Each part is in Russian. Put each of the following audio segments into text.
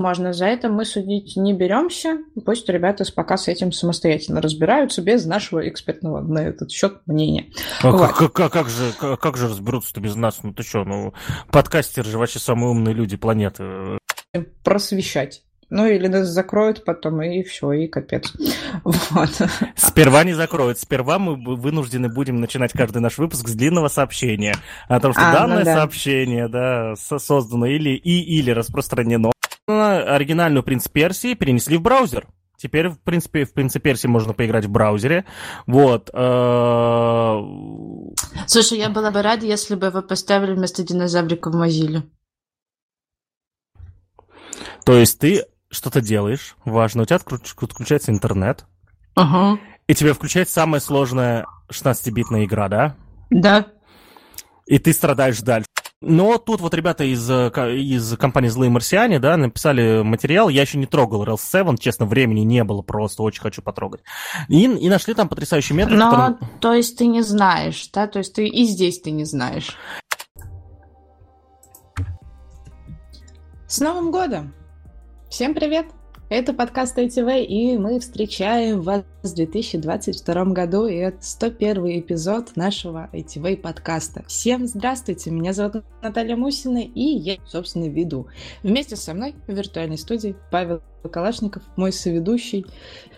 можно. За это мы судить не беремся. Пусть ребята пока с этим самостоятельно разбираются без нашего экспертного на этот счет мнения. А вот. как, как, как, же, как, как же разберутся-то без нас? Ну ты что, ну подкастеры же вообще самые умные люди планеты. Просвещать. Ну, или нас закроют потом, и все, и капец. Вот. Сперва не закроют. Сперва мы вынуждены будем начинать каждый наш выпуск с длинного сообщения о том, что а, ну данное ну да. сообщение да, создано или, и, или распространено. Оригинальную «Принц Персии» перенесли в браузер. Теперь, в принципе, в «Принце Персии» можно поиграть в браузере. Вот. Э, Слушай, я была бы рада, если бы вы поставили вместо динозаврика в Mozilla. То есть ты что-то делаешь, важно, у тебя отключается интернет, ага. и тебе включается самая сложная 16-битная игра, да? Да. И ты страдаешь дальше. Но тут вот ребята из, из компании «Злые марсиане», да, написали материал, я еще не трогал Rails 7, честно, времени не было просто, очень хочу потрогать. И, и нашли там потрясающий метод. Но, которым... то есть ты не знаешь, да, то есть ты и здесь ты не знаешь. С Новым годом! Всем привет! Это подкаст ITV, и мы встречаем вас в 2022 году, и это 101 эпизод нашего ITV подкаста. Всем здравствуйте, меня зовут Наталья Мусина, и я, собственно, веду. Вместе со мной в виртуальной студии Павел Калашников, мой соведущий,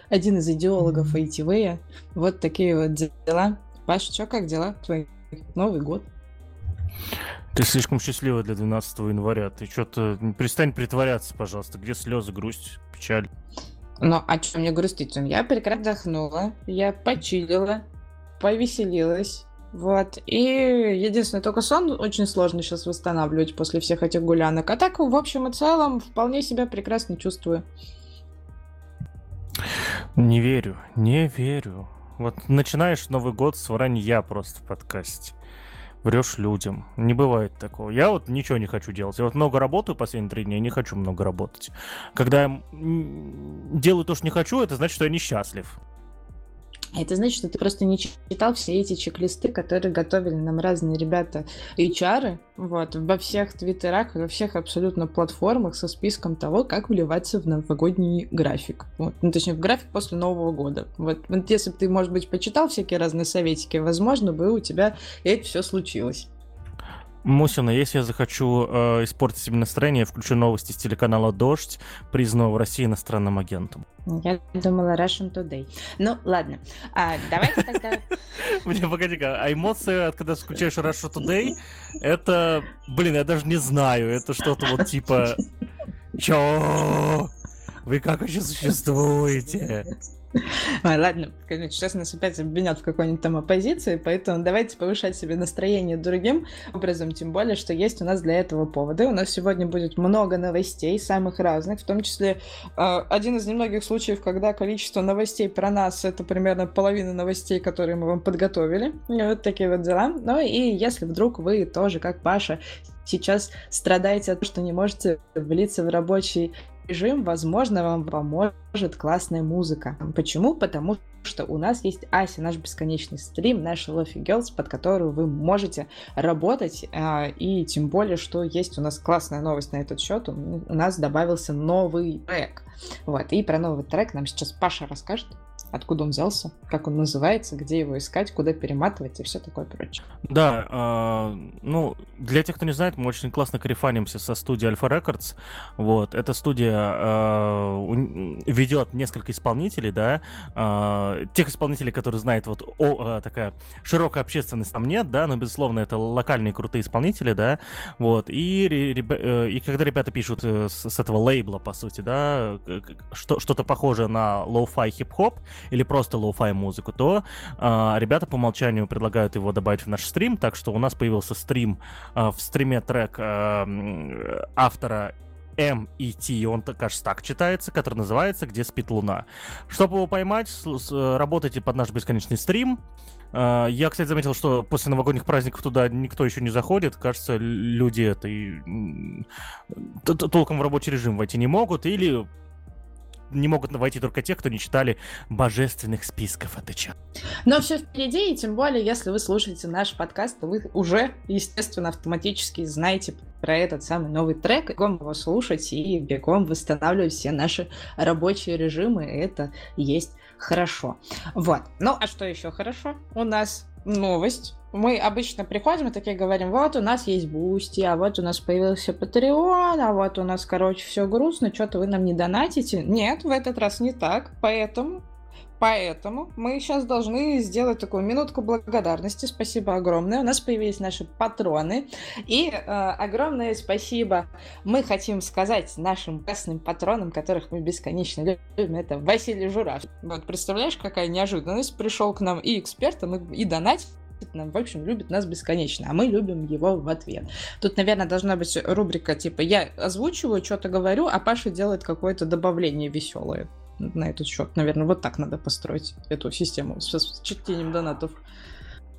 один из идеологов ITV. Вот такие вот дела. Паша, что, как дела твои? Новый год. Ты слишком счастливая для 12 января. Ты что-то... Перестань притворяться, пожалуйста. Где слезы, грусть, печаль? Ну, а что мне грустить? Я прекрасно отдохнула, я почилила, повеселилась. Вот. И единственное, только сон очень сложно сейчас восстанавливать после всех этих гулянок. А так, в общем и целом, вполне себя прекрасно чувствую. Не верю, не верю. Вот начинаешь Новый год с вранья просто в подкасте врешь людям. Не бывает такого. Я вот ничего не хочу делать. Я вот много работаю последние три дня, я не хочу много работать. Когда я делаю то, что не хочу, это значит, что я несчастлив. Это значит, что ты просто не читал все эти чек-листы, которые готовили нам разные ребята HR, вот, во всех твиттерах, во всех абсолютно платформах со списком того, как вливаться в новогодний график. Вот, ну, точнее, в график после Нового года. Вот, вот если бы ты, может быть, почитал всякие разные советики, возможно, бы у тебя это все случилось. Мусина, если я захочу э, испортить себе настроение, я включу новости с телеканала «Дождь», признанного в России иностранным агентом. Я думала Russian Today. Ну, ладно. А, давайте тогда... Мне, погоди-ка, а эмоции, когда включаешь Russian Today, это, блин, я даже не знаю, это что-то вот типа... Чё? Вы как вообще существуете? Ладно, сейчас нас опять обвинят в какой-нибудь там оппозиции, поэтому давайте повышать себе настроение другим образом, тем более, что есть у нас для этого поводы. У нас сегодня будет много новостей, самых разных, в том числе э, один из немногих случаев, когда количество новостей про нас это примерно половина новостей, которые мы вам подготовили. Вот такие вот дела. Ну и если вдруг вы тоже, как Паша, сейчас страдаете от того, что не можете влиться в рабочий режим, возможно, вам поможет классная музыка. Почему? Потому что у нас есть Ася, наш бесконечный стрим, наш Lofi Girls, под которую вы можете работать, а, и тем более, что есть у нас классная новость на этот счет, у нас добавился новый трек. Вот, и про новый трек нам сейчас Паша расскажет откуда он взялся, как он называется, где его искать, куда перематывать и все такое прочее. Да, э, ну, для тех, кто не знает, мы очень классно карифанимся со студией Alpha Records. Вот, эта студия э, ведет несколько исполнителей, да, э, тех исполнителей, которые знают, вот, о, такая широкая общественность там нет, да, но, безусловно, это локальные крутые исполнители, да, вот, и, э, и когда ребята пишут э, с, с этого лейбла, по сути, да, что, что-то похожее на lo-fi хип-хоп, или просто lo-fi музыку, то э, ребята по умолчанию предлагают его добавить в наш стрим, так что у нас появился стрим, э, в стриме трек э, автора Т, он, кажется, так читается, который называется «Где спит луна». Чтобы его поймать, работайте под наш бесконечный стрим. Я, кстати, заметил, что после новогодних праздников туда никто еще не заходит. Кажется, люди это и толком в рабочий режим войти не могут. Или не могут войти только те, кто не читали божественных списков. Это чё? Но все впереди, и тем более, если вы слушаете наш подкаст, то вы уже, естественно, автоматически знаете про этот самый новый трек, бегом его слушать и бегом восстанавливать все наши рабочие режимы. Это есть хорошо. Вот. Ну, а что еще хорошо? У нас новость. Мы обычно приходим и такие говорим, вот у нас есть Boosty, а вот у нас появился Patreon, а вот у нас, короче, все грустно, что-то вы нам не донатите. Нет, в этот раз не так, поэтому Поэтому мы сейчас должны сделать такую минутку благодарности. Спасибо огромное. У нас появились наши патроны. И э, огромное спасибо мы хотим сказать нашим красным патронам, которых мы бесконечно любим. Это Василий Журавский. Вот представляешь, какая неожиданность. Пришел к нам и экспертом, и, и донатить нам, в общем, любит нас бесконечно, а мы любим его в ответ. Тут, наверное, должна быть рубрика типа «Я озвучиваю, что-то говорю, а Паша делает какое-то добавление веселое» на этот счет. Наверное, вот так надо построить эту систему с, с чтением донатов.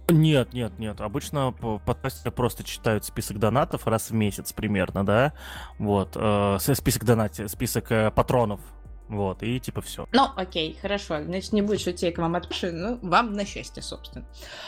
Нет, нет, нет. Обычно подкастеры просто читают список донатов раз в месяц примерно, да? Вот. Э, список донатов, список э, патронов. Вот, и типа все. Ну, окей, хорошо. Значит, не будет шутей к вам от Паши, ну, вам на счастье, собственно.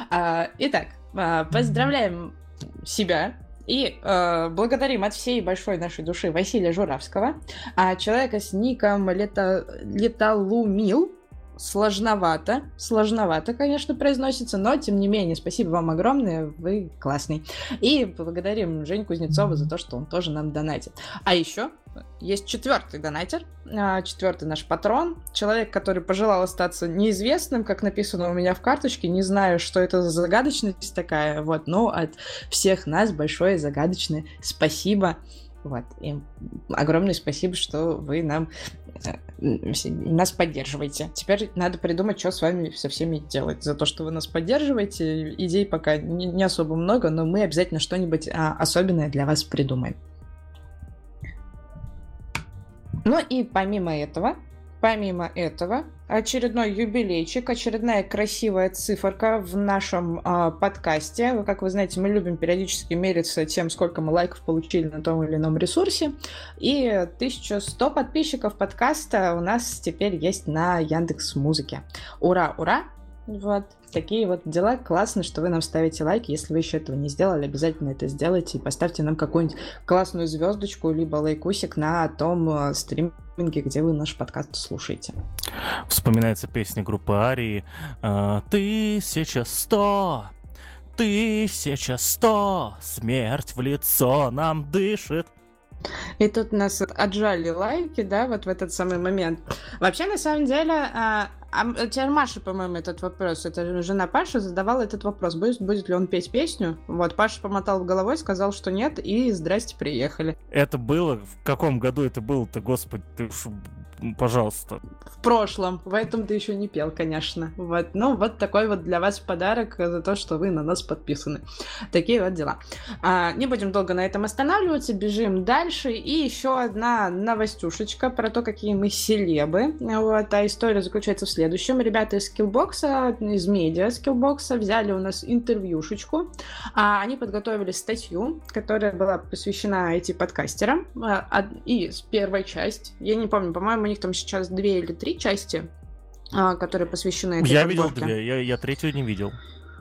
А, итак, а, поздравляем себя и э, благодарим от всей большой нашей души Василия Журавского, а человека с ником Лета... Леталумил, сложновато, сложновато, конечно, произносится, но тем не менее, спасибо вам огромное, вы классный. И благодарим Жень Кузнецова за то, что он тоже нам донатит. А еще есть четвертый донатер, а, четвертый наш патрон, человек, который пожелал остаться неизвестным, как написано у меня в карточке, не знаю, что это за загадочность такая, вот, но от всех нас большое загадочное спасибо. Вот. И огромное спасибо, что вы нам э, нас поддерживаете. Теперь надо придумать, что с вами со всеми делать. За то, что вы нас поддерживаете, идей пока не, не особо много, но мы обязательно что-нибудь а, особенное для вас придумаем. Ну и помимо этого, помимо этого, очередной юбилейчик, очередная красивая циферка в нашем э, подкасте. Как вы знаете, мы любим периодически мериться тем, сколько мы лайков получили на том или ином ресурсе. И 1100 подписчиков подкаста у нас теперь есть на Яндекс Музыке. Ура, ура! Вот такие вот дела. Классно, что вы нам ставите лайк. Если вы еще этого не сделали, обязательно это сделайте и поставьте нам какую-нибудь классную звездочку, либо лайкусик на том э, стриминге, где вы наш подкаст слушаете. Вспоминается песня группы Арии «А, «Тысяча сто, тысяча сто, смерть в лицо нам дышит». И тут нас отжали лайки, да, вот в этот самый момент. Вообще, на самом деле, а, а теперь Маша, по-моему, этот вопрос, это жена Паши задавала этот вопрос, будет, будет ли он петь песню. Вот, Паша помотал головой, сказал, что нет, и здрасте, приехали. Это было? В каком году это было-то, господи, ты пожалуйста. В прошлом. В этом ты еще не пел, конечно. Вот. Ну, вот такой вот для вас подарок за то, что вы на нас подписаны. Такие вот дела. А, не будем долго на этом останавливаться, бежим дальше. И еще одна новостюшечка про то, какие мы селебы. Вот. А история заключается в следующем. Ребята из скиллбокса, из медиа скиллбокса взяли у нас интервьюшечку. А, они подготовили статью, которая была посвящена IT-подкастерам. А, и с первой часть, я не помню, по-моему, у них там сейчас две или три части, а, которые посвящены этой Я подборке. видел две, я, я третью не видел.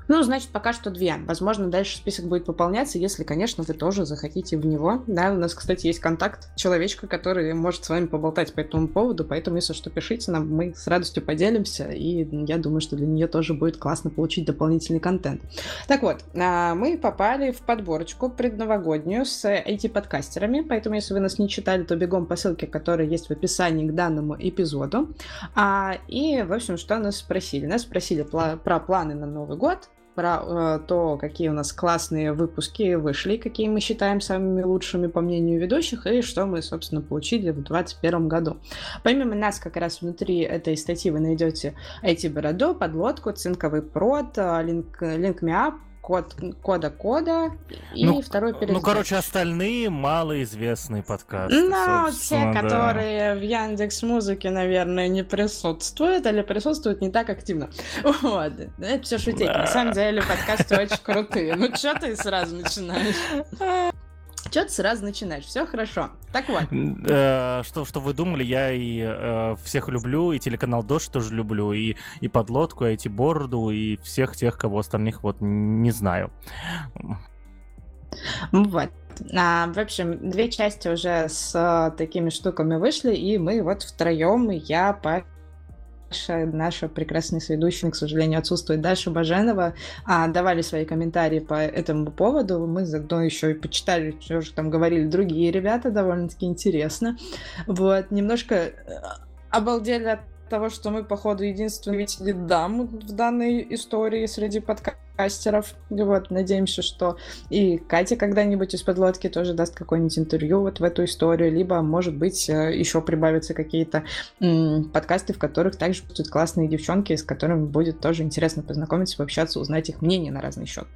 Ну, значит, пока что две. Возможно, дальше список будет пополняться, если, конечно, вы тоже захотите в него. Да, у нас, кстати, есть контакт человечка, который может с вами поболтать по этому поводу, поэтому, если что, пишите нам, мы с радостью поделимся, и я думаю, что для нее тоже будет классно получить дополнительный контент. Так вот, а, мы попали в подборочку предновогоднюю с IT-подкастерами, поэтому, если вы нас не читали, то бегом по ссылке, которая есть в описании к данному эпизоду. А, и, в общем, что нас спросили? Нас спросили про планы на Новый год, про э, то, какие у нас классные выпуски вышли, какие мы считаем самыми лучшими по мнению ведущих, и что мы, собственно, получили в 2021 году. Помимо нас, как раз внутри этой статьи вы найдете IT-бороду, подлодку, цинковый прод, линк, линк me код, кода кода и ну, второй перед. Ну, короче, остальные малоизвестные подкасты. Ну, те, да. которые в Яндекс Музыке, наверное, не присутствуют или присутствуют не так активно. Вот. Это все шутить. Да. На самом деле подкасты очень крутые. Ну, что ты сразу начинаешь? Че ты сразу начинаешь? Все хорошо. Так вот. Э, что, что вы думали, я и э, всех люблю, и телеканал Дождь тоже люблю, и, и Подлодку, и эти Бороду, и всех тех, кого остальных вот не знаю. Вот. А, в общем, две части уже с а, такими штуками вышли, и мы вот втроем, я, Паша, наша прекрасная соведущая, к сожалению, отсутствует, Даша Баженова, а, давали свои комментарии по этому поводу. Мы заодно еще и почитали, что же там говорили другие ребята, довольно-таки интересно. Вот, немножко э, обалдели от того, что мы, походу, единственные видели дам в данной истории среди подкастеров. Вот, надеемся, что и Катя когда-нибудь из подлодки тоже даст какое-нибудь интервью вот в эту историю, либо, может быть, э, еще прибавятся какие-то м- подкасты, в которых также будут классные девчонки, с которыми будет тоже интересно познакомиться, пообщаться, узнать их мнение на разный счет.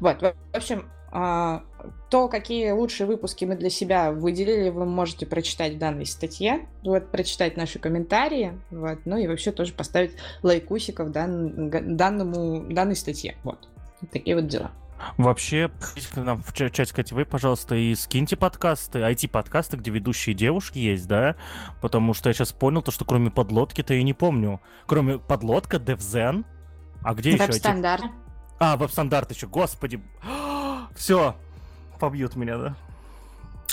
Вот, в общем, а, то, какие лучшие выпуски мы для себя выделили, вы можете прочитать в данной статье, вот, прочитать наши комментарии, вот, ну и вообще тоже поставить лайкусиков дан, данному, данной статье, вот. Такие вот дела. Вообще, к нам в чате, кстати, вы, пожалуйста, и скиньте подкасты, IT-подкасты, где ведущие девушки есть, да? Потому что я сейчас понял, то, что кроме подлодки-то я не помню. Кроме подлодка, DevZen, а где еще? Веб-стандарт. Эти... А, веб-стандарт еще, господи. Все, побьют меня, да?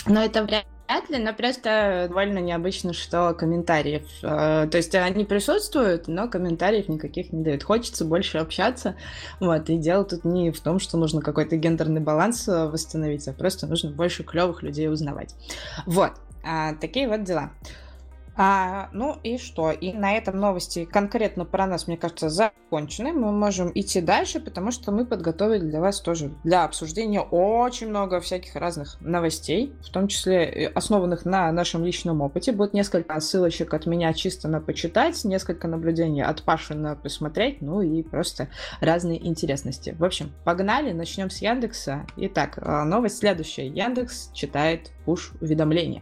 Но это вряд ли, но просто довольно необычно, что комментариев... Э, то есть они присутствуют, но комментариев никаких не дают. Хочется больше общаться, вот, и дело тут не в том, что нужно какой-то гендерный баланс э, восстановить, а просто нужно больше клевых людей узнавать. Вот, а, такие вот дела. А, ну и что? И на этом новости конкретно про нас, мне кажется, закончены. Мы можем идти дальше, потому что мы подготовили для вас тоже для обсуждения очень много всяких разных новостей, в том числе э, основанных на нашем личном опыте. Будет несколько ссылочек от меня чисто на почитать, несколько наблюдений от Паши на посмотреть, ну и просто разные интересности. В общем, погнали, начнем с Яндекса. Итак, э, новость следующая. Яндекс читает пуш-уведомления.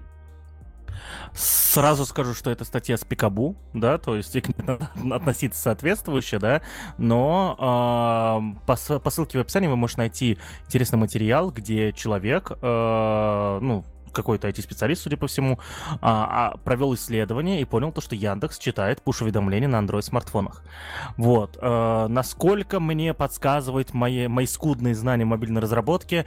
Сразу скажу, что это статья с Пикабу, да, то есть относиться соответствующе, да, но э, по, по ссылке в описании вы можете найти интересный материал, где человек, э, ну, какой-то IT-специалист, судя по всему, а, а, провел исследование и понял то, что Яндекс читает пуш-уведомления на Android-смартфонах. Вот. А, насколько мне подсказывает мои, мои скудные знания мобильной разработки,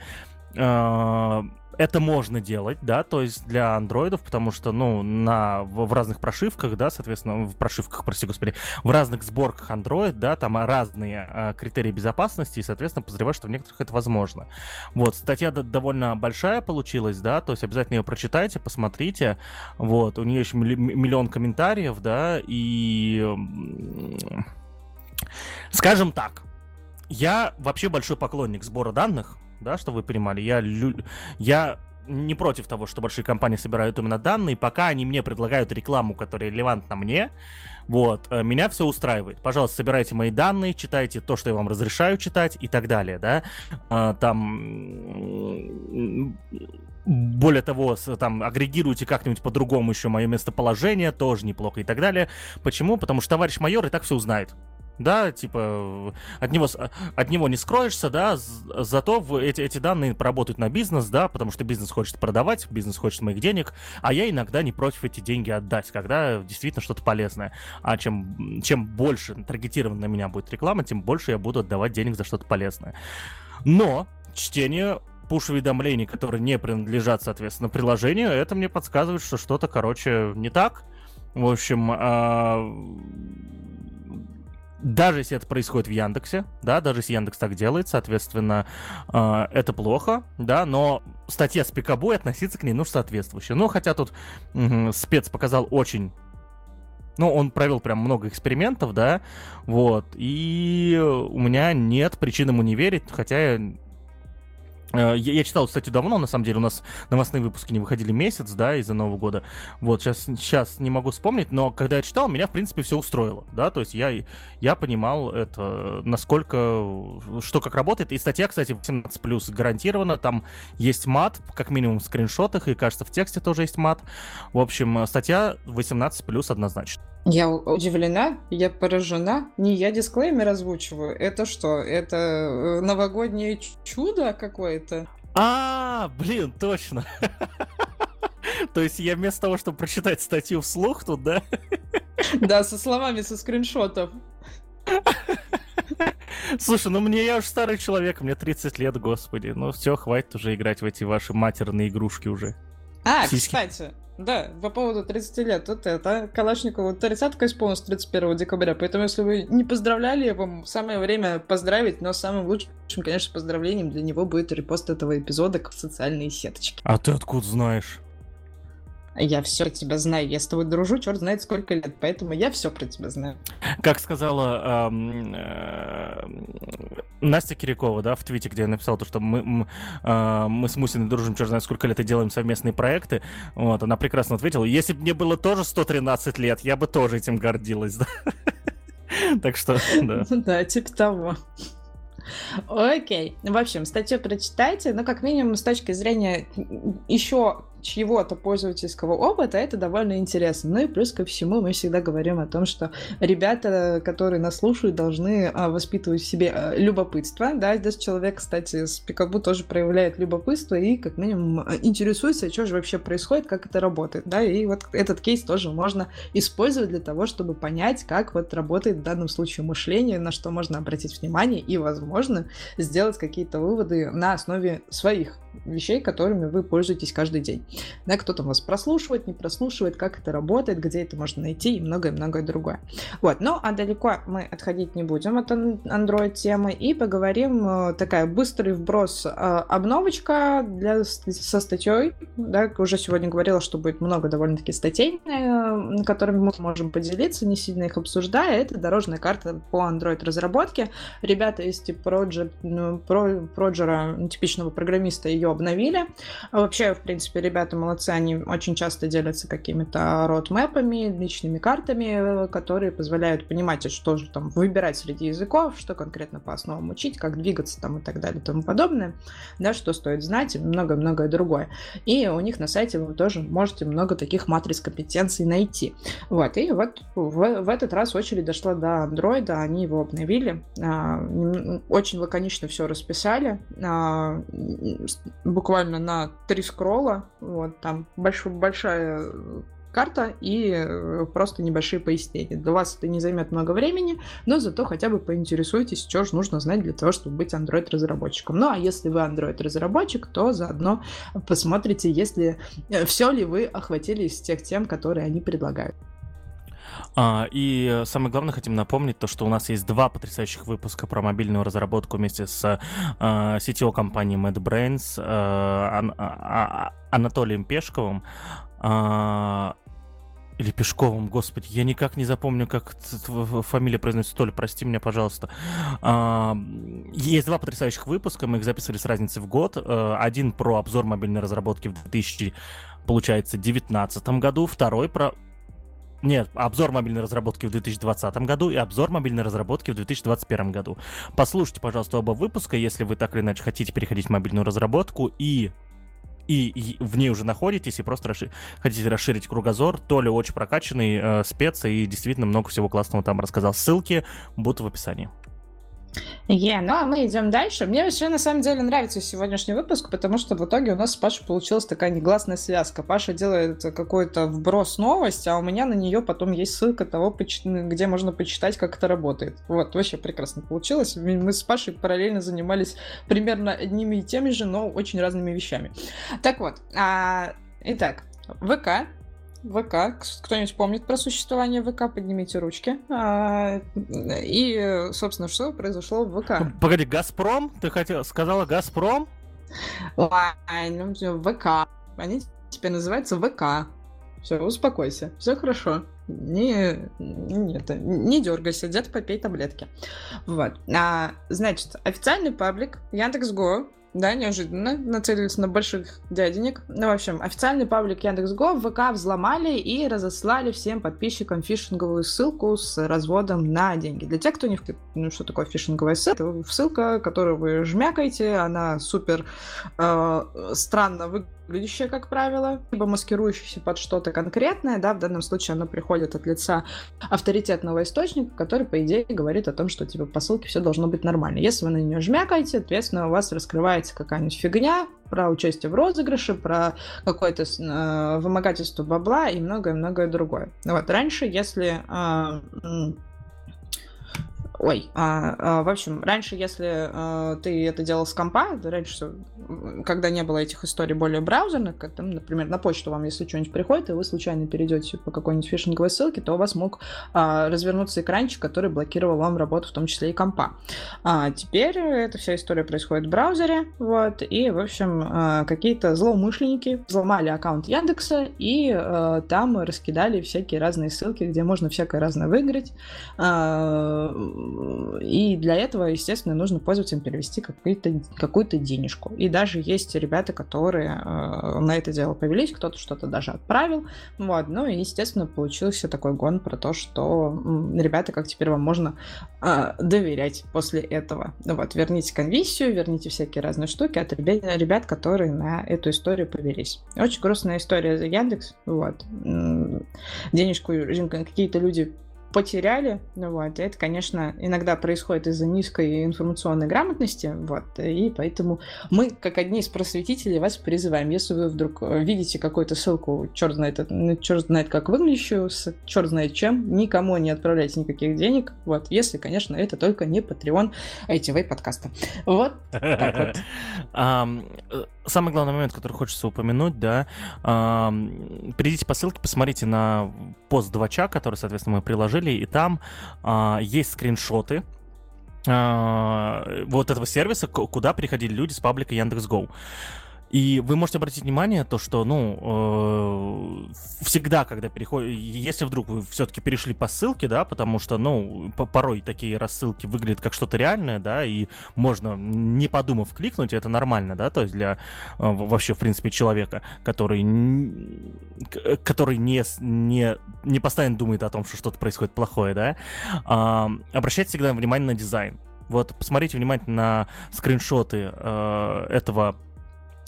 а, это можно делать, да, то есть для андроидов, потому что, ну, на, в, в разных прошивках, да, соответственно, в прошивках, прости господи, в разных сборках Android, да, там разные а, критерии безопасности, и, соответственно, подозреваю, что в некоторых это возможно. Вот, статья довольно большая получилась, да, то есть обязательно ее прочитайте, посмотрите, вот, у нее еще миллион комментариев, да, и... Скажем так, я вообще большой поклонник сбора данных, да, что вы понимали. Я, лю... я не против того, что большие компании собирают именно данные, пока они мне предлагают рекламу, которая релевантна мне, вот, э, меня все устраивает. Пожалуйста, собирайте мои данные, читайте то, что я вам разрешаю читать и так далее, да. А, там более того, там агрегируйте как-нибудь по-другому еще мое местоположение, тоже неплохо и так далее. Почему? Потому что товарищ майор и так все узнает да, типа от него, от него не скроешься, да, зато эти, эти данные поработают на бизнес, да, потому что бизнес хочет продавать, бизнес хочет моих денег, а я иногда не против эти деньги отдать, когда действительно что-то полезное. А чем, чем больше таргетирована на меня будет реклама, тем больше я буду отдавать денег за что-то полезное. Но чтение пуш-уведомлений, которые не принадлежат, соответственно, приложению, это мне подсказывает, что что-то, короче, не так. В общем, а, даже если это происходит в Яндексе, да, даже если Яндекс так делает, соответственно, э, это плохо, да, но статья с пикабой относиться к ней нужно соответствующе. Ну, хотя тут угу, спец показал очень ну, он провел прям много экспериментов, да, вот, и у меня нет причин ему не верить, хотя я я, я читал, кстати, давно, на самом деле, у нас новостные выпуски не выходили месяц, да, из-за Нового года. Вот, сейчас, сейчас не могу вспомнить, но когда я читал, меня, в принципе, все устроило, да, то есть я, я понимал это, насколько, что как работает. И статья, кстати, 18+, гарантированно, там есть мат, как минимум в скриншотах, и, кажется, в тексте тоже есть мат. В общем, статья 18+, однозначно. Я удивлена, я поражена. Не я дисклеймер озвучиваю. Это что? Это э, новогоднее чудо какое-то? А, блин, точно. То есть я вместо того, чтобы прочитать статью вслух тут, да? Да, со словами, со скриншотов. Слушай, ну мне я уже старый человек, мне 30 лет, господи. Ну все, хватит уже играть в эти ваши матерные игрушки уже. А, Сиськи. кстати, да, по поводу 30 лет, вот это, Калашникову 30 исполнилось 31 декабря, поэтому если вы не поздравляли, вам самое время поздравить, но самым лучшим, конечно, поздравлением для него будет репост этого эпизода в социальные сеточки. А ты откуда знаешь? Я все про тебя знаю. Я с тобой дружу, черт знает сколько лет, поэтому я все про тебя знаю. Как сказала эм, э, Настя Кирякова, да, в твите, где я написал то, что мы, э, мы с Мусиной дружим, черт знает сколько лет и делаем совместные проекты. Вот, она прекрасно ответила. Если бы мне было тоже 113 лет, я бы тоже этим гордилась, да. Так что, да. Да, типа того. Окей. В общем, статью прочитайте, но как минимум с точки зрения еще чьего-то пользовательского опыта, это довольно интересно. Ну и плюс ко всему мы всегда говорим о том, что ребята, которые нас слушают, должны а, воспитывать в себе а, любопытство. Да, здесь человек, кстати, с Пикабу тоже проявляет любопытство и как минимум а, интересуется, что же вообще происходит, как это работает. Да, и вот этот кейс тоже можно использовать для того, чтобы понять, как вот работает в данном случае мышление, на что можно обратить внимание и, возможно, сделать какие-то выводы на основе своих вещей, которыми вы пользуетесь каждый день. Да, кто там вас прослушивает, не прослушивает, как это работает, где это можно найти и многое-многое другое. Вот, ну а далеко мы отходить не будем от Android темы и поговорим э, такая быстрый вброс э, обновочка для, со статьей, да, уже сегодня говорила, что будет много довольно-таки статей, э, которыми мы можем поделиться, не сильно их обсуждая, это дорожная карта по Android разработке. Ребята из Project, ну, Проджера, типичного программиста, ее обновили. Вообще, в принципе, ребята молодцы, они очень часто делятся какими-то родмэпами, личными картами, которые позволяют понимать, что же там выбирать среди языков, что конкретно по основам учить, как двигаться там и так далее и тому подобное, да, что стоит знать и много-многое другое. И у них на сайте вы тоже можете много таких матриц компетенций найти. Вот, и вот в, в этот раз очередь дошла до андроида, они его обновили, а, очень лаконично все расписали, а, буквально на три скролла, вот, там больш, большая карта и э, просто небольшие пояснения. Для вас это не займет много времени, но зато хотя бы поинтересуйтесь, что же нужно знать для того, чтобы быть Android-разработчиком. Ну, а если вы Android-разработчик, то заодно посмотрите, если э, все ли вы охватили из тех тем, которые они предлагают. А, и самое главное, хотим напомнить то, что у нас есть два потрясающих выпуска про мобильную разработку вместе с а, сетевой компанией MadBrains, а, а, а, Анатолием Пешковым. А, или Пешковым, господи, я никак не запомню, как фамилия произносится. Толя, прости меня, пожалуйста. А, есть два потрясающих выпуска, мы их записывали с разницей в год. А, один про обзор мобильной разработки в 2000 получается, 2019 году, второй про нет, обзор мобильной разработки в 2020 году и обзор мобильной разработки в 2021 году. Послушайте, пожалуйста, оба выпуска, если вы так или иначе хотите переходить в мобильную разработку и и, в ней уже находитесь, и просто расшир... хотите расширить кругозор, то ли очень прокачанный э, спец, и действительно много всего классного там рассказал. Ссылки будут в описании. Yeah, ну а мы идем дальше. Мне вообще на самом деле нравится сегодняшний выпуск, потому что в итоге у нас с Пашей получилась такая негласная связка. Паша делает какой-то вброс новости, а у меня на нее потом есть ссылка того, где можно почитать, как это работает. Вот, вообще прекрасно получилось. Мы с Пашей параллельно занимались примерно одними и теми же, но очень разными вещами. Так вот, а, итак, ВК ВК. Кто-нибудь помнит про существование ВК? Поднимите ручки. А, и, собственно, что произошло в ВК? Погоди, Газпром? Ты хотел, сказала Газпром? Ой, ну, ВК. Они теперь называются ВК. Все, успокойся. Все хорошо. Не, не, это, не дергайся, где-то попей таблетки. Вот. А, значит, официальный паблик Яндекс.Го да, неожиданно нацелились на больших дяденек. Ну, в общем, официальный паблик Яндекс.Го в ВК взломали и разослали всем подписчикам фишинговую ссылку с разводом на деньги. Для тех, кто не в ну, что такое фишинговая ссылка, ссылка, которую вы жмякаете, она супер э, странно выглядит выглядящее, как правило, либо маскирующееся под что-то конкретное, да, в данном случае оно приходит от лица авторитетного источника, который, по идее, говорит о том, что, типа, по ссылке все должно быть нормально. Если вы на нее жмякаете, соответственно, у вас раскрывается какая-нибудь фигня про участие в розыгрыше, про какое-то э, вымогательство бабла и многое-многое другое. Вот, раньше, если э, Ой, а, а, в общем, раньше, если а, ты это делал с компа, раньше, когда не было этих историй более браузерных, как там, например, на почту вам, если что-нибудь приходит, и вы случайно перейдете по какой-нибудь фишинговой ссылке, то у вас мог а, развернуться экранчик, который блокировал вам работу, в том числе и компа. А теперь эта вся история происходит в браузере, вот, и, в общем, а, какие-то злоумышленники взломали аккаунт Яндекса и а, там раскидали всякие разные ссылки, где можно всякое разное выиграть. А, и для этого, естественно, нужно пользователям перевести какую-то какую денежку. И даже есть ребята, которые э, на это дело повелись, кто-то что-то даже отправил. Вот. Ну и, естественно, получился такой гон про то, что ребята, как теперь вам можно э, доверять после этого. Вот, верните конвиссию, верните всякие разные штуки от ребят, которые на эту историю повелись. Очень грустная история за Яндекс. Вот. Денежку какие-то люди потеряли. Ну вот. это, конечно, иногда происходит из-за низкой информационной грамотности. Вот. И поэтому мы, как одни из просветителей, вас призываем. Если вы вдруг э, видите какую-то ссылку, черт знает, черт знает как выглядящую, с черт знает чем, никому не отправляйте никаких денег. Вот. Если, конечно, это только не Patreon ITV подкаста. Вот так вот. Э, самый главный момент, который хочется упомянуть, да, перейдите по ссылке, посмотрите на пост 2 который, соответственно, мы приложили, и там а, есть скриншоты а, вот этого сервиса, куда приходили люди с паблика Яндекс.Гоу. И вы можете обратить внимание то, что, ну, э, всегда, когда переходит, если вдруг вы все-таки перешли по ссылке, да, потому что, ну, порой такие рассылки выглядят как что-то реальное, да, и можно, не подумав, кликнуть, это нормально, да, то есть для э, вообще, в принципе, человека, который, который не, не, не постоянно думает о том, что что-то происходит плохое, да, э, обращайте всегда внимание на дизайн. Вот, посмотрите внимательно на скриншоты э, этого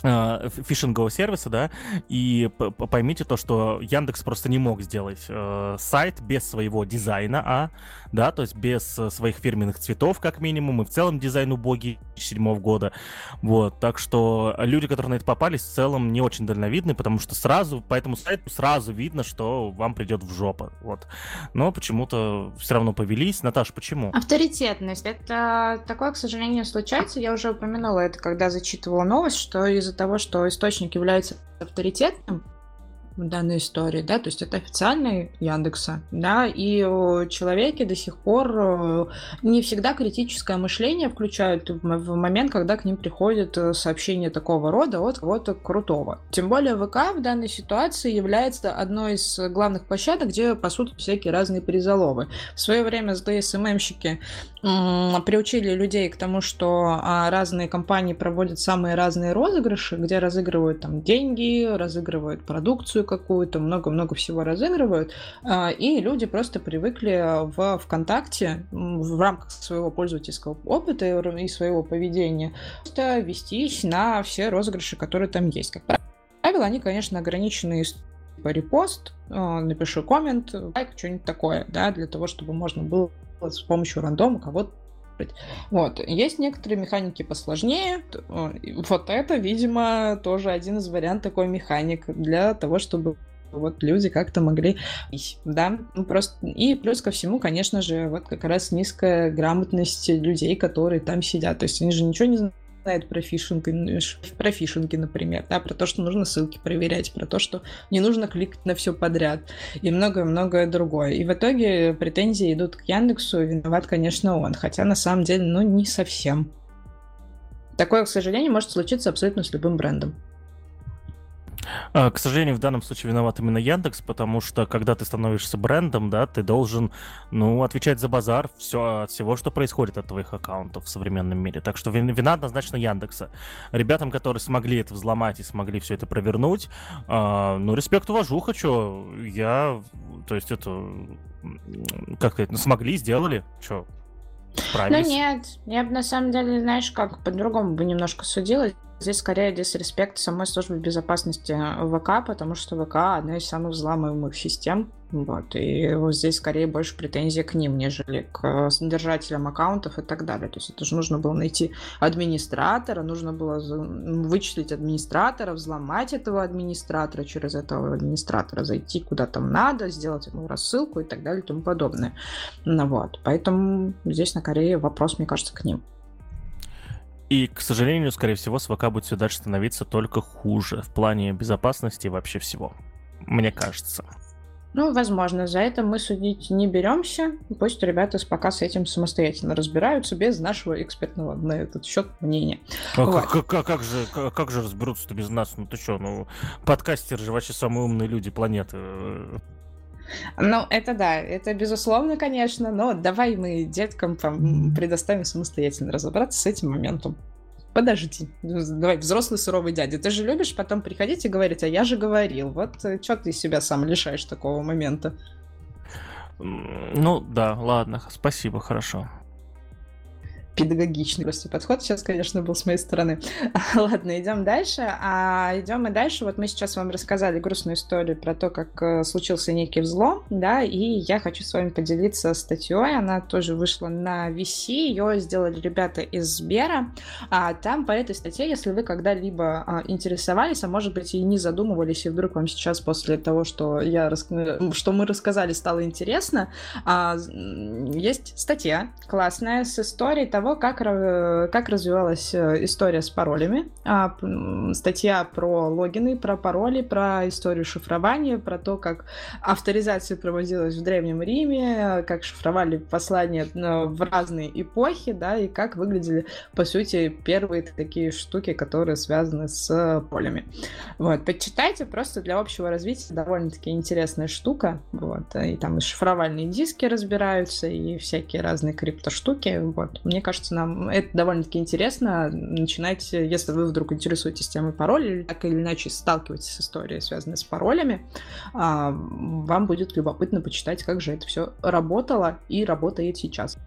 фишингового сервиса, да, и поймите то, что Яндекс просто не мог сделать э, сайт без своего дизайна, а, да, то есть без э, своих фирменных цветов, как минимум, и в целом дизайн убогий седьмого года, вот, так что люди, которые на это попались, в целом не очень дальновидны, потому что сразу, по этому сайту сразу видно, что вам придет в жопу, вот, но почему-то все равно повелись. Наташа, почему? Авторитетность, это такое, к сожалению, случается, я уже упомянула это, когда зачитывала новость, что из из-за того, что источник является авторитетным, в данной истории, да, то есть это официальный Яндекса, да, и человеки до сих пор э, не всегда критическое мышление включают в момент, когда к ним приходит э, сообщение такого рода от кого-то крутого. Тем более ВК в данной ситуации является одной из главных площадок, где пасут всякие разные призоловы. В свое время с ДСММщики приучили людей к тому, что а, разные компании проводят самые разные розыгрыши, где разыгрывают там деньги, разыгрывают продукцию какую-то, много-много всего разыгрывают, а, и люди просто привыкли в ВКонтакте в рамках своего пользовательского опыта и своего поведения просто вестись на все розыгрыши, которые там есть. Как правило, они, конечно, ограничены типа репост, а, напишу коммент, лайк, что-нибудь такое, да, для того, чтобы можно было с помощью рандома кого-то вот. Есть некоторые механики посложнее. Вот это, видимо, тоже один из вариантов такой механик для того, чтобы вот люди как-то могли, да, ну просто, и плюс ко всему, конечно же, вот как раз низкая грамотность людей, которые там сидят, то есть они же ничего не знают знает про фишинг, про фишинги, например, да, про то, что нужно ссылки проверять, про то, что не нужно кликать на все подряд и многое-многое другое. И в итоге претензии идут к Яндексу, виноват, конечно, он, хотя на самом деле, ну, не совсем. Такое, к сожалению, может случиться абсолютно с любым брендом. А, к сожалению, в данном случае виноват именно Яндекс, потому что когда ты становишься брендом, да, ты должен, ну, отвечать за базар все, от всего, что происходит от твоих аккаунтов в современном мире. Так что вина однозначно Яндекса. Ребятам, которые смогли это взломать и смогли все это провернуть, э, ну, респект, уважуха, что я, то есть это, как сказать, ну, смогли, сделали, что. Ну нет, я бы на самом деле, знаешь, как по-другому бы немножко судила. Здесь скорее дисреспект самой службы безопасности ВК, потому что ВК одна из самых взламываемых систем. Вот, и вот здесь скорее больше претензий к ним, нежели к содержателям аккаунтов и так далее. То есть это же нужно было найти администратора, нужно было вычислить администратора, взломать этого администратора, через этого администратора зайти куда там надо, сделать ему рассылку и так далее и тому подобное. Ну, вот. Поэтому здесь на Корее вопрос, мне кажется, к ним. И, к сожалению, скорее всего, с ВК будет все дальше становиться только хуже в плане безопасности и вообще всего. Мне кажется. Ну, возможно, за это мы судить не беремся. Пусть ребята пока с этим самостоятельно разбираются без нашего экспертного на этот счет мнения. А вот. как, как, как, же, как, как же разберутся-то без нас? Ну ты что, ну подкастеры же вообще самые умные люди планеты. Ну, это да, это безусловно, конечно, но давай мы деткам предоставим самостоятельно разобраться с этим моментом подожди, давай, взрослый суровый дядя, ты же любишь потом приходить и говорить, а я же говорил, вот э, что ты себя сам лишаешь такого момента? Ну да, ладно, спасибо, хорошо педагогичный просто подход сейчас, конечно, был с моей стороны. Ладно, идем дальше. А идем и дальше. Вот мы сейчас вам рассказали грустную историю про то, как э, случился некий взлом, да, и я хочу с вами поделиться статьей. Она тоже вышла на VC, ее сделали ребята из Сбера. А там по этой статье, если вы когда-либо а, интересовались, а может быть и не задумывались, и вдруг вам сейчас после того, что я рас... что мы рассказали, стало интересно, а, есть статья классная с историей того, того, как, как развивалась э, история с паролями. А, статья про логины, про пароли, про историю шифрования, про то, как авторизация проводилась в Древнем Риме, как шифровали послания э, в разные эпохи, да, и как выглядели, по сути, первые такие штуки, которые связаны с полями. Вот, почитайте, просто для общего развития довольно-таки интересная штука, вот, и там и шифровальные диски разбираются, и всякие разные криптоштуки, вот, мне кажется, кажется, нам это довольно-таки интересно. Начинайте, если вы вдруг интересуетесь темой паролей, так или иначе сталкиваетесь с историей, связанной с паролями, а, вам будет любопытно почитать, как же это все работало и работает сейчас.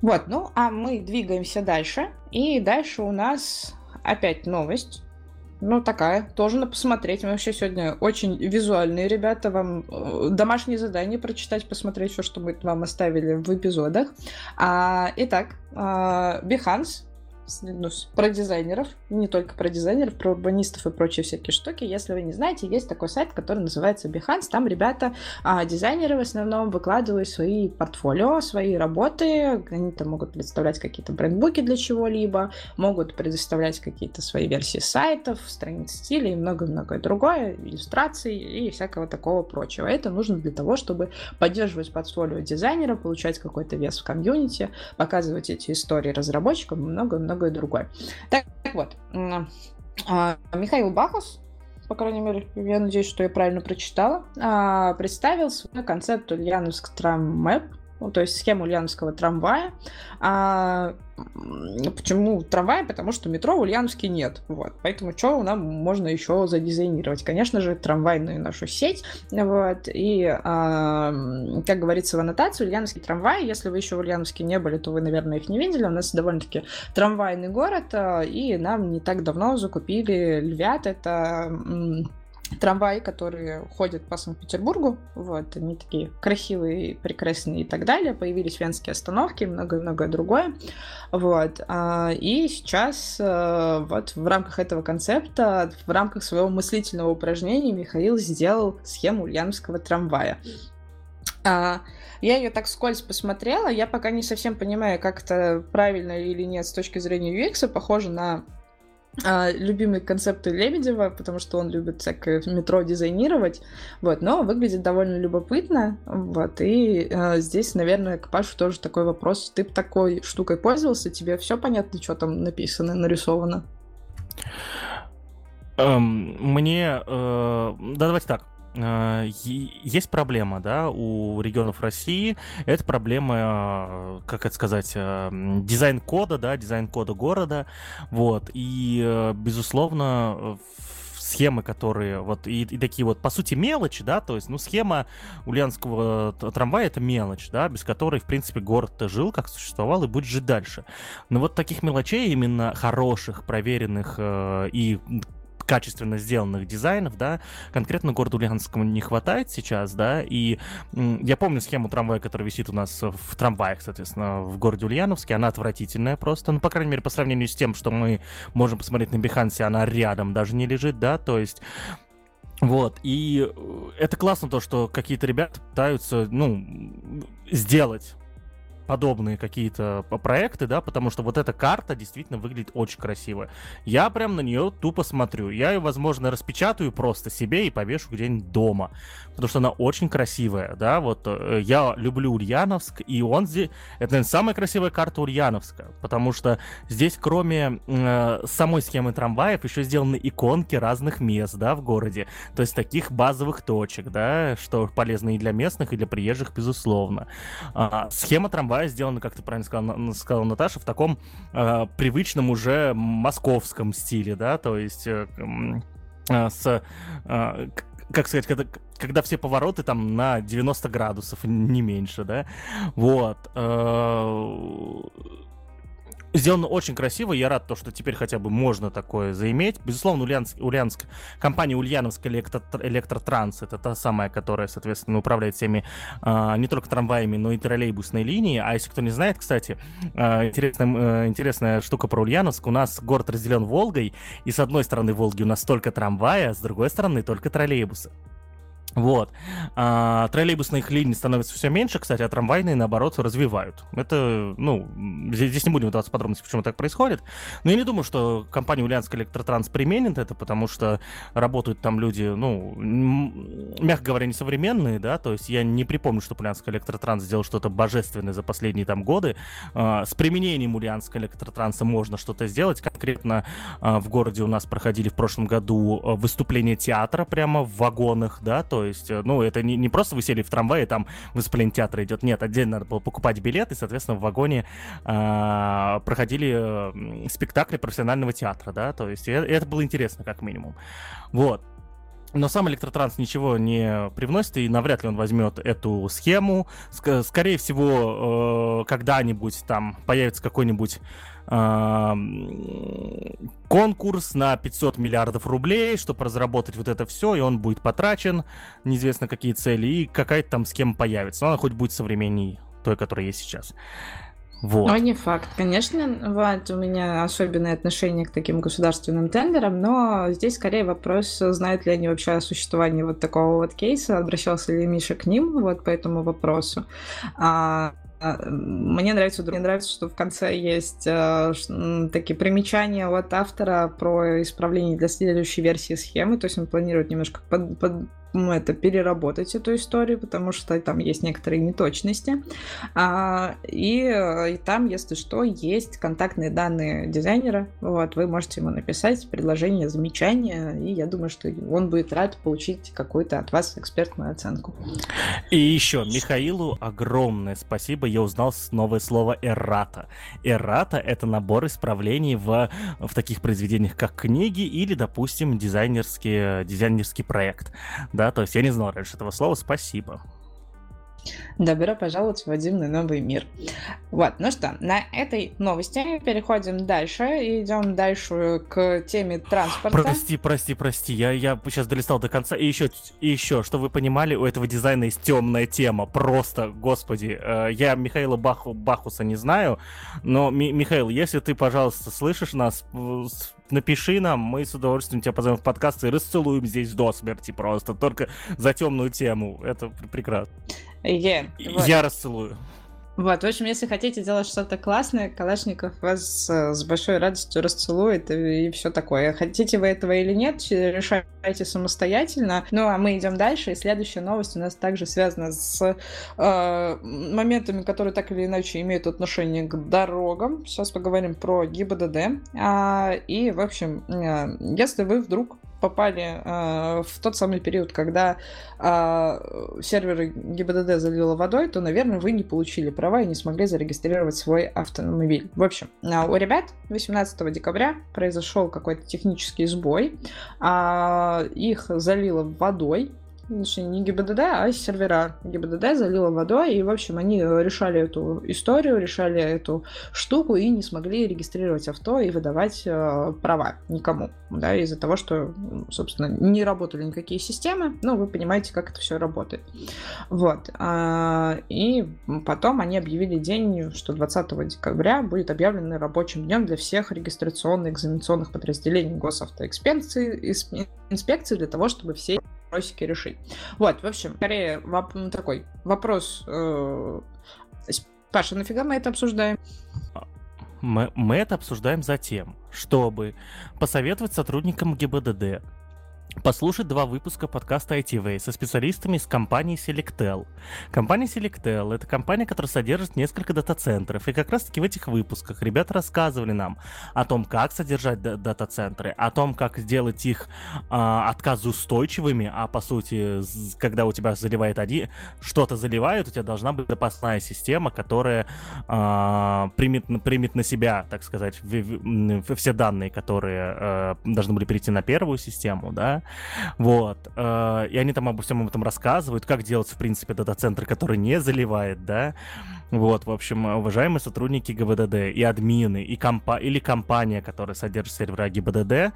Вот, ну а мы двигаемся дальше. И дальше у нас опять новость ну, такая, тоже на посмотреть. Мы вообще сегодня очень визуальные ребята. Вам э, домашние задания прочитать, посмотреть все, что мы вам оставили в эпизодах. А, итак, а, Behance ну, про дизайнеров, не только про дизайнеров, про урбанистов и прочие всякие штуки. Если вы не знаете, есть такой сайт, который называется Behance. Там ребята, а, дизайнеры в основном выкладывают свои портфолио, свои работы. Они там могут представлять какие-то брендбуки для чего-либо, могут предоставлять какие-то свои версии сайтов, страниц стиля и много-многое другое, иллюстрации и всякого такого прочего. Это нужно для того, чтобы поддерживать портфолио дизайнера, получать какой-то вес в комьюнити, показывать эти истории разработчикам много-много многое другое. Так, так вот, а, Михаил Бахус, по крайней мере, я надеюсь, что я правильно прочитала, а, представил свой концепт Ульяновск Трамп ну, то есть схему Ульяновского трамвая. А, почему трамвай? Потому что метро в Ульяновске нет. Вот. Поэтому что нам можно еще задизайнировать? Конечно же, трамвайную нашу сеть. Вот. И, а, как говорится в аннотации, Ульяновский трамвай, если вы еще в Ульяновске не были, то вы, наверное, их не видели. У нас довольно-таки трамвайный город, а, и нам не так давно закупили Львят. Это трамваи, которые ходят по Санкт-Петербургу. Вот, они такие красивые, прекрасные и так далее. Появились венские остановки и многое-многое другое. Вот. А, и сейчас э, вот в рамках этого концепта, в рамках своего мыслительного упражнения Михаил сделал схему ульяновского трамвая. А, я ее так скользь посмотрела, я пока не совсем понимаю, как это правильно или нет с точки зрения UX, похоже на а, любимые концепты Лебедева, потому что он любит всякое метро дизайнировать, вот, но выглядит довольно любопытно, вот, и э, здесь, наверное, к Пашу тоже такой вопрос, ты такой штукой пользовался, тебе все понятно, что там написано, нарисовано? Эм, мне, э, да, давайте так, есть проблема, да, у регионов России. Это проблема, э, как это сказать, э, дизайн кода, да, дизайн кода города. Вот. И, безусловно, схемы, которые вот и, и такие вот, по сути, мелочи, да, то есть, ну, схема ульянского трамвая — это мелочь, да, без которой, в принципе, город жил, как существовал, и будет жить дальше. Но вот таких мелочей, именно хороших, проверенных э, и качественно сделанных дизайнов, да, конкретно городу Ульяновскому не хватает сейчас, да, и я помню схему трамвая, которая висит у нас в трамваях, соответственно, в городе Ульяновске, она отвратительная просто, ну, по крайней мере, по сравнению с тем, что мы можем посмотреть на Бихансе, она рядом даже не лежит, да, то есть вот, и э, это классно то, что какие-то ребята пытаются, ну, сделать подобные какие-то проекты, да, потому что вот эта карта действительно выглядит очень красиво. Я прям на нее тупо смотрю. Я ее, возможно, распечатаю просто себе и повешу где-нибудь дома, потому что она очень красивая, да, вот э, я люблю Ульяновск, и он здесь, это, наверное, самая красивая карта Ульяновска, потому что здесь, кроме э, самой схемы трамваев, еще сделаны иконки разных мест, да, в городе, то есть таких базовых точек, да, что полезно и для местных, и для приезжих, безусловно. А, схема трамвая сделана, как ты правильно сказала, сказала Наташа, в таком э, привычном уже московском стиле, да, то есть э, э, с, э, как сказать, когда, когда все повороты там на 90 градусов, не меньше, да, вот. Э, сделано очень красиво. Я рад, то, что теперь хотя бы можно такое заиметь. Безусловно, Ульяновск, Ульяновск, компания Ульяновск электро, Электротранс, это та самая, которая, соответственно, управляет всеми а, не только трамваями, но и троллейбусной линией. А если кто не знает, кстати, а, интересная, а, интересная штука про Ульяновск. У нас город разделен Волгой, и с одной стороны Волги у нас только трамвая, а с другой стороны только троллейбусы. Вот. А, троллейбусных линий становится все меньше, кстати, а трамвайные, наоборот, развивают. Это, ну, здесь, здесь не будем вдаваться в подробности, почему так происходит. Но я не думаю, что компания Ульяновск Электротранс применит это, потому что работают там люди, ну, мягко говоря, несовременные, да, то есть я не припомню, что Ульяновск Электротранс сделал что-то божественное за последние там годы. А, с применением Ульяновска Электротранса можно что-то сделать. Конкретно а, в городе у нас проходили в прошлом году а, выступления театра прямо в вагонах, да, то есть, э, ну, это не, не просто вы сели в трамвае, там выступление театра идет. Нет, отдельно надо было покупать билет, и, соответственно, в вагоне э, проходили спектакли профессионального театра, да, то есть, и, и это было интересно, как минимум. Вот. Но сам электротранс ничего не привносит, и навряд ли он возьмет эту схему. Ск- скорее всего, э, когда-нибудь там появится какой-нибудь конкурс на 500 миллиардов рублей, чтобы разработать вот это все, и он будет потрачен, неизвестно какие цели, и какая-то там схема появится. Но она хоть будет современней той, которая есть сейчас. Вот. Но не факт. Конечно, вот, у меня особенное отношение к таким государственным тендерам, но здесь скорее вопрос, знают ли они вообще о существовании вот такого вот кейса, обращался ли Миша к ним вот по этому вопросу. А, мне нравится, мне нравится, что в конце есть э, такие примечания от автора про исправление для следующей версии схемы, то есть он планирует немножко под, под, это переработать эту историю, потому что там есть некоторые неточности. А, и, и там, если что, есть контактные данные дизайнера. Вот, вы можете ему написать предложение, замечание, и я думаю, что он будет рад получить какую-то от вас экспертную оценку. И еще Михаилу огромное спасибо. Я узнал новое слово эррата. Эррата — это набор исправлений в, в таких произведениях, как книги или, допустим, дизайнерский, дизайнерский проект. Да, да, то есть я не знал раньше этого слова, спасибо. Добро пожаловать в один новый мир. Вот, ну что, на этой новости переходим дальше. Идем дальше к теме транспорта. Прости, прости, прости. Я, я сейчас долистал до конца. И еще, и еще, что вы понимали, у этого дизайна есть темная тема. Просто, господи. Э, я Михаила Баху, Бахуса не знаю, но, Ми, Михаил, если ты, пожалуйста, слышишь нас, напиши нам, мы с удовольствием тебя позовем в подкаст и расцелуем здесь до смерти просто, только за темную тему. Это прекрасно. Yeah, вот. Я расцелую. Вот, в общем, если хотите делать что-то классное, Калашников вас э, с большой радостью расцелует и, и все такое. Хотите вы этого или нет, решайте самостоятельно. Ну, а мы идем дальше, и следующая новость у нас также связана с э, моментами, которые так или иначе имеют отношение к дорогам. Сейчас поговорим про ГИБДД. А, и, в общем, э, если вы вдруг попали э, в тот самый период, когда э, серверы ГИБДД залило водой, то, наверное, вы не получили права и не смогли зарегистрировать свой автомобиль. В общем, э, у ребят 18 декабря произошел какой-то технический сбой, э, их залило водой, точнее, не ГИБДД, а сервера ГИБДД залило водой, и, в общем, они решали эту историю, решали эту штуку и не смогли регистрировать авто и выдавать э, права никому, да, из-за того, что, собственно, не работали никакие системы, ну, вы понимаете, как это все работает. Вот. А, и потом они объявили день, что 20 декабря будет объявлен рабочим днем для всех регистрационных экзаменационных подразделений госавтоинспекции инспекции для того, чтобы все вопросики решить. Вот, в общем, скорее воп такой вопрос. Э Паша, нафига мы это обсуждаем? Мы, мы это обсуждаем затем, чтобы посоветовать сотрудникам ГИБДД послушать два выпуска подкаста ITV со специалистами из компании Selectel. Компания Selectel — это компания, которая содержит несколько дата-центров, и как раз-таки в этих выпусках ребята рассказывали нам о том, как содержать дата-центры, о том, как сделать их а, отказоустойчивыми, а по сути, когда у тебя заливает один, что-то заливают, у тебя должна быть запасная система, которая а, примет, примет на себя, так сказать, все данные, которые а, должны были перейти на первую систему, да, вот. Э, и они там обо всем этом рассказывают, как делать, в принципе, дата-центр, который не заливает, да. Вот, в общем, уважаемые сотрудники ГБДД и админы, и компа или компания, которая содержит сервера ГИБДД,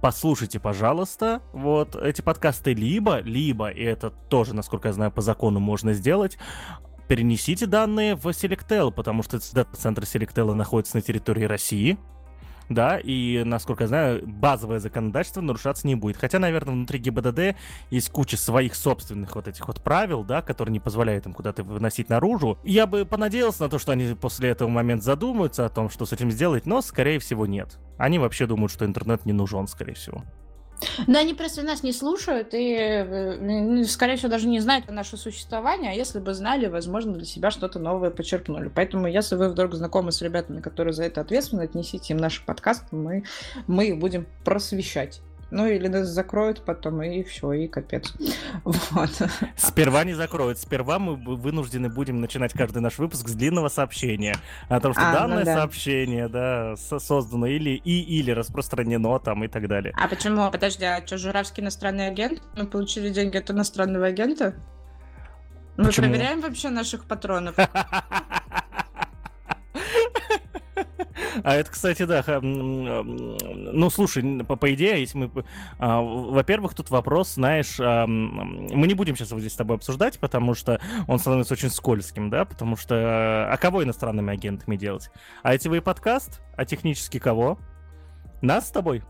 послушайте, пожалуйста, вот эти подкасты либо, либо, и это тоже, насколько я знаю, по закону можно сделать, перенесите данные в Selectel, потому что дата-центр Selectel находится на территории России, да, и, насколько я знаю, базовое законодательство нарушаться не будет. Хотя, наверное, внутри ГИБДД есть куча своих собственных вот этих вот правил, да, которые не позволяют им куда-то выносить наружу. Я бы понадеялся на то, что они после этого момента задумаются о том, что с этим сделать, но, скорее всего, нет. Они вообще думают, что интернет не нужен, скорее всего. Да, они просто нас не слушают и, э, скорее всего, даже не знают о нашем существовании, а если бы знали, возможно, для себя что-то новое почерпнули. Поэтому, если вы вдруг знакомы с ребятами, которые за это ответственны, отнесите им наш подкаст, мы, мы их будем просвещать. Ну или нас закроют потом, и все, и капец. Вот. Сперва не закроют. Сперва мы вынуждены будем начинать каждый наш выпуск с длинного сообщения. О том, что а, данное ну да. сообщение, да, создано или и или распространено там и так далее. А почему? Подожди, а что, Журавский иностранный агент? Мы получили деньги от иностранного агента? Мы Почему? проверяем вообще наших патронов. А это, кстати, да. Ну, слушай, по, по идее, если мы... А, во-первых, тут вопрос, знаешь, а, мы не будем сейчас его здесь с тобой обсуждать, потому что он становится очень скользким, да, потому что... А кого иностранными агентами делать? А эти вы подкаст? А технически кого? Нас с тобой?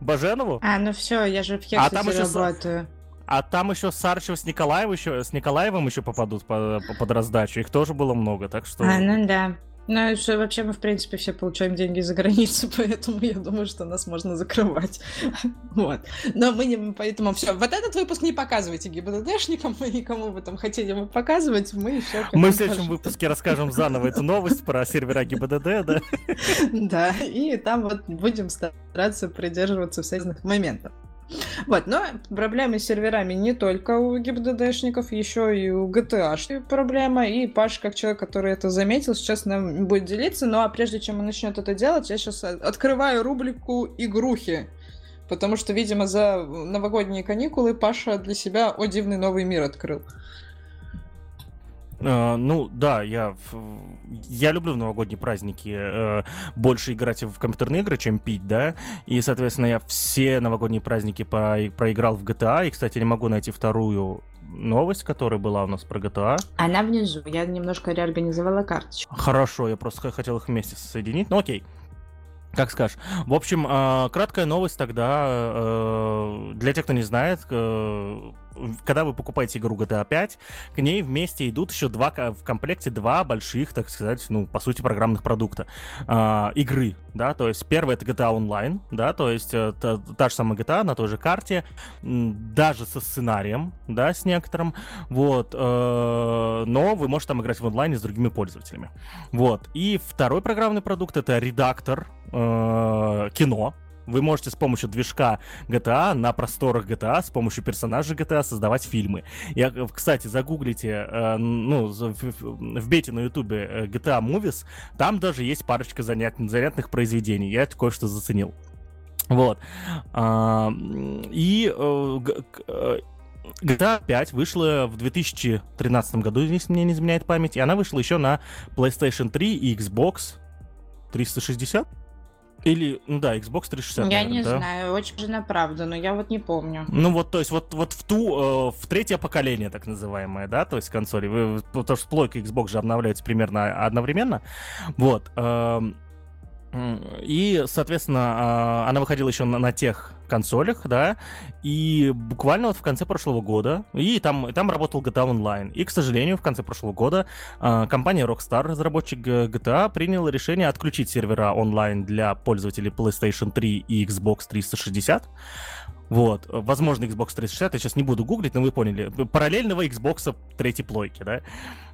Баженову? А, ну все, я же в Хексите а там еще работаю. А там еще Сарчев с Николаевым еще, с Николаевым еще попадут под, под раздачу. Их тоже было много, так что... А, ну да. Ну, что, вообще мы, в принципе, все получаем деньги за границу, поэтому я думаю, что нас можно закрывать. вот. Но мы не... Поэтому все. Вот этот выпуск не показывайте ГИБДДшникам, мы никому бы там хотели бы показывать, мы все... Мы в следующем выпуске расскажем заново эту новость про сервера ГИБДД, да? да, и там вот будем стараться придерживаться всяких моментов. Вот, но проблемы с серверами не только у ГИБДДшников, еще и у GTA проблема. И Паш, как человек, который это заметил, сейчас нам будет делиться. Ну а прежде чем он начнет это делать, я сейчас открываю рубрику игрухи. Потому что, видимо, за новогодние каникулы Паша для себя «О, дивный новый мир» открыл. Uh, ну да, я, я люблю в новогодние праздники uh, больше играть в компьютерные игры, чем пить, да. И, соответственно, я все новогодние праздники по проиграл в GTA. И, кстати, не могу найти вторую новость, которая была у нас про GTA. Она внизу. Я немножко реорганизовала карточку. Хорошо, я просто хотел их вместе соединить. Ну окей. Как скажешь. В общем, э, краткая новость тогда. Э, для тех, кто не знает, э, когда вы покупаете игру GTA 5, к ней вместе идут еще два в комплекте два больших, так сказать, ну, по сути, программных продукта э, игры, да, то есть первый это GTA Online, да, то есть э, та, та же самая GTA на той же карте, даже со сценарием, да, с некоторым, вот, э, но вы можете там играть в онлайне с другими пользователями, вот, и второй программный продукт это редактор э, кино, вы можете с помощью движка GTA на просторах GTA с помощью персонажей GTA создавать фильмы. Я, кстати, загуглите, э, ну, вбейте на ютубе э, GTA Movies, там даже есть парочка занят, занятных произведений. Я кое-что заценил. Вот. А, и э, GTA 5 вышла в 2013 году, если мне не изменяет память, и она вышла еще на PlayStation 3 и Xbox 360. Или, ну да, Xbox 360. Я наверное, не да? знаю, очень же на правду, но я вот не помню. Ну вот, то есть вот, вот в ту, э, в третье поколение, так называемое, да, то есть консоли, вы, потому что плойка Xbox же обновляется примерно одновременно, вот, эм, и, соответственно, а, она выходила еще на, тех консолях, да, и буквально вот в конце прошлого года, и там, там работал GTA Online, и, к сожалению, в конце прошлого года э, компания Rockstar, разработчик GTA, приняла решение отключить сервера онлайн для пользователей PlayStation 3 и Xbox 360, вот, возможно, Xbox 360, я сейчас не буду гуглить, но вы поняли, параллельного Xbox третьей плойки, да,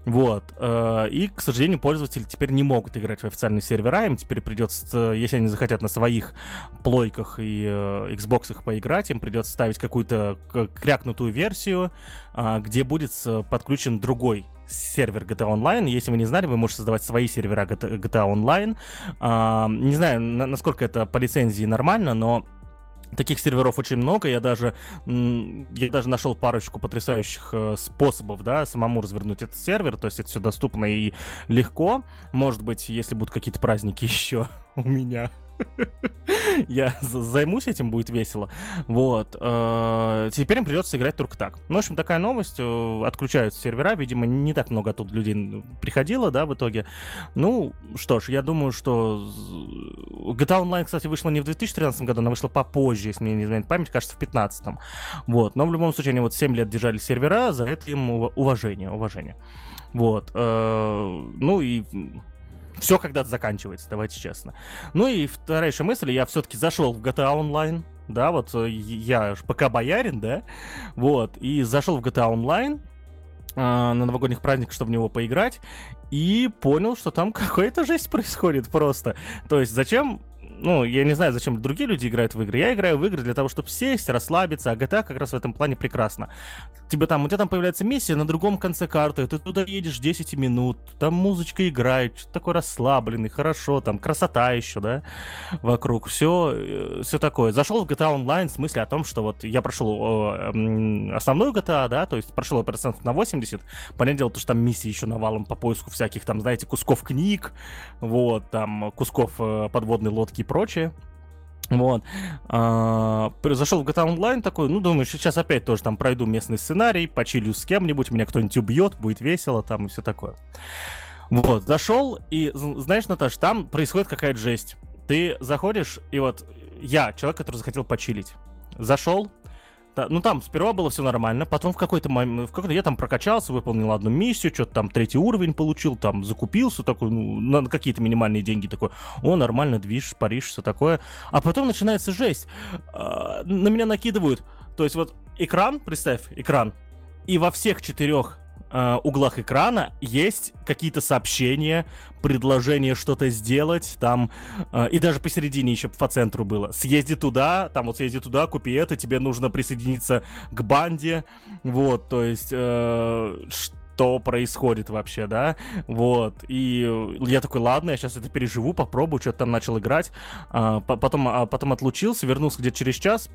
вот, э, и, к сожалению, пользователи теперь не могут играть в официальные сервера, им теперь придется, если они захотят на своих плойках и э, Xbox поиграть, им придется ставить какую-то крякнутую версию, э, где будет подключен другой сервер GTA Online. Если вы не знали, вы можете создавать свои сервера GTA Online. Не знаю, насколько это по лицензии нормально, но Таких серверов очень много, я даже, я даже нашел парочку потрясающих э, способов, да, самому развернуть этот сервер, то есть это все доступно и легко. Может быть, если будут какие-то праздники еще у меня, я займусь этим, будет весело. Вот. Э, теперь им придется играть только так. Ну, в общем, такая новость. Э, отключаются сервера. Видимо, не так много тут людей приходило, да, в итоге. Ну, что ж, я думаю, что GTA Online, кстати, вышла не в 2013 году, она вышла попозже, если мне не изменяет память, кажется, в 2015. Вот. Но в любом случае, они вот 7 лет держали сервера, за это им уважение, уважение. Вот. Э, ну и все когда-то заканчивается, давайте честно. Ну и вторая еще мысль, я все-таки зашел в GTA Online, да, вот э, я пока боярин, да, вот, и зашел в GTA Online, э, на новогодних праздниках, чтобы в него поиграть, и понял, что там какая-то жесть происходит просто. То есть зачем ну, я не знаю, зачем другие люди играют в игры. Я играю в игры для того, чтобы сесть, расслабиться, а GTA как раз в этом плане прекрасно. Тебе там, у тебя там появляется миссия на другом конце карты, ты туда едешь 10 минут, там музычка играет, что такой расслабленный, хорошо, там красота еще, да, вокруг, все, э, все такое. Зашел в GTA Online в смысле о том, что вот я прошел э, основную GTA, да, то есть прошел процентов на 80, понятное дело, то, что там миссии еще навалом по поиску всяких там, знаете, кусков книг, вот, там, кусков э, подводной лодки и прочее. Вот. А, зашел в GTA Online такой, ну, думаю, сейчас опять тоже там пройду местный сценарий, почилю с кем-нибудь, меня кто-нибудь убьет, будет весело там и все такое. Вот, зашел, и знаешь, Наташ, там происходит какая-то жесть. Ты заходишь, и вот я, человек, который захотел почилить, зашел, ну там сперва было все нормально, потом в какой-то момент, в какой-то я там прокачался, выполнил одну миссию, что-то там третий уровень получил, там закупился такой, ну, на какие-то минимальные деньги такой, о, нормально, движ, Париж, все такое. А потом начинается жесть. А, на меня накидывают, то есть вот экран, представь, экран, и во всех четырех э, углах экрана есть какие-то сообщения, предложения что-то сделать, там, э, и даже посередине еще по центру было. Съезди туда, там вот съезди туда, купи это, тебе нужно присоединиться к банде, вот, то есть, э, происходит вообще, да, вот, и я такой, ладно, я сейчас это переживу, попробую, что-то там начал играть, а, потом, а потом отлучился, вернулся где-то через час,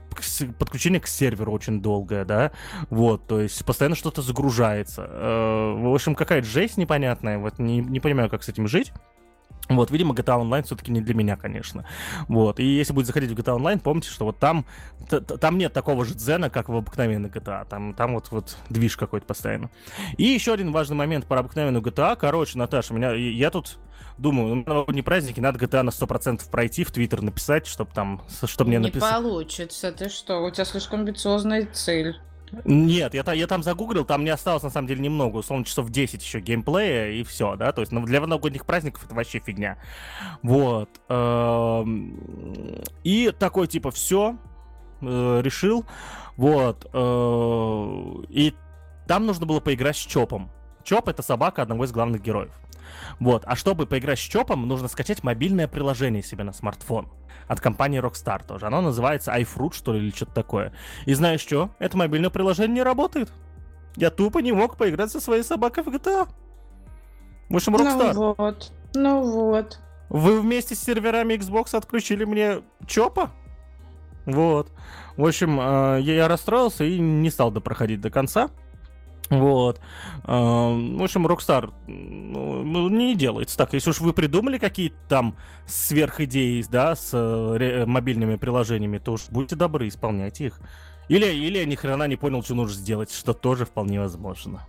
подключение к серверу очень долгое, да, вот, то есть постоянно что-то загружается, э, в общем, какая-то жесть непонятная, вот, не, не понимаю, как с этим жить, вот, видимо, GTA Online все-таки не для меня, конечно. Вот, и если будет заходить в GTA Online, помните, что вот там, там нет такого же дзена, как в обыкновенной GTA. Там, там вот, вот движ какой-то постоянно. И еще один важный момент про обыкновенную GTA. Короче, Наташа, меня, я тут думаю, на новогодние праздники надо GTA на 100% пройти, в Твиттер написать, чтобы там, чтобы мне написать. Не получится, ты что, у тебя слишком амбициозная цель. Нет, я, я там загуглил, там не осталось на самом деле немного, условно часов 10 еще геймплея и все, да, то есть ну, для новогодних праздников это вообще фигня. Вот. Эм, и такой типа все, э, решил, вот. Э, и там нужно было поиграть с Чопом. Чоп это собака одного из главных героев. Вот. А чтобы поиграть с Чопом, нужно скачать мобильное приложение себе на смартфон. От компании Rockstar тоже. Оно называется iFruit, что ли, или что-то такое. И знаешь что? Это мобильное приложение не работает. Я тупо не мог поиграть со своей собакой в GTA. В общем, Rockstar. Ну вот, ну вот. Вы вместе с серверами Xbox отключили мне Чопа? Вот. В общем, э, я расстроился и не стал допроходить до конца. Вот. Э, в общем, Rockstar ну, не делается так. Если уж вы придумали какие-то там сверхидеи, да, с э, мобильными приложениями, то уж будьте добры, исполняйте их. Или, или ни хрена не понял, что нужно сделать, что тоже вполне возможно.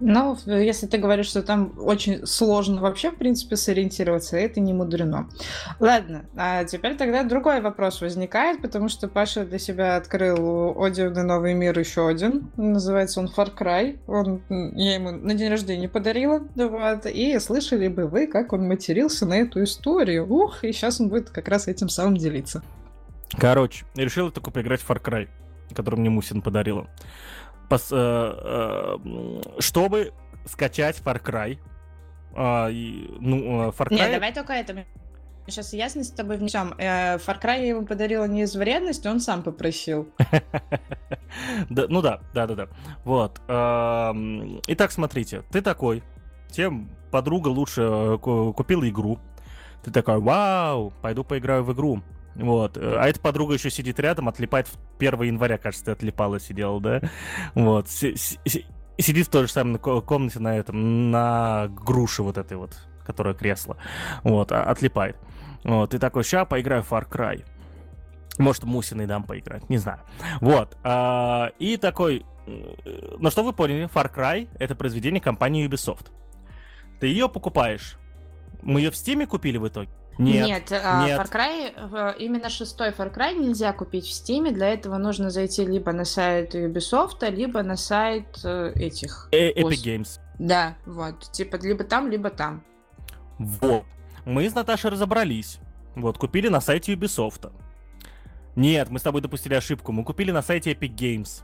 Ну, если ты говоришь, что там очень сложно вообще, в принципе, сориентироваться, это не мудрено. Ладно, а теперь тогда другой вопрос возникает, потому что Паша для себя открыл Одио новый мир еще один. Называется он Far Cry. Он, я ему на день рождения подарила. Вот, и слышали бы вы, как он матерился на эту историю. Ух, и сейчас он будет как раз этим самым делиться. Короче, решил только поиграть в Far Cry, который мне Мусин подарила пос, э, э, чтобы скачать Far Cry. Э, ну, Far Cry... Не, давай только это. Сейчас ясность с тобой внесем. Э, Far Cry я ему подарила не из вредности, он сам попросил. да, ну да, да, да, да. Вот. Итак, смотрите, ты такой, тем подруга лучше э, купила игру. Ты такой, вау, пойду поиграю в игру. Вот. А эта подруга еще сидит рядом, отлипает в 1 января, кажется, ты отлипала, сидела, да? Вот. Сидит в той же самой комнате на этом, на груше вот этой вот, которая кресло. Вот, а, отлипает. Вот, и такой, ща поиграю в Far Cry. Может, Мусиной дам поиграть, не знаю. Вот. А, и такой, ну что вы поняли, Far Cry — это произведение компании Ubisoft. Ты ее покупаешь. Мы ее в Стиме купили в итоге? Нет, нет, а, нет. Far Cry, именно шестой Far Cry нельзя купить в Steam. Для этого нужно зайти либо на сайт Ubisoft, либо на сайт э, этих. Э Epic Games. Да, вот. Типа либо там, либо там. Вот. Мы с Наташей разобрались. Вот, купили на сайте Ubisoft. Нет, мы с тобой допустили ошибку. Мы купили на сайте Epic Games.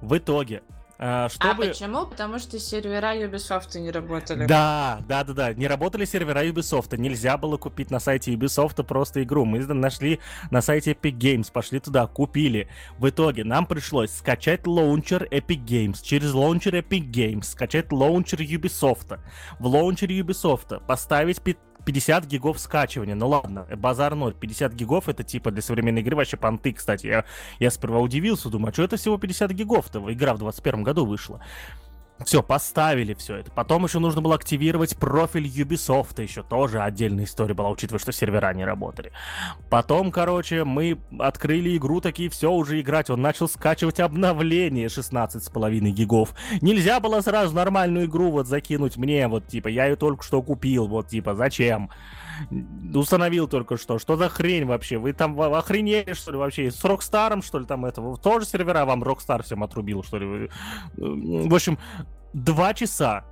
В итоге чтобы... А почему? Потому что сервера Ubisoft не работали. Да, да, да, да. Не работали сервера Ubisoft. Нельзя было купить на сайте Ubisoft просто игру. Мы нашли на сайте Epic Games, пошли туда, купили. В итоге нам пришлось скачать лаунчер Epic Games, через лаунчер Epic Games, скачать лаунчер Ubisoft. В лаунчере Ubisoft поставить 50 гигов скачивания. Ну ладно, базар 0. 50 гигов это типа для современной игры вообще понты, кстати. Я, я сперва удивился, думаю, а что это всего 50 гигов-то? Игра в 21 году вышла. Все, поставили все это. Потом еще нужно было активировать профиль Ubisoft, еще тоже отдельная история была, учитывая, что сервера не работали. Потом, короче, мы открыли игру, такие, все, уже играть. Он начал скачивать обновление 16,5 гигов. Нельзя было сразу нормальную игру вот закинуть мне, вот, типа, я ее только что купил, вот, типа, зачем? Установил только что. Что за хрень вообще? Вы там охренели, что ли, вообще? С Rockstar ом, что ли, там этого? Тоже сервера вам Rockstar всем отрубил, что ли? В общем, два часа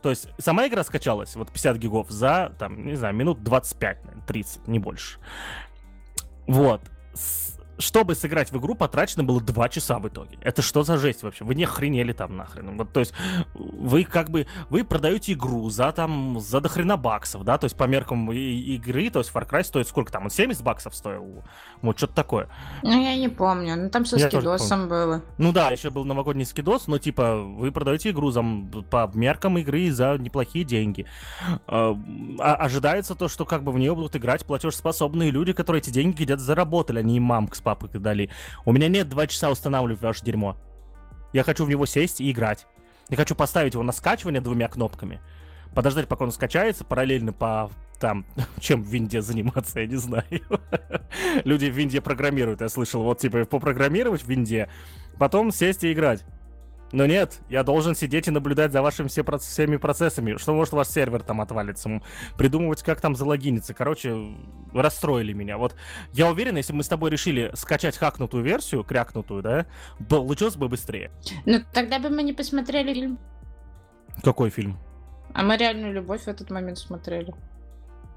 то есть сама игра скачалась, вот 50 гигов, за, там, не знаю, минут 25, наверное, 30, не больше. Вот чтобы сыграть в игру, потрачено было 2 часа в итоге. Это что за жесть вообще? Вы не охренели там нахрен. Вот, то есть, вы как бы, вы продаете игру за там, за дохрена баксов, да, то есть по меркам игры, то есть Far Cry стоит сколько там, он 70 баксов стоил? Вот что-то такое. Ну, я не помню, ну там со скидосом было. Ну да, еще был новогодний скидос, но типа, вы продаете игру за, по меркам игры за неплохие деньги. А, а, ожидается то, что как бы в нее будут играть платежеспособные люди, которые эти деньги где-то заработали, а не мамка с папой дали. У меня нет два часа устанавливать ваше дерьмо. Я хочу в него сесть и играть. Я хочу поставить его на скачивание двумя кнопками. Подождать, пока он скачается, параллельно по там, чем в Винде заниматься, я не знаю. Люди в Винде программируют, я слышал. Вот, типа, попрограммировать в Винде, потом сесть и играть. Но нет, я должен сидеть и наблюдать за вашими все, всеми процессами. Что может ваш сервер там отвалится? Придумывать, как там залогиниться. Короче, расстроили меня. Вот я уверен, если бы мы с тобой решили скачать хакнутую версию, крякнутую, да, получилось бы быстрее. Ну, тогда бы мы не посмотрели фильм. Какой фильм? А мы реальную любовь в этот момент смотрели.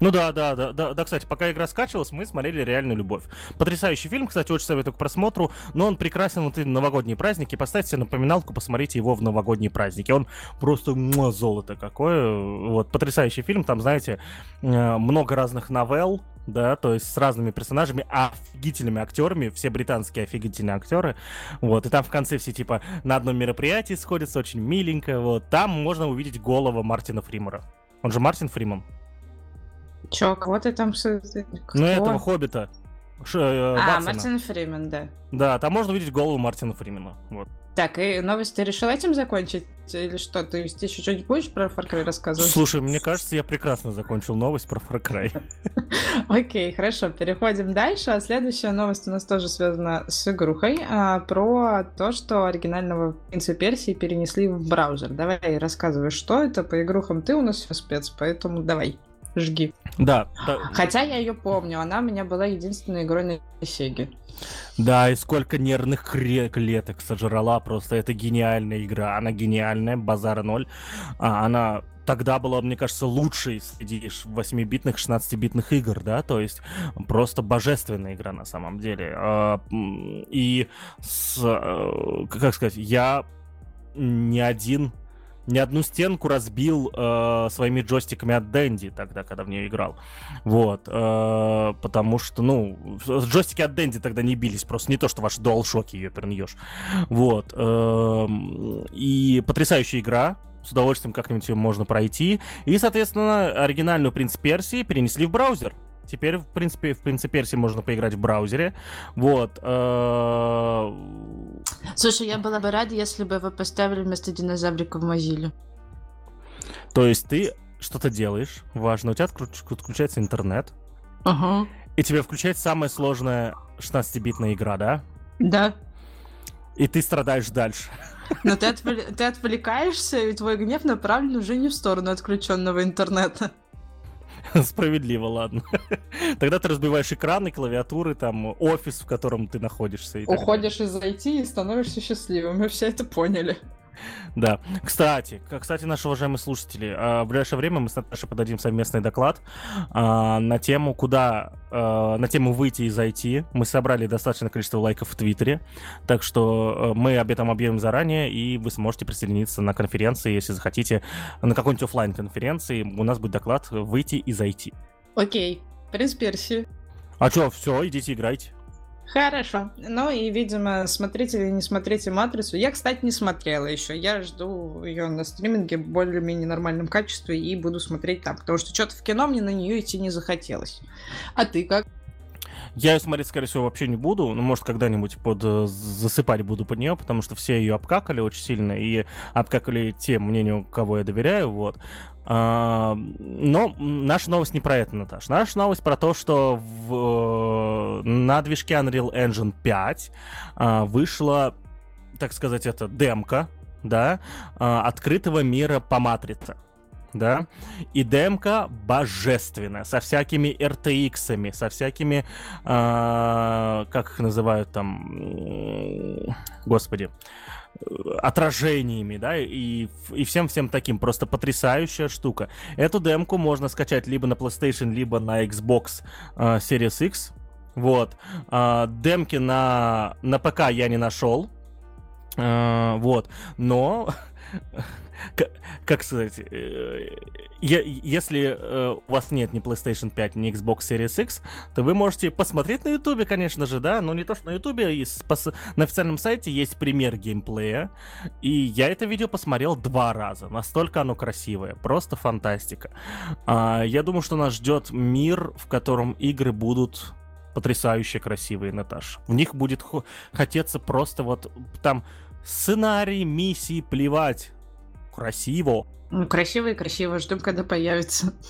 Ну да, да, да, да, да, кстати, пока игра скачивалась, мы смотрели «Реальную любовь». Потрясающий фильм, кстати, очень советую к просмотру, но он прекрасен вот и новогодние праздники. Поставьте себе напоминалку, посмотрите его в новогодние праздники. Он просто муа, золото какое. Вот, потрясающий фильм, там, знаете, э, много разных новелл, да, то есть с разными персонажами, офигительными актерами, все британские офигительные актеры, вот, и там в конце все, типа, на одном мероприятии сходятся, очень миленько, вот, там можно увидеть голову Мартина Фримера. Он же Мартин Фриман. Чё, кого ты там... Кто? Ну, этого Хоббита. Ш, э, а, Ватсона. Мартин Фримен, да. Да, там можно увидеть голову Мартина Фримена. Вот. Так, и новость ты решил этим закончить? Или что, ты еще что-нибудь будешь про Far Cry рассказывать? Слушай, мне кажется, я прекрасно закончил новость про Far Cry. Окей, хорошо, переходим дальше. А следующая новость у нас тоже связана с игрухой, а, про то, что оригинального Принца Персии перенесли в браузер. Давай рассказывай, что это. По игрухам ты у нас спец, поэтому давай жги. Да. да. Хотя я ее помню, она у меня была единственной игрой на Сеге. Да, и сколько нервных клеток сожрала, просто это гениальная игра, она гениальная, базара ноль. А, она тогда была, мне кажется, лучшей среди 8-битных, 16-битных игр, да, то есть просто божественная игра на самом деле. А, и, с, э, как сказать, я не один ни одну стенку разбил э, своими джойстиками от Дэнди тогда, когда в нее играл. Вот. Э, потому что, ну, джойстики от Дэнди тогда не бились. Просто не то, что ваш DualShock ее пернешь. Вот. Э, и потрясающая игра. С удовольствием как-нибудь ее можно пройти. И, соответственно, оригинальную «Принц Персии» перенесли в браузер. Теперь, в принципе, в принципе, версии можно поиграть в браузере. Вот. Э, Слушай, я была бы рада, если бы вы поставили вместо динозаврика в Mozilla. То есть ты что-то делаешь, важно, у тебя отключается интернет, ага. и тебе включается самая сложная 16-битная игра, да? Да. И ты страдаешь дальше. Но ты, отвл... ты отвлекаешься, и твой гнев направлен уже не в сторону отключенного интернета. Справедливо, ладно. Тогда ты разбиваешь экраны, клавиатуры, там, офис, в котором ты находишься. Уходишь из IT и становишься счастливым. Мы все это поняли. Да. Кстати, кстати, наши уважаемые слушатели, а, в ближайшее время мы с Наташей подадим совместный доклад а, на тему, куда, а, на тему выйти и зайти. Мы собрали достаточное количество лайков в Твиттере, так что мы об этом объявим заранее, и вы сможете присоединиться на конференции, если захотите, на какой-нибудь офлайн конференции у нас будет доклад «Выйти и зайти». Окей, принц Перси. А что, все, идите играйте. Хорошо. Ну и, видимо, смотрите или не смотрите «Матрицу». Я, кстати, не смотрела еще. Я жду ее на стриминге в более-менее нормальном качестве и буду смотреть там, потому что что-то в кино мне на нее идти не захотелось. А ты как? Я ее смотреть, скорее всего, вообще не буду. Ну, может, когда-нибудь под э, засыпать буду под нее, потому что все ее обкакали очень сильно, и обкакали те мнению, кого я доверяю, вот. А, но наша новость не про это, Наташ. Наша новость про то, что в, э, на движке Unreal Engine 5 а, вышла, так сказать, это демка, да, а, открытого мира по матрице да, и демка божественная, со всякими RTX-ами, со всякими, э, как их называют там, господи, отражениями, да, и, и всем-всем таким. Просто потрясающая штука. Эту демку можно скачать либо на PlayStation, либо на Xbox э, Series X. Вот. Э, демки на, на ПК я не нашел. Э, вот. Но как сказать, э, если э, у вас нет ни PlayStation 5, ни Xbox Series X, то вы можете посмотреть на YouTube, конечно же, да, но не то, что на YouTube, на официальном сайте есть пример геймплея, и я это видео посмотрел два раза, настолько оно красивое, просто фантастика. А, я думаю, что нас ждет мир, в котором игры будут потрясающе красивые, Наташ. В них будет хотеться просто вот там сценарий, миссии, плевать красиво. Ну, красиво и красиво. Ждем, когда появится.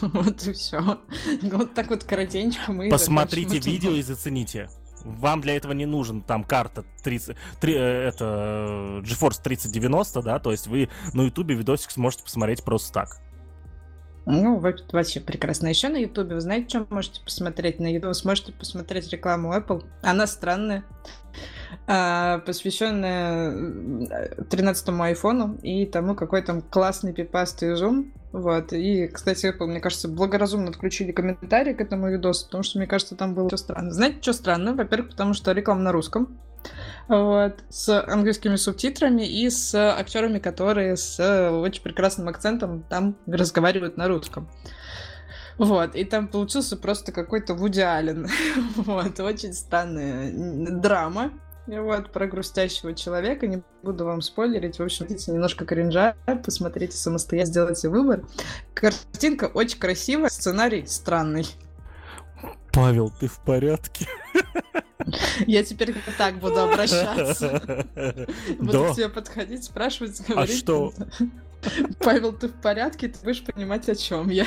Вот и все. Вот так вот коротенько мы... Посмотрите видео и зацените. Вам для этого не нужен там карта 30, 3, э, это GeForce 3090, да, то есть вы на ютубе видосик сможете посмотреть просто так. Ну, вообще прекрасно. Еще на Ютубе, вы знаете, что можете посмотреть на Ютубе? Сможете посмотреть рекламу Apple. Она странная, а, посвященная 13-му айфону и тому, какой там классный пипастый зум. Вот. И, кстати, Apple, мне кажется, благоразумно отключили комментарии к этому видосу, потому что, мне кажется, там было все странно. Знаете, что странно? Во-первых, потому что реклама на русском вот, с английскими субтитрами и с актерами, которые с очень прекрасным акцентом там разговаривают на русском. Вот, и там получился просто какой-то Вуди Аллен. вот, очень странная драма. Вот, про грустящего человека. Не буду вам спойлерить. В общем, видите, немножко кринжа. Посмотрите самостоятельно, сделайте выбор. Картинка очень красивая, сценарий странный. Павел, ты в порядке? Я теперь так буду обращаться. Буду к тебе подходить, спрашивать, а говорить. А что? Павел, ты в порядке? Ты будешь понимать, о чем я.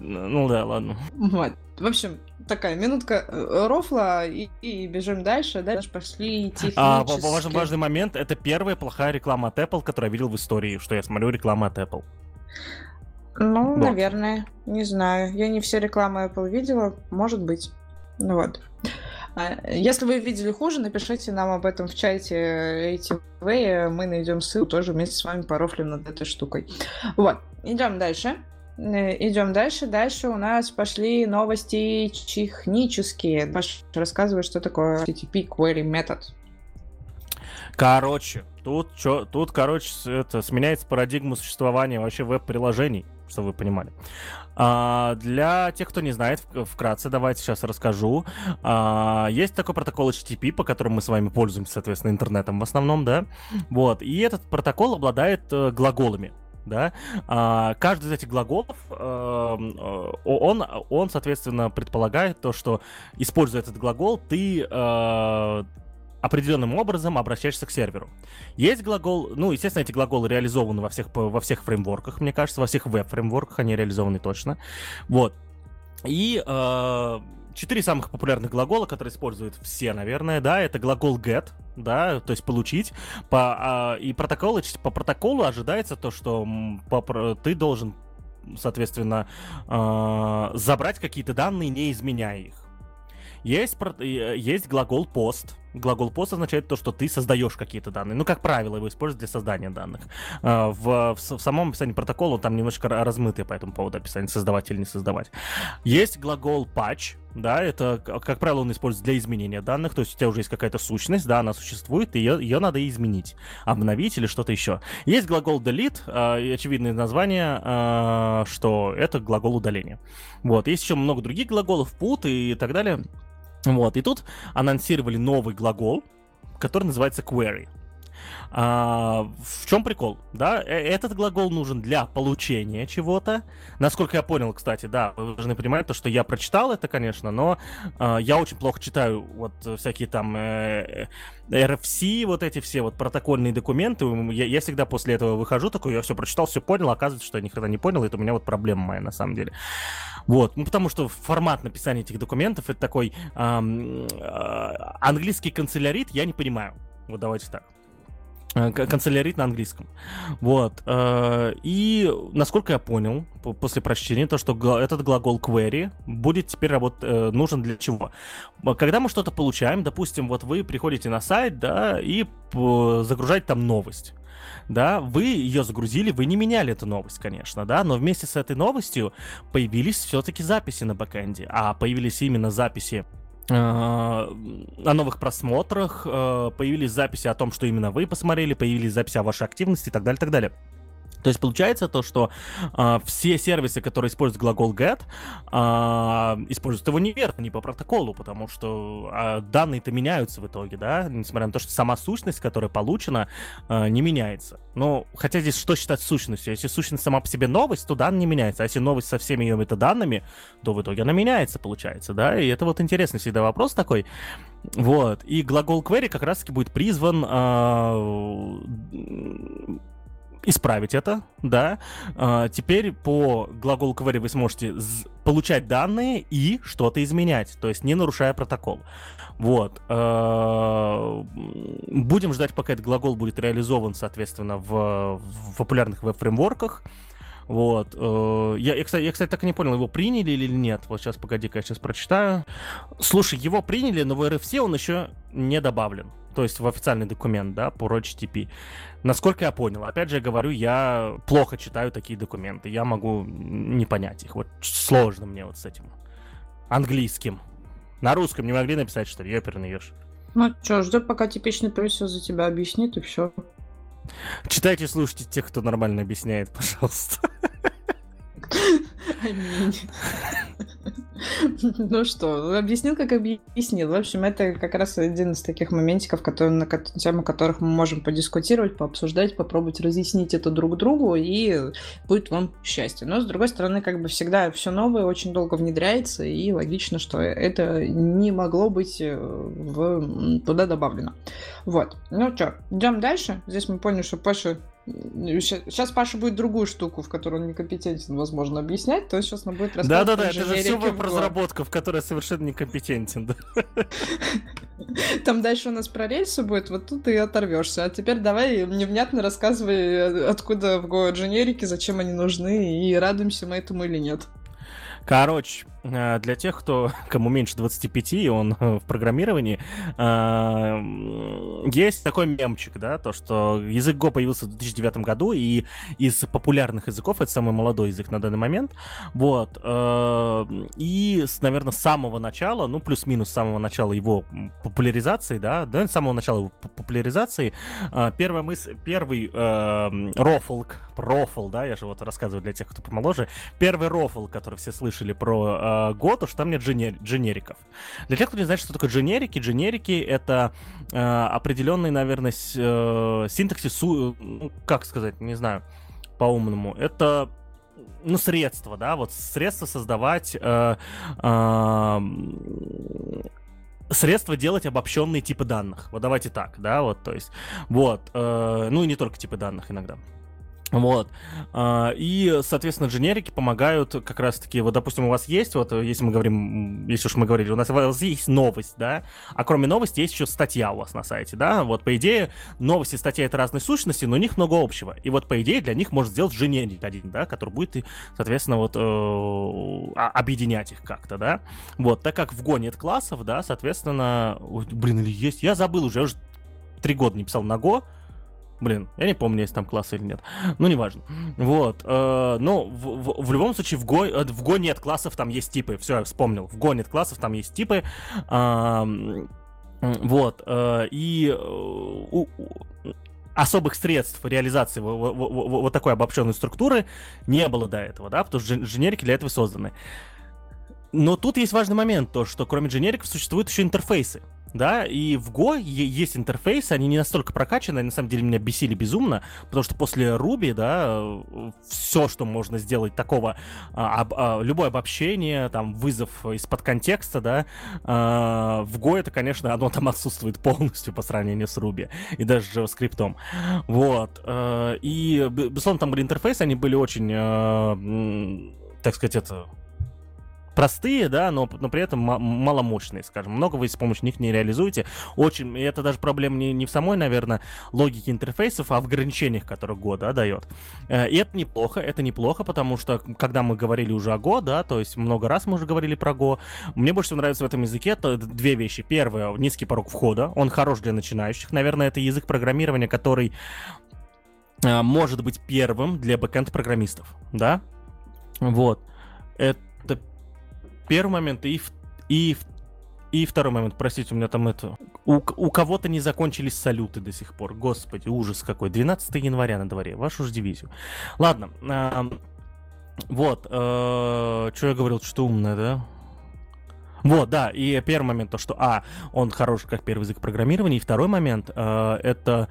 Ну да, ладно. Вот. В общем, такая минутка э, рофла и, и бежим дальше. Дальше пошли технически. А, важный, важный момент. Это первая плохая реклама от Apple, которую я видел в истории, что я смотрю рекламу от Apple. Ну, вот. наверное. Не знаю. Я не все рекламы Apple видела. Может быть. Ну вот. А, если вы видели хуже, напишите нам об этом в чате ATV, мы найдем ссылку, тоже вместе с вами порофлим над этой штукой. Вот, идем дальше. Э, идем дальше. Дальше у нас пошли новости технические. Паш, рассказывай, что такое HTTP Query Method. Короче, тут, чё, тут, короче, это, сменяется парадигма существования вообще веб-приложений, чтобы вы понимали. А, для тех, кто не знает, вкратце давайте сейчас расскажу. А, есть такой протокол HTTP, по которому мы с вами пользуемся, соответственно, интернетом в основном, да. Вот. И этот протокол обладает э, глаголами да, а, каждый из этих глаголов, а, он, он, соответственно, предполагает то, что, используя этот глагол, ты а, определенным образом обращаешься к серверу. Есть глагол, ну, естественно, эти глаголы реализованы во всех, во всех фреймворках, мне кажется, во всех веб-фреймворках они реализованы точно. Вот. И э, четыре самых популярных глагола, которые используют все, наверное, да, это глагол get, да, то есть получить, по, э, и протокол, по протоколу ожидается то, что по, ты должен, соответственно, э, забрать какие-то данные, не изменяя их. Есть, есть глагол post, Глагол post означает то, что ты создаешь какие-то данные. Ну, как правило, его используют для создания данных. А, в, в, в самом описании протокола там немножко размытый по этому поводу описание, создавать или не создавать. Есть глагол patch, да, это, как правило, он используется для изменения данных, то есть у тебя уже есть какая-то сущность, да, она существует, и ее, ее надо изменить, обновить или что-то еще. Есть глагол delete, э, очевидное название, э, что это глагол удаления. Вот, есть еще много других глаголов, put и так далее. Вот, и тут анонсировали новый глагол, который называется query. А, в чем прикол? Да, э, этот глагол нужен для получения чего-то. Насколько я понял, кстати, да, вы должны понимать то, что я прочитал это, конечно, но а, я очень плохо читаю вот всякие там э, RFC, вот эти все вот протокольные документы. Я, я всегда после этого выхожу такой, я все прочитал, все понял, оказывается, что я никогда не понял, это у меня вот проблема моя на самом деле. Вот, ну потому что формат написания этих документов это такой эм, э, английский канцелярит, я не понимаю. Вот давайте так. Э, канцелярит на английском. Вот. Э, и, насколько я понял, после прочтения, то, что этот глагол query будет теперь работать, э, нужен для чего? Когда мы что-то получаем, допустим, вот вы приходите на сайт, да, и загружаете там новость да, вы ее загрузили, вы не меняли эту новость, конечно, да, но вместе с этой новостью появились все-таки записи на бэкэнде, а появились именно записи о новых просмотрах, э, появились записи о том, что именно вы посмотрели, появились записи о вашей активности и так далее, так далее. То есть получается то, что э, все сервисы, которые используют глагол get, э, используют его неверно, не по протоколу, потому что э, данные-то меняются в итоге, да, несмотря на то, что сама сущность, которая получена, э, не меняется. Но хотя здесь что считать сущностью? Если сущность сама по себе новость, то данные не меняется, а если новость со всеми ее метаданными, то в итоге она меняется, получается, да, и это вот интересный всегда вопрос такой. Вот, и глагол query как раз-таки будет призван э, исправить это, да. А, теперь по глаголу query вы сможете получать данные и что-то изменять, то есть не нарушая протокол. Вот. А, будем ждать, пока этот глагол будет реализован, соответственно, в, в популярных веб-фреймворках. Вот. Э, я, я, кстати, я, кстати, так и не понял, его приняли или нет. Вот сейчас, погоди-ка, я сейчас прочитаю. Слушай, его приняли, но в RFC он еще не добавлен. То есть в официальный документ, да, по HTTP. Насколько я понял. Опять же, я говорю, я плохо читаю такие документы. Я могу не понять их. Вот сложно мне вот с этим. Английским. На русском не могли написать, что ли? Ёперный ешь. Ну что, ждем, пока типичный профессор за тебя объяснит, и все. Читайте, слушайте тех, кто нормально объясняет, пожалуйста. Ну что, объяснил, как объяснил. В общем, это как раз один из таких моментиков, которые, на тему которых мы можем подискутировать, пообсуждать, попробовать разъяснить это друг другу, и будет вам счастье. Но, с другой стороны, как бы всегда все новое очень долго внедряется, и логично, что это не могло быть э, в... туда добавлено. Вот. Ну что, идем дальше. Здесь мы поняли, что Паша Сейчас Паша будет другую штуку, в которой он некомпетентен, возможно, объяснять, то сейчас он будет рассказывать Да-да-да, это же все в разработка, в которой совершенно некомпетентен. Да. Там дальше у нас про рельсы будет, вот тут и оторвешься. А теперь давай невнятно рассказывай, откуда в Go дженерики, зачем они нужны, и радуемся мы этому или нет. Короче, э, для тех, кто, кому меньше 25, и он э, в программировании, э, есть такой мемчик, да, то, что язык Go появился в 2009 году, и из популярных языков это самый молодой язык на данный момент, вот, и, наверное, с самого начала, ну, плюс-минус с самого начала его популяризации, да, да, с самого начала его популяризации, первая мысль, первый рофл, рофл, да, я же вот рассказываю для тех, кто помоложе, первый рофл, который все слышали про э, то что там нет дженер- дженериков. Для тех, кто не знает, что такое дженерики, дженерики — это э, определенный, наверное, с, э, синтаксис, ну, как сказать, не знаю, по-умному. Это ну, средства, да, вот средства создавать э, э, средства делать обобщенные типы данных. Вот давайте так, да, вот, то есть, вот, э, ну и не только типы данных иногда. Вот. А, и, соответственно, дженерики помогают как раз-таки, вот, допустим, у вас есть, вот, если мы говорим, если уж мы говорили, у нас, у вас есть новость, да, а кроме новости есть еще статья у вас на сайте, да, вот, по идее, новости и статья — это разные сущности, но у них много общего. И вот, по идее, для них можно сделать дженерик один, да, который будет, соответственно, вот, э, объединять их как-то, да. Вот, так как в Go нет классов, да, соответственно, блин, или есть, я забыл уже, я уже три года не писал на Go, Блин, я не помню, есть там классы или нет. Ну, неважно. Вот. Э, ну, в, в, в любом случае, в Go, э, в Go нет классов, там есть типы. Все, я вспомнил. В Go нет классов, там есть типы. Э, вот. Э, и э, у, особых средств реализации вот, вот, вот такой обобщенной структуры не было до этого, да, потому что дженерики для этого созданы. Но тут есть важный момент, то, что кроме дженериков существуют еще интерфейсы да, и в Go есть интерфейсы, они не настолько прокачаны, они на самом деле меня бесили безумно, потому что после Ruby, да, все, что можно сделать такого, а, об, а, любое обобщение, там, вызов из-под контекста, да, а, в Go это, конечно, оно там отсутствует полностью по сравнению с Ruby и даже с JavaScript. Вот, а, и, безусловно, там были интерфейсы, они были очень, а, так сказать, это простые, да, но, но при этом маломощные, скажем. Много вы с помощью них не реализуете. Очень, и это даже проблема не, не в самой, наверное, логике интерфейсов, а в ограничениях, которые Go, да, дает. Э, и это неплохо, это неплохо, потому что, когда мы говорили уже о Go, да, то есть много раз мы уже говорили про Go, мне больше всего нравится в этом языке это две вещи. Первое, низкий порог входа, он хорош для начинающих. Наверное, это язык программирования, который э, может быть первым для бэкэнд-программистов, да? Вот. Это первый момент и, и, и второй момент, простите, у меня там это... У, у кого-то не закончились салюты до сих пор. Господи, ужас какой. 12 января на дворе. Вашу же дивизию. Ладно. Э, вот. Э, что я говорил, что умное, да? Вот, да, и первый момент то, что, а, он хорош как первый язык программирования, и второй момент, э, это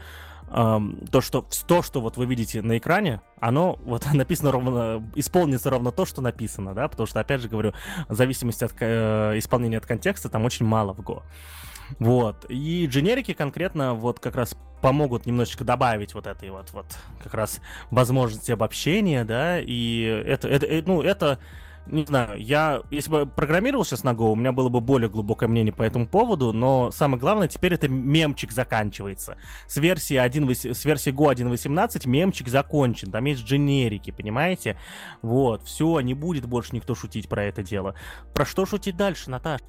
то, что то, что вот вы видите на экране, оно вот написано ровно, исполнится ровно то, что написано, да, потому что, опять же говорю, в зависимости от э, исполнения от контекста, там очень мало в Go. Вот. И дженерики конкретно вот как раз помогут немножечко добавить вот этой вот, вот как раз возможности обобщения, да, и это, это, э, ну, это не знаю, я, если бы программировал сейчас на Go, у меня было бы более глубокое мнение по этому поводу, но самое главное, теперь это мемчик заканчивается. С версии, 1, с версии Go 1.18 мемчик закончен, там есть дженерики, понимаете? Вот, все, не будет больше никто шутить про это дело. Про что шутить дальше, Наташа?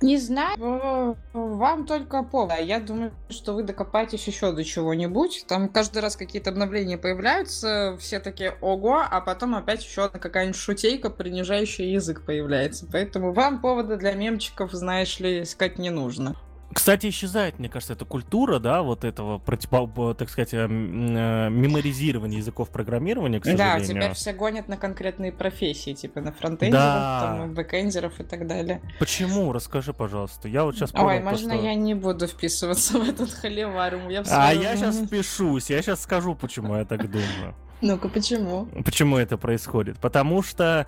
Не знаю, вам только повод. Я думаю, что вы докопаетесь еще до чего-нибудь. Там каждый раз какие-то обновления появляются, все такие ого, а потом опять еще одна какая-нибудь шутейка, принижающая язык появляется. Поэтому вам повода для мемчиков, знаешь ли, искать не нужно. Кстати, исчезает, мне кажется, эта культура, да, вот этого, противо, так сказать, э, э, меморизирования языков программирования, к сожалению. Да, теперь все гонят на конкретные профессии, типа на фронтендеров, да. там, бэкэндеров и так далее. Почему? Расскажи, пожалуйста. Я вот сейчас понял, Ой, можно что... я не буду вписываться в этот холивар? Я а я сейчас впишусь, я сейчас скажу, почему я так думаю. Ну-ка, почему? Почему это происходит? Потому что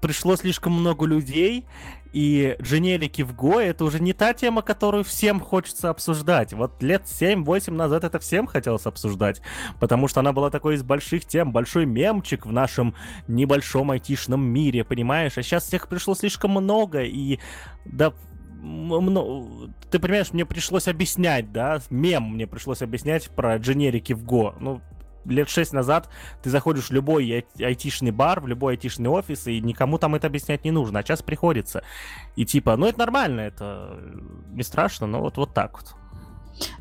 пришло слишком много людей, и дженерики в Go это уже не та тема, которую всем хочется обсуждать. Вот лет 7-8 назад это всем хотелось обсуждать, потому что она была такой из больших тем, большой мемчик в нашем небольшом айтишном мире, понимаешь? А сейчас всех пришло слишком много, и да ты понимаешь, мне пришлось объяснять, да, мем мне пришлось объяснять про дженерики в Go. Ну, лет шесть назад ты заходишь в любой айтишный бар, в любой айтишный офис, и никому там это объяснять не нужно, а сейчас приходится. И типа, ну это нормально, это не страшно, но вот, вот так вот.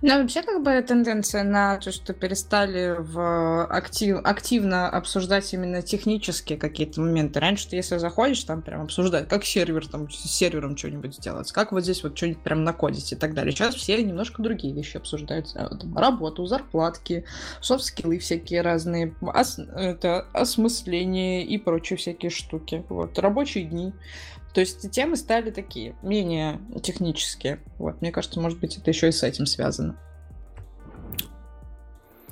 Ну, вообще, как бы тенденция на то, что перестали в актив, активно обсуждать именно технические какие-то моменты. Раньше ты, если заходишь, там прям обсуждать, как сервер, там, с сервером что-нибудь сделать, как вот здесь вот что-нибудь прям накодить и так далее. Сейчас все немножко другие вещи обсуждают. Там, работу, зарплатки, софт-скиллы всякие разные, ос, это, осмысление и прочие всякие штуки. Вот, рабочие дни. То есть темы стали такие, менее технические. Вот, мне кажется, может быть, это еще и с этим связано.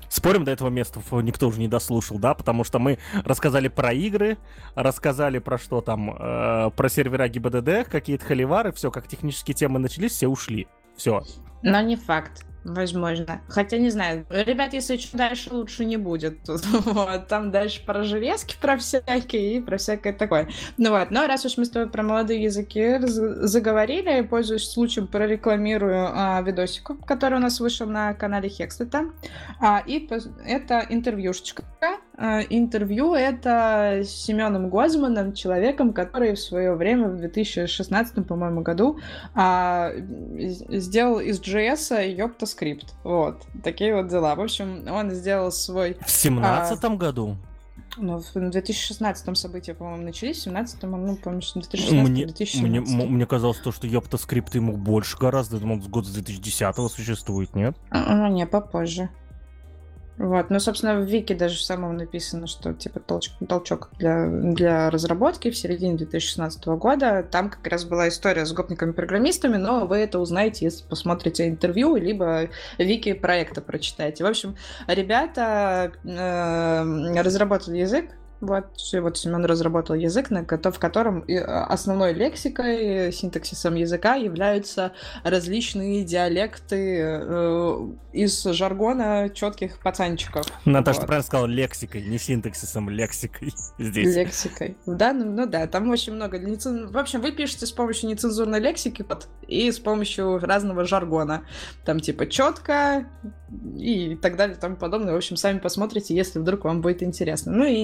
Спорим, до этого места никто уже не дослушал, да? Потому что мы рассказали про игры, рассказали про что там, э, про сервера ГИБДД, какие-то холивары, все, как технические темы начались, все ушли. Все. Но не факт. Возможно. Хотя не знаю. Ребят, если чуть дальше, лучше не будет. Вот, там дальше про железки, про всякие и про всякое такое. Ну вот, но раз уж мы с тобой про молодые языки заговорили, пользуюсь случаем, прорекламирую а, видосик, который у нас вышел на канале Хекстета. А, и это интервьюшечка интервью это с Семеном Гозманом, человеком, который в свое время, в 2016, по-моему, году а, сделал из JS Йоптоскрипт. Вот. Такие вот дела. В общем, он сделал свой... В семнадцатом а, году? Ну, в 2016 события, по-моему, начались, в 17 ну, помню, 2016 мне, 2017 мне, мне казалось, то, что Йоптоскрипт ему больше гораздо, думал, год с 2010 существует, нет? А, не, попозже. Вот, ну, собственно, в Вики даже в самом написано, что, типа, толчок, толчок для, для разработки в середине 2016 года. Там как раз была история с гопниками-программистами, но вы это узнаете, если посмотрите интервью, либо Вики проекта прочитаете. В общем, ребята э, разработали язык, вот, вот Семен разработал язык, на, в котором а, основной лексикой, синтаксисом языка являются различные диалекты э, из жаргона четких пацанчиков. Наташа, вот. правильно сказал лексикой, не синтаксисом, лексикой здесь. Лексикой. Да, ну, ну да, там очень много. В общем, вы пишете с помощью нецензурной лексики и с помощью разного жаргона. Там типа четко, и так далее и тому подобное. В общем, сами посмотрите, если вдруг вам будет интересно. Ну и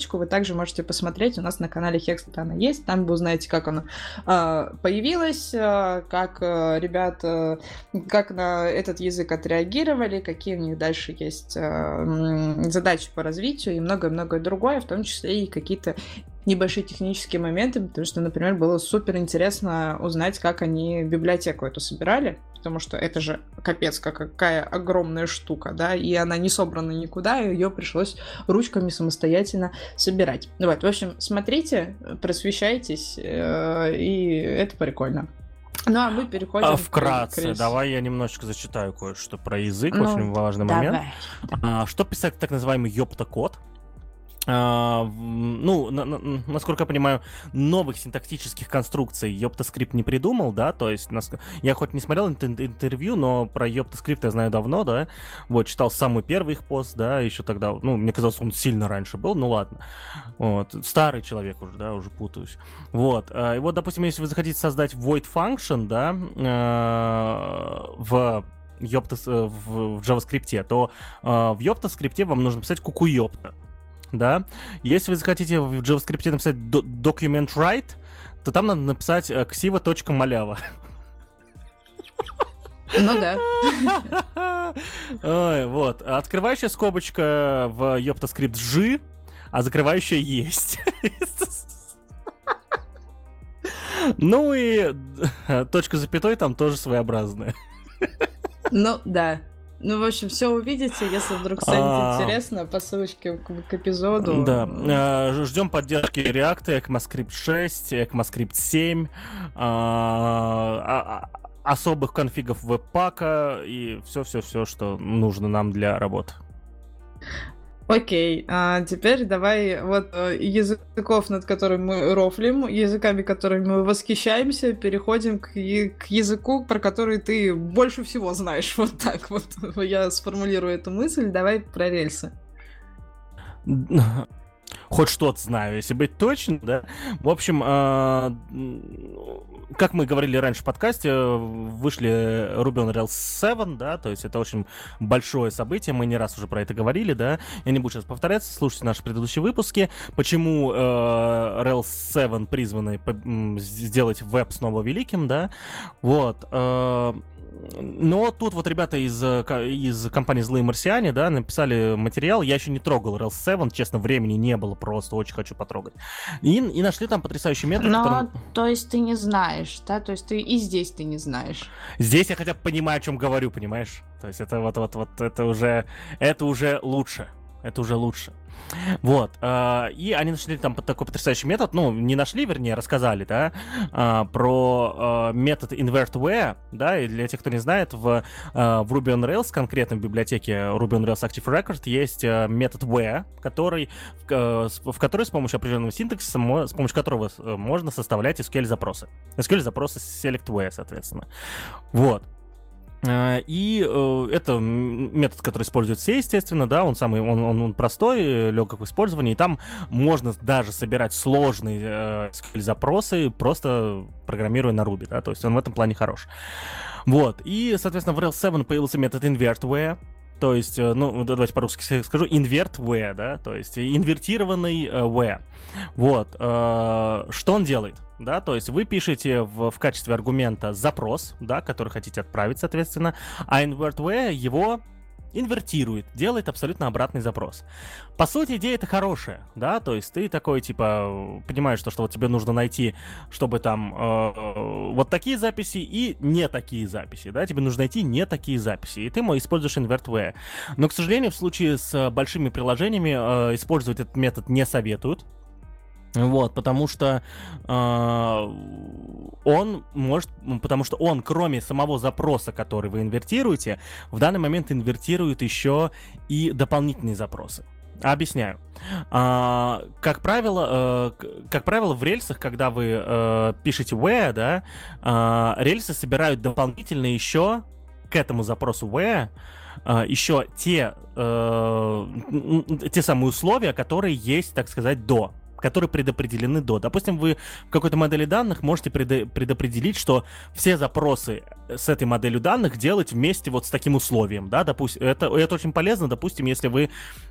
интервьюшечку вы также можете посмотреть. У нас на канале Хекст она есть. Там вы узнаете, как она э, появилась, э, как э, ребят, э, как на этот язык отреагировали, какие у них дальше есть э, задачи по развитию и многое-многое другое, в том числе и какие-то небольшие технические моменты, потому что, например, было супер интересно узнать, как они библиотеку эту собирали, потому что это же капец, какая огромная штука, да, и она не собрана никуда, и ее пришлось ручками самостоятельно собирать. Вот, в общем, смотрите, просвещайтесь, э, и это прикольно. Ну, а мы переходим... А вкратце, к давай я немножечко зачитаю кое-что про язык, ну, очень важный давай. момент. А, что писать так называемый ёпта-код? Uh, ну, на, на, насколько я понимаю, новых синтактических конструкций YoptaScript не придумал, да, то есть я хоть не смотрел интервью, но про YoptaScript я знаю давно, да, вот, читал самый первый их пост, да, еще тогда, ну, мне казалось, он сильно раньше был, ну ладно, вот, старый человек уже, да, уже путаюсь, вот, uh, и вот, допустим, если вы захотите создать void function, да, uh, в Йопта, в, в JavaScript, то в скрипте вам нужно писать куку Йопта да. Если вы захотите в JavaScript написать document write, то там надо написать xiva.malava. Ну да. Ой, вот. Открывающая скобочка в YoptaScript G, а закрывающая есть. Ну и точка запятой там тоже своеобразная. Ну да. Ну, в общем, все увидите, если вдруг станет а... интересно, по ссылочке к, к эпизоду. Да. А, ждем поддержки React, ECMAScript 6, ECMAScript 7, а, а, особых конфигов веб-пака и все-все-все, что нужно нам для работы. Окей, а теперь давай вот э, языков, над которыми мы рофлим, языками, которыми мы восхищаемся, переходим к, к языку, про который ты больше всего знаешь. Вот так вот я сформулирую эту мысль. Давай про рельсы. Хоть что-то знаю, если быть точным, да. В общем, э, как мы говорили раньше в подкасте, вышли Ruby on Rails 7, да, то есть это очень большое событие, мы не раз уже про это говорили, да. Я не буду сейчас повторяться, слушайте наши предыдущие выпуски, почему э, Rails 7 призваны сделать веб снова великим, да. Вот. Э, но тут вот ребята из, э, из компании «Злые марсиане», да, написали материал. Я еще не трогал Rails 7, честно, времени не было просто, очень хочу потрогать. И, и нашли там потрясающий метод. Но, которым... то есть ты не знаешь, да? То есть ты и здесь ты не знаешь. Здесь я хотя бы понимаю, о чем говорю, понимаешь? То есть это вот, вот, вот, это уже, это уже лучше. Это уже лучше. Вот. Э, и они нашли там такой потрясающий метод, ну, не нашли, вернее, рассказали, да, э, про э, метод InvertWare, да, и для тех, кто не знает, в, в Ruby on Rails, конкретно в библиотеке Ruby on Rails Active Record, есть метод where, который, в который с помощью определенного синтаксиса, с помощью которого можно составлять SQL-запросы. SQL-запросы select where, соответственно. Вот. А, и э, это метод, который используют все, естественно, да, он самый, он, он, он простой, легок в использовании, и там можно даже собирать сложные э, запросы, просто программируя на Ruby, да, то есть он в этом плане хорош. Вот, и, соответственно, в Rails 7 появился метод InvertWhere, то есть, э, ну, давайте по-русски скажу, invert where, да, то есть инвертированный uh, where. Вот, uh, что он делает? Да, то есть вы пишете в, в качестве аргумента запрос, да, который хотите отправить, соответственно, а invert where его инвертирует, делает абсолютно обратный запрос. По сути, идея это хорошая, да, то есть ты такой, типа, понимаешь, что, что вот тебе нужно найти, чтобы там э, вот такие записи и не такие записи, да, тебе нужно найти не такие записи, и ты мой используешь InvertWare. Но, к сожалению, в случае с большими приложениями э, использовать этот метод не советуют, вот, потому что э, он может, потому что он, кроме самого запроса, который вы инвертируете, в данный момент инвертирует еще и дополнительные запросы. Объясняю. А, как правило, э, как правило, в рельсах, когда вы э, пишете where, да, э, рельсы собирают дополнительно еще к этому запросу where э, еще те, э, те самые условия, которые есть, так сказать, до которые предопределены до. Допустим, вы в какой-то модели данных можете предопределить, что все запросы с этой моделью данных делать вместе вот с таким условием, да, допустим, это, это очень полезно, допустим, если вы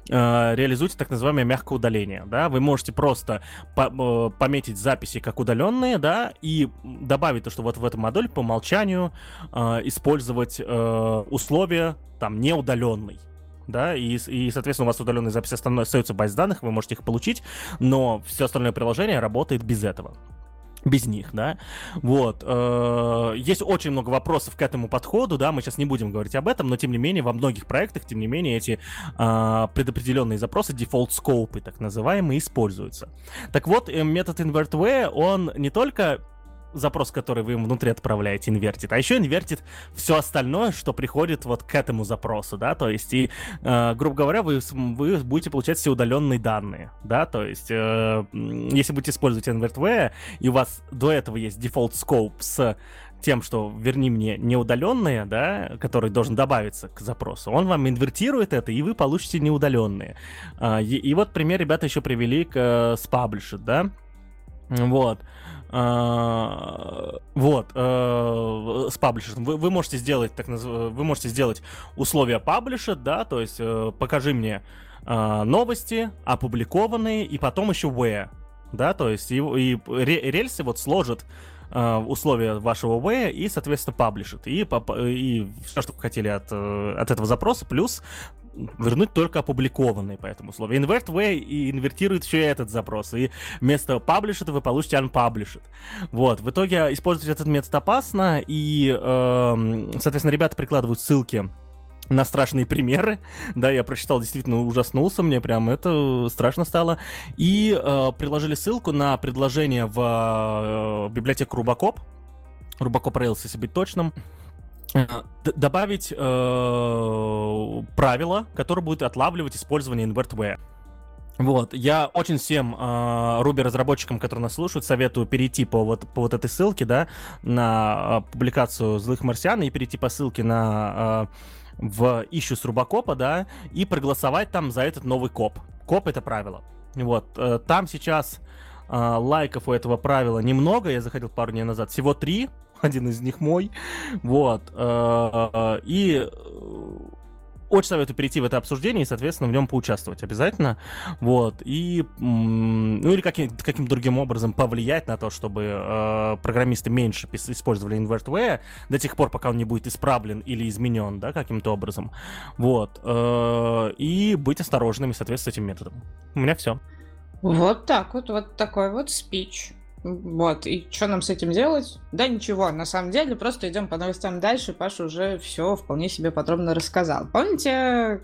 э, реализуете так называемое мягкое удаление, да, вы можете просто по, э, пометить записи как удаленные, да, и добавить то, что вот в эту модель по умолчанию э, использовать э, условия там неудаленный, да, и, и соответственно, у вас удаленные записи остаются в базе данных, вы можете их получить, но все остальное приложение работает без этого без них, да, вот, э, есть очень много вопросов к этому подходу, да, мы сейчас не будем говорить об этом, но тем не менее во многих проектах, тем не менее эти э, предопределенные запросы, scope, так называемые, используются. Так вот, э, метод InvertWare, он не только запрос, который вы им внутри отправляете, инвертит, а еще инвертит все остальное, что приходит вот к этому запросу, да, то есть, и, э, грубо говоря, вы, вы будете получать все удаленные данные, да, то есть, э, если будете использовать InvertWare, и у вас до этого есть default scope с тем, что верни мне неудаленные, да, который должен добавиться к запросу, он вам инвертирует это, и вы получите неудаленные. А, и, и вот пример ребята еще привели к uh, с Published, да, вот. Вот, uh, с паблишером. Вы, можете сделать так вы можете сделать условия паблиша, да, то есть uh, покажи мне новости, опубликованные, и потом еще where, да, то есть и, и рельсы вот сложат Э, условия вашего way и, соответственно, паблишит. И, и все, что вы хотели от, э, от этого запроса, плюс вернуть только опубликованные по этому условию. Invert way и инвертирует еще и этот запрос. И вместо published вы получите unpublished. Вот. В итоге использовать этот метод опасно, и, э, соответственно, ребята прикладывают ссылки на страшные примеры. Да, я прочитал, действительно ужаснулся, мне прям это страшно стало. И э, приложили ссылку на предложение в э, библиотеку Рубакоп. Рубакоп Rails, если быть точным. Э, добавить э, правило, которое будет отлавливать использование InvertWare. Вот, я очень всем э, Руби-разработчикам, которые нас слушают, советую перейти по вот, по вот этой ссылке, да, на э, публикацию «Злых марсиан» и перейти по ссылке на э, в ищу с Рубакопа, да, и проголосовать там за этот новый коп. Коп — это правило. Вот, э, там сейчас э, лайков у этого правила немного, я заходил пару дней назад, всего три, один из них мой, вот, э, и очень советую перейти в это обсуждение и, соответственно, в нем поучаствовать обязательно. Вот. И, ну или каким, каким другим образом повлиять на то, чтобы э, программисты меньше использовали InvertWare до тех пор, пока он не будет исправлен или изменен, да, каким-то образом. Вот. Э, и быть осторожными, соответственно, с этим методом. У меня все. Вот так вот, вот такой вот спич. Вот, и что нам с этим делать? Да ничего, на самом деле, просто идем по новостям дальше. Паша уже все вполне себе подробно рассказал. Помните,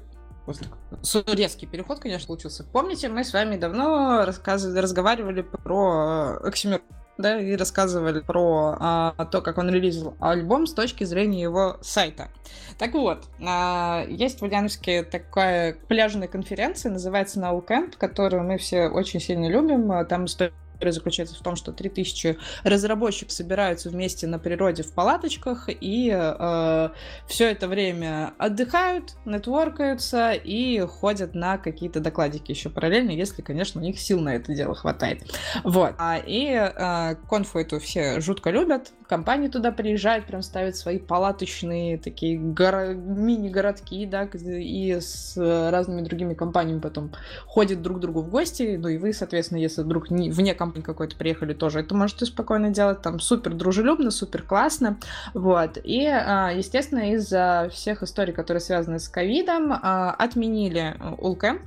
резкий переход, конечно, получился. Помните, мы с вами давно рассказ... разговаривали про Оксимир да, и рассказывали про а, то, как он релизил альбом с точки зрения его сайта. Так вот, а, есть в Ульяновске такая пляжная конференция, называется Camp, которую мы все очень сильно любим. Там стоит История заключается в том, что 3000 разработчиков собираются вместе на природе в палаточках и э, все это время отдыхают, нетворкаются и ходят на какие-то докладики еще параллельно, если, конечно, у них сил на это дело хватает. Вот. А, и э, конфу эту все жутко любят, компании туда приезжают, прям ставят свои палаточные такие горо... мини-городки, да, и с разными другими компаниями потом ходят друг к другу в гости, ну и вы, соответственно, если вдруг не, вне компании какой-то приехали, тоже это можете спокойно делать, там супер дружелюбно, супер классно, вот, и, а, естественно, из-за всех историй, которые связаны с ковидом, а, отменили Улкэмп,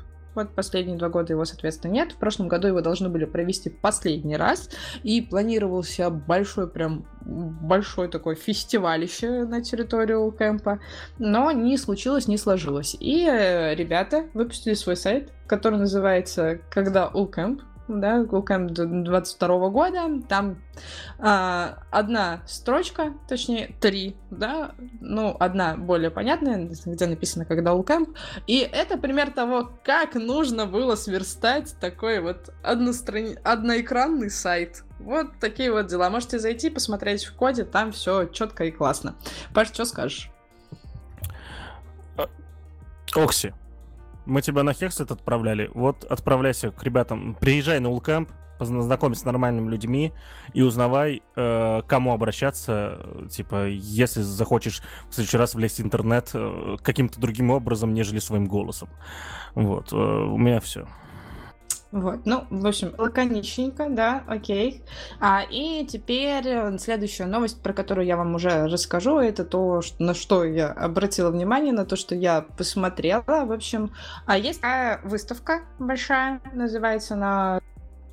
вот последние два года его, соответственно, нет. В прошлом году его должны были провести последний раз. И планировался большой, прям большой такой фестивалище на территории Улкэмпа. Но не случилось, не сложилось. И э, ребята выпустили свой сайт, который называется «Когда Улкэмп», да, Google 22 года, там а, одна строчка, точнее три, да, ну, одна более понятная, где написано «Когда Улкэмп», и это пример того, как нужно было сверстать такой вот одностран... одноэкранный сайт. Вот такие вот дела. Можете зайти, посмотреть в коде, там все четко и классно. Паш, что скажешь? Окси, мы тебя на Хексет отправляли. Вот отправляйся к ребятам. Приезжай на Улкэмп, познакомься с нормальными людьми и узнавай, э, кому обращаться. Типа, если захочешь в следующий раз влезть в интернет э, каким-то другим образом, нежели своим голосом. Вот, э, у меня все. Вот, ну, в общем, лаконичненько, да, окей. А, и теперь э, следующая новость, про которую я вам уже расскажу, это то, что, на что я обратила внимание, на то, что я посмотрела, в общем. А есть такая выставка большая, называется она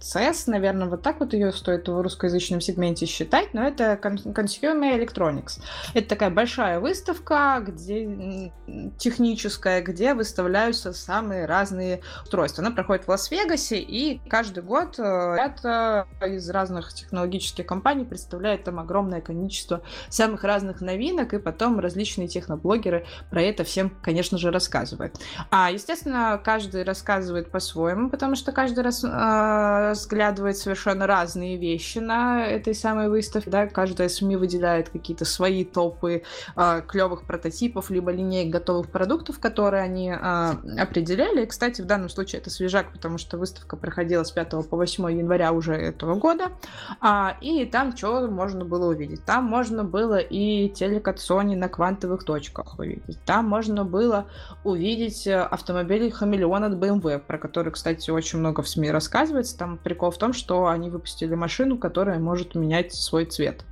CES, наверное, вот так вот ее стоит в русскоязычном сегменте считать, но это Consumer Electronics. Это такая большая выставка, где техническая, где выставляются самые разные устройства. Она проходит в Лас-Вегасе, и каждый год это из разных технологических компаний представляет там огромное количество самых разных новинок, и потом различные техноблогеры про это всем, конечно же, рассказывают. А, естественно, каждый рассказывает по-своему, потому что каждый раз э, разглядывает совершенно разные вещи на этой самой выставке, да, каждая СМИ выделяет какие-то свои топы э, клевых прототипов, либо линеек готовых продуктов, которые они э, определяли. И, кстати, в данном случае это свежак, потому что выставка проходила с 5 по 8 января уже этого года, а, и там что можно было увидеть? Там можно было и телекат Sony на квантовых точках увидеть, там можно было увидеть э, автомобиль Хамелеон от BMW, про который, кстати, очень много в СМИ рассказывается. Там прикол в том, что они выпустили машину, которая может менять свой цвет.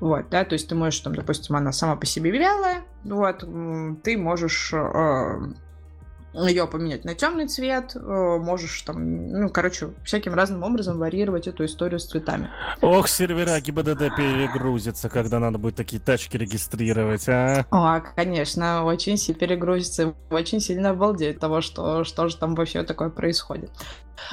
Вот, да, то есть ты можешь, там, допустим, она сама по себе белая, вот, ты можешь э, ее поменять на темный цвет, э, можешь там, ну, короче, всяким разным образом варьировать эту историю с цветами. Ох, сервера ГИБДД перегрузятся, когда надо будет такие тачки регистрировать, а? О, конечно, очень сильно перегрузится, очень сильно обалдеет того, что, что же там вообще такое происходит.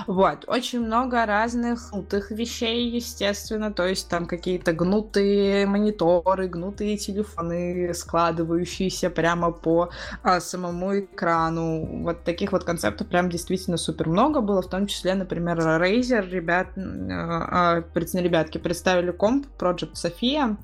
Вот, очень много разных гнутых вещей, естественно, то есть там какие-то гнутые мониторы, гнутые телефоны, складывающиеся прямо по а, самому экрану. Вот таких вот концептов прям действительно супер много было, в том числе, например, Razer, ребят, а, ребятки представили комп Project Sophia,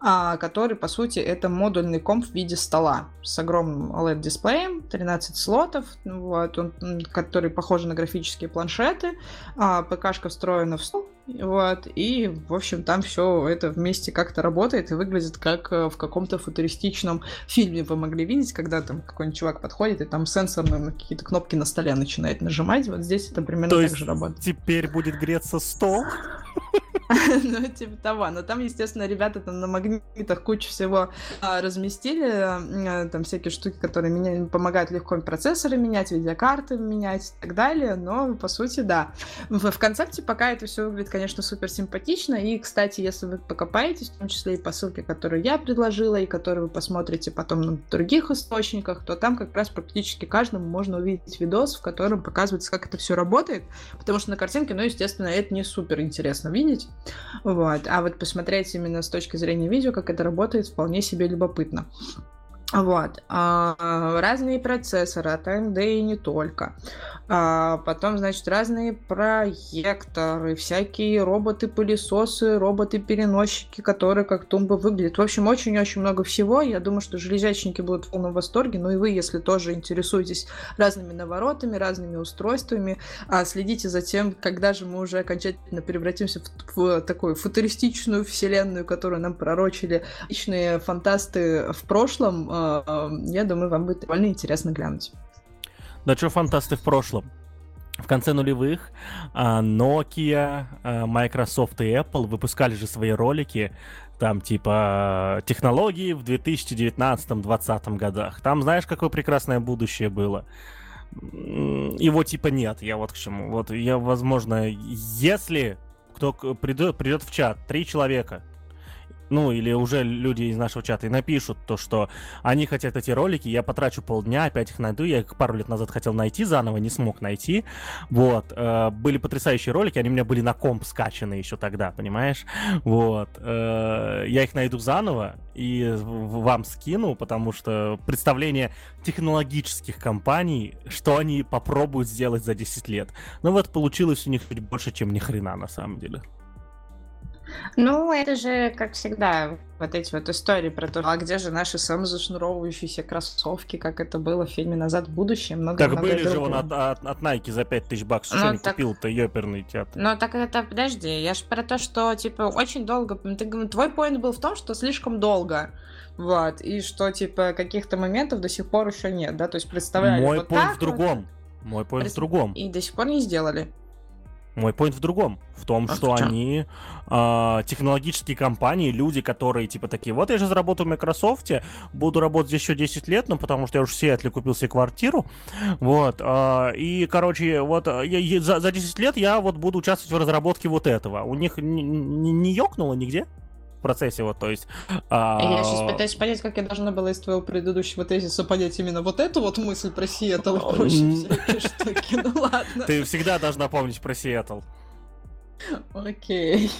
а, который, по сути, это модульный комп в виде стола с огромным OLED-дисплеем, 13 слотов, вот, он, который похож на графические планшеты, планшеты, а ПКшка встроена в стол, вот, и, в общем, там все это вместе как-то работает и выглядит как э, в каком-то футуристичном фильме вы могли видеть, когда там какой-нибудь чувак подходит и там сенсорно на какие-то кнопки на столе начинает нажимать. Вот здесь это примерно То так же работает. теперь будет греться стол? Ну, типа того. Но там, естественно, ребята там на магнитах кучу всего а, разместили. А, там всякие штуки, которые меня, помогают легко процессоры менять, видеокарты менять и так далее. Но, по сути, да. В, в концепте пока это все выглядит, конечно, супер симпатично. И, кстати, если вы покопаетесь, в том числе и по ссылке, которую я предложила, и которую вы посмотрите потом на других источниках, то там как раз практически каждому можно увидеть видос, в котором показывается, как это все работает. Потому что на картинке, ну, естественно, это не супер интересно видеть. Вот. А вот посмотреть именно с точки зрения видео, как это работает, вполне себе любопытно. Вот. А, разные процессоры от AMD и не только. А потом, значит, разные проекторы, всякие роботы-пылесосы, роботы-переносчики, которые как тумбы выглядят. В общем, очень-очень много всего. Я думаю, что железячники будут в полном восторге. Ну и вы, если тоже интересуетесь разными наворотами, разными устройствами, а следите за тем, когда же мы уже окончательно превратимся в, в такую футуристичную вселенную, которую нам пророчили личные фантасты в прошлом. А, я думаю, вам будет довольно интересно глянуть. Да что фантасты в прошлом? В конце нулевых а, Nokia, а, Microsoft и Apple выпускали же свои ролики, там типа технологии в 2019-2020 годах. Там знаешь, какое прекрасное будущее было? Его типа нет, я вот к чему. Вот я, возможно, если кто придет, придет в чат, три человека, ну, или уже люди из нашего чата и напишут то, что они хотят эти ролики, я потрачу полдня, опять их найду, я их пару лет назад хотел найти заново, не смог найти, вот, э, были потрясающие ролики, они у меня были на комп скачаны еще тогда, понимаешь, вот, э, я их найду заново и вам скину, потому что представление технологических компаний, что они попробуют сделать за 10 лет, ну вот получилось у них чуть больше, чем ни хрена на самом деле. Ну, это же, как всегда, вот эти вот истории про то, а где же наши самозашнуровывающиеся кроссовки, как это было в фильме «Назад в будущее». Много, так много были же он от, от, от Nike за 5000 баксов, ну, что так... купил-то, ёперный театр. Ну, так это, подожди, я же про то, что, типа, очень долго... Ты, твой поинт был в том, что слишком долго. Вот, и что, типа, каких-то моментов до сих пор еще нет, да, то есть представляли Мой вот поинт в другом. Вот, Мой поинт в другом. И до сих пор не сделали. Мой point в другом. В том, а что в они э, технологические компании, люди, которые типа такие, вот я же заработал в Microsoft, буду работать еще 10 лет, ну потому что я уже в Сиэтле купил себе квартиру. Вот. Э, и, короче, вот я, я, за, за 10 лет я вот буду участвовать в разработке вот этого. У них не ёкнуло нигде? Процессе, вот, то есть... А... Я сейчас пытаюсь понять, как я должна была из твоего предыдущего тезиса понять именно вот эту вот мысль про Сиэтл и прочие штуки, ну ладно. Ты всегда должна помнить про Сиэтл. Окей.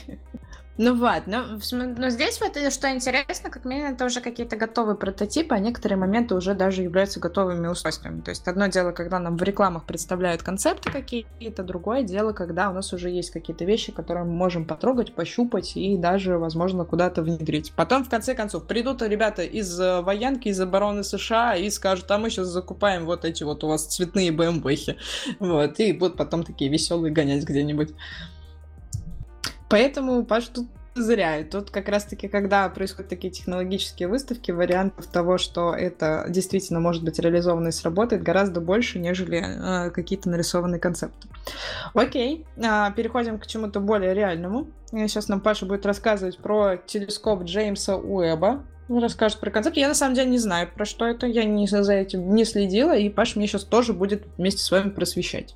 Ну вот, но, но здесь вот э, что интересно, как минимум это уже какие-то готовые прототипы, а некоторые моменты уже даже являются готовыми устройствами. То есть одно дело, когда нам в рекламах представляют концепты какие-то, другое дело, когда у нас уже есть какие-то вещи, которые мы можем потрогать, пощупать и даже, возможно, куда-то внедрить. Потом, в конце концов, придут ребята из э, военки, из обороны США и скажут, а мы сейчас закупаем вот эти вот у вас цветные БМВхи. Вот, и будут потом такие веселые гонять где-нибудь. Поэтому, Паш, тут зря. И тут как раз-таки, когда происходят такие технологические выставки, вариантов того, что это действительно может быть реализовано и сработает, гораздо больше, нежели э, какие-то нарисованные концепты. Окей, э, переходим к чему-то более реальному. Сейчас нам Паша будет рассказывать про телескоп Джеймса Уэба. Расскажет про концепт. Я на самом деле не знаю, про что это. Я не за этим не следила, и Паша мне сейчас тоже будет вместе с вами просвещать.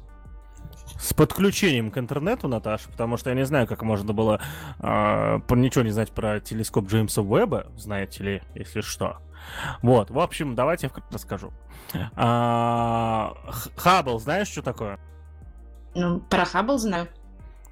С подключением к интернету, Наташа, потому что я не знаю, как можно было э, ничего не знать про телескоп Джеймса Уэба, знаете ли, если что. Вот, в общем, давайте я расскажу. А, Хаббл, знаешь, что такое? Ну, про Хаббл знаю.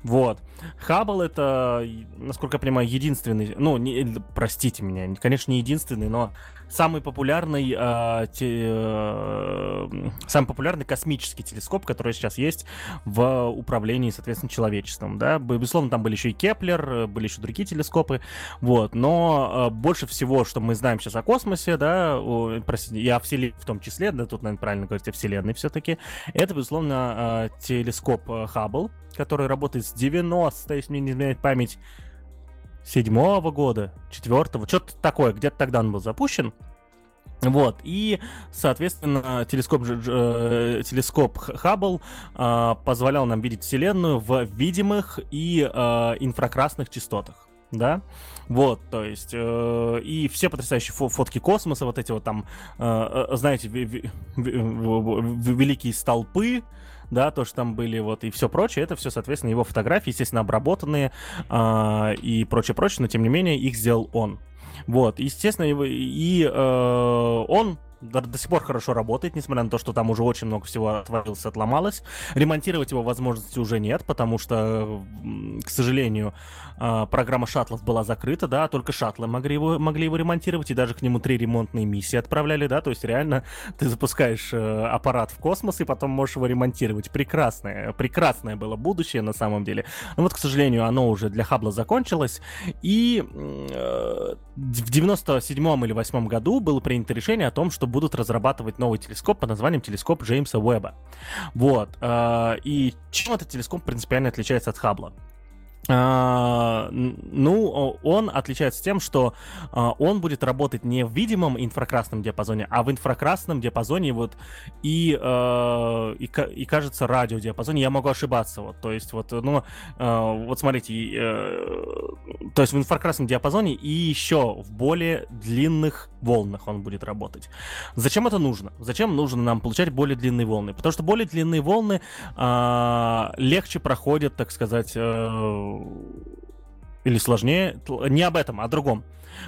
Вот. Хаббл это, насколько я понимаю, единственный, ну, не, простите меня, конечно, не единственный, но самый популярный, э, те, э, самый популярный космический телескоп, который сейчас есть в управлении, соответственно, человечеством, да. Безусловно, там были еще и Кеплер, были еще другие телескопы, вот. Но э, больше всего, что мы знаем сейчас о космосе, да, о, простите, и о Вселенной в том числе, да, тут, наверное, правильно говорить о Вселенной все-таки, это, безусловно, э, телескоп Хаббл, который работает с 90, если мне не изменяет память, седьмого года, четвертого, что-то такое, где-то тогда он был запущен. Вот, и, соответственно, телескоп, э, телескоп Хаббл э, позволял нам видеть Вселенную в видимых и э, инфракрасных частотах, да, вот, то есть, э, и все потрясающие фо фотки космоса, вот эти вот там, э, э знаете, великие столпы, да, то, что там были, вот, и все прочее, это все, соответственно, его фотографии, естественно, обработанные э, и прочее-прочее, но, тем не менее, их сделал он. Вот, естественно, его, и э, он до, до сих пор хорошо работает, несмотря на то, что там уже очень много всего отвалилось, отломалось. Ремонтировать его возможности уже нет, потому что, к сожалению, а, программа шаттлов была закрыта, да, только шаттлы могли его, могли его ремонтировать, и даже к нему три ремонтные миссии отправляли, да, то есть реально ты запускаешь э, аппарат в космос и потом можешь его ремонтировать. Прекрасное, прекрасное было будущее на самом деле. Но вот, к сожалению, оно уже для Хаббла закончилось, и э, в 97 или 8 году было принято решение о том, что будут разрабатывать новый телескоп под названием телескоп Джеймса Уэба. Вот. Э, и чем этот телескоп принципиально отличается от Хаббла? А, ну, он отличается тем, что а, он будет работать не в видимом инфракрасном диапазоне, а в инфракрасном диапазоне вот и, а, и, и кажется, радиодиапазоне. Я могу ошибаться, вот, то есть вот, ну, вот смотрите, э, то есть в инфракрасном диапазоне и еще в более длинных волнах он будет работать. Зачем это нужно? Зачем нужно нам получать более длинные волны? Потому что более длинные волны легче проходят, так сказать, э, или сложнее, не об этом, а о другом.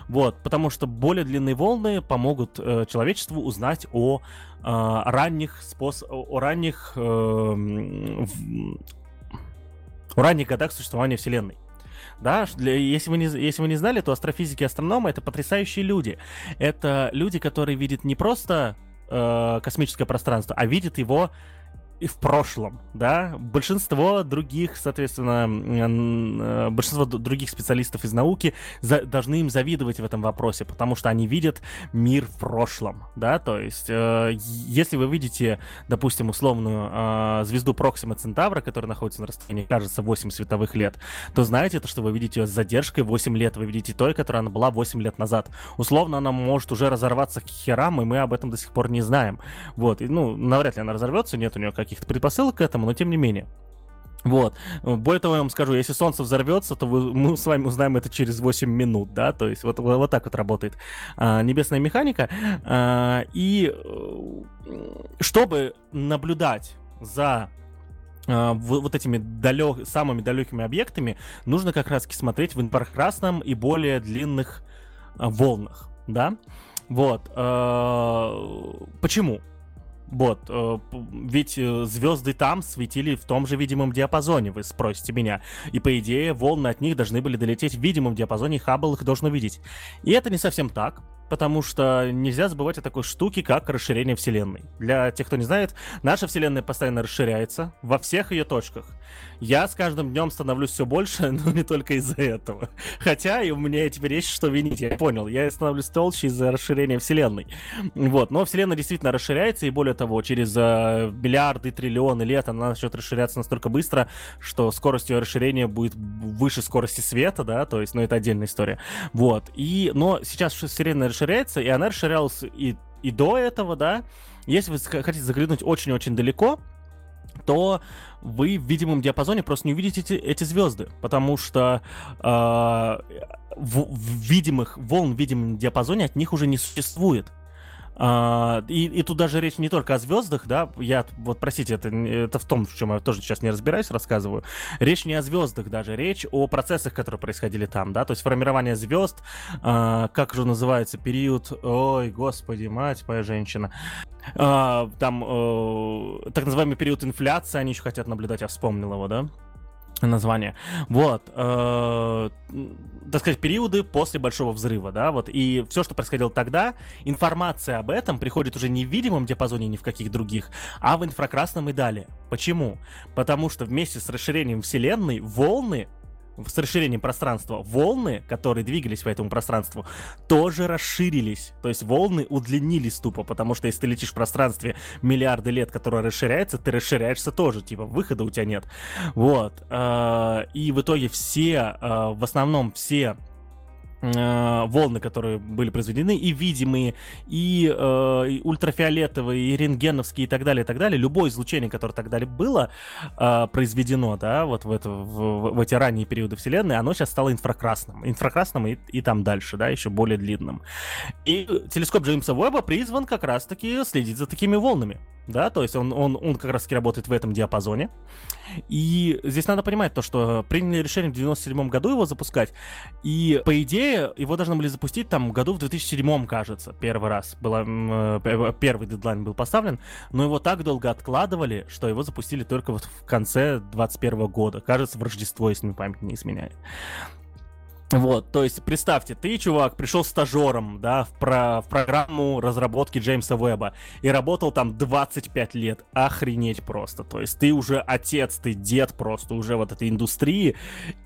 Вот, потому что более длинные волны помогут э, человечеству узнать о э, ранних спос... о ранних э, в... о ранних годах существования Вселенной. Да, для, если, вы не, если вы не знали, то астрофизики и астрономы это потрясающие люди. Это люди, которые видят не просто э, космическое пространство, а видят его и в прошлом, да, большинство других, соответственно, э, большинство других специалистов из науки за, должны им завидовать в этом вопросе, потому что они видят мир в прошлом, да, то есть, э, если вы видите, допустим, условную э, звезду Проксима Центавра, которая находится на расстоянии, кажется, 8 световых лет, то знаете, то, что вы видите ее с задержкой 8 лет, вы видите той, которая она была 8 лет назад. Условно, она может уже разорваться к херам, и мы об этом до сих пор не знаем. Вот, и, ну, навряд ли она разорвется, нет у нее каких каких-то предпосылок к этому, но тем не менее. Вот. Более того, я вам скажу, если Солнце взорвется, то вы, мы с вами узнаем это через 8 минут, да, то есть вот, вот так вот работает а, небесная механика. А, и э, чтобы наблюдать за а, вот этими далек, самыми далекими объектами, нужно как раз смотреть в инфракрасном и более длинных а, волнах, да. Вот. А, почему? Вот, э, ведь э, звезды там светили в том же видимом диапазоне, вы спросите меня. И по идее, волны от них должны были долететь в видимом диапазоне, Хаббл их должен увидеть. И это не совсем так, потому что нельзя забывать о такой штуке, как расширение Вселенной. Для тех, кто не знает, наша Вселенная постоянно расширяется во всех ее точках. Я с каждым днем становлюсь все больше, но не только из-за этого. Хотя и у меня теперь есть что винить, я понял. Я становлюсь толще из-за расширения Вселенной. Вот, но Вселенная действительно расширяется, и более того, через э, миллиарды, триллионы лет она начнет расширяться настолько быстро, что скорость ее расширения будет выше скорости света, да, то есть, ну, это отдельная история. Вот, и, но сейчас Вселенная расширяется, и она расширялась и, и до этого, да, если вы хотите заглянуть очень-очень далеко, то вы в видимом диапазоне просто не увидите эти, эти звезды, потому что э, в, в видимых волн в видимом диапазоне от них уже не существует. А, и, и тут даже речь не только о звездах, да, я, вот, простите, это, это в том, в чем я тоже сейчас не разбираюсь, рассказываю. Речь не о звездах даже, речь о процессах, которые происходили там, да, то есть формирование звезд, а, как же называется, период, ой, господи, мать моя женщина, а, там, э, так называемый период инфляции, они еще хотят наблюдать, я вспомнил его, да, название. Вот, э, так сказать, периоды после Большого Взрыва, да, вот, и все, что происходило тогда, информация об этом приходит уже не в видимом диапазоне, ни в каких других, а в инфракрасном и далее. Почему? Потому что вместе с расширением Вселенной волны с расширением пространства, волны, которые двигались по этому пространству, тоже расширились. То есть волны удлинились тупо, потому что если ты летишь в пространстве миллиарды лет, которое расширяется, ты расширяешься тоже, типа выхода у тебя нет. Вот. А, и в итоге все, а, в основном все э, волны, которые были произведены, и видимые, и, э, и ультрафиолетовые, и рентгеновские, и так далее, и так далее, любое излучение, которое тогда было э, произведено, да, вот в, это, в, в эти ранние периоды Вселенной, оно сейчас стало инфракрасным. Инфракрасным и, и там дальше, да, еще более длинным. И телескоп Джеймса Уэбба призван как раз-таки следить за такими волнами, да, то есть он, он, он как раз-таки работает в этом диапазоне. И здесь надо понимать то, что приняли решение в 97 году его запускать, и по идее его должны были запустить там году в 2007, кажется, первый раз. Было, э, первый дедлайн был поставлен, но его так долго откладывали, что его запустили только вот в конце 2021 года. Кажется, в Рождество, если мне память не изменяет. Вот, то есть, представьте, ты, чувак, пришел стажером, да, в, про, в программу разработки Джеймса Веба и работал там 25 лет. Охренеть просто. То есть, ты уже отец, ты дед просто уже вот этой индустрии,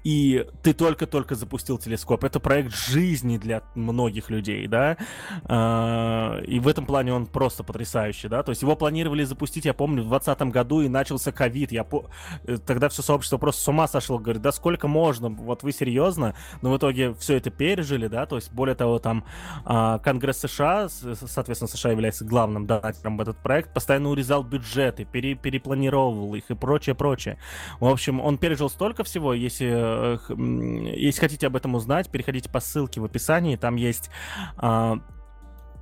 и ты только-только запустил телескоп. Это проект жизни для многих людей, да, а, и в этом плане он просто потрясающий, да. То есть, его планировали запустить, я помню, в 2020 году, и начался ковид. Я по... Э, тогда все сообщество просто с ума сошло, говорит, да сколько можно, вот вы серьезно? Но в итоге все это пережили, да, то есть, более того, там а, Конгресс США, соответственно, США является главным донатером в этот проект, постоянно урезал бюджеты, пере, перепланировал их и прочее, прочее. В общем, он пережил столько всего, если, э, если хотите об этом узнать, переходите по ссылке в описании, там есть а,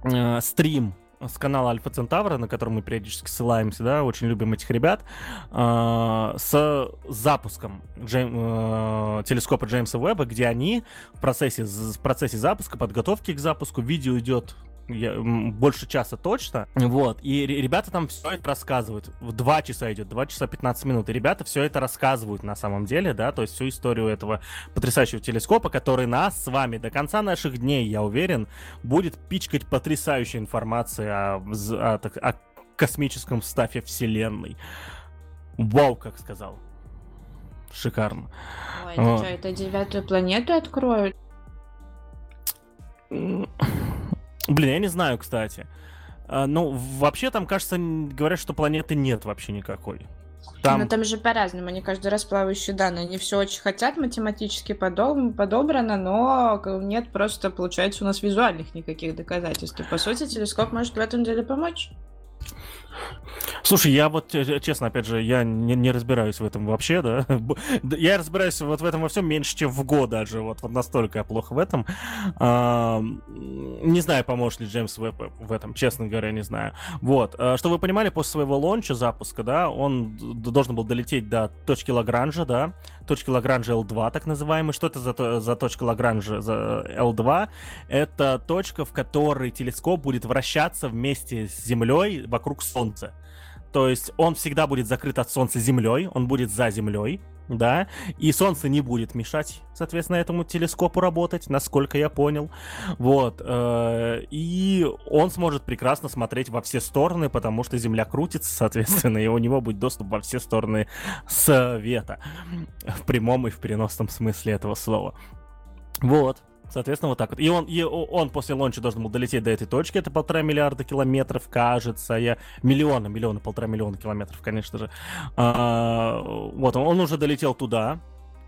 а, стрим с канала Альфа Центавра, на котором мы периодически ссылаемся, да, очень любим этих ребят, э, с запуском Джейм, э, телескопа Джеймса Уэбба, где они в процессе, в процессе запуска, подготовки к запуску, видео идет я, больше часа точно. Вот. И ребята там все это рассказывают. В 2 часа идет, 2 часа 15 минут. И ребята все это рассказывают на самом деле, да, то есть всю историю этого потрясающего телескопа, который нас с вами до конца наших дней, я уверен, будет пичкать потрясающей информацией о, о, о, космическом стафе Вселенной. Вау, как сказал. Шикарно. Ой, это вот. что, это девятую планету откроют? Блин, я не знаю, кстати. А, ну, вообще там, кажется, говорят, что планеты нет вообще никакой. Там... Но там же по-разному, они каждый раз плавающие данные. Они все очень хотят, математически подоб... подобрано, но нет просто, получается, у нас визуальных никаких доказательств. И, по сути, телескоп может в этом деле помочь. Слушай, я вот, честно, опять же, я не, не разбираюсь в этом вообще, да. Я разбираюсь вот в этом во всем меньше, чем в год даже. Вот, вот настолько я плохо в этом. А, не знаю, поможет ли Джеймс Веб в этом, честно говоря, не знаю. Вот. А, чтобы вы понимали, после своего лонча, запуска, да, он должен был долететь до точки Лагранжа, да, точки Лагранжа L2, так называемый. Что это за, за точка Лагранжа за L2? Это точка, в которой телескоп будет вращаться вместе с Землей вокруг Солнца. То есть он всегда будет закрыт от Солнца Землей, он будет за Землей, да, и Солнце не будет мешать, соответственно, этому телескопу работать, насколько я понял, вот, э, и он сможет прекрасно смотреть во все стороны, потому что Земля крутится, соответственно, и у него будет доступ во все стороны света, в прямом и в переносном смысле этого слова. Вот. Соответственно, вот так вот. И он, и он после лонча должен был долететь до этой точки. Это полтора миллиарда километров, кажется. Я... Миллиона, миллиона, полтора миллиона километров, конечно же. А, вот, он, он уже долетел туда.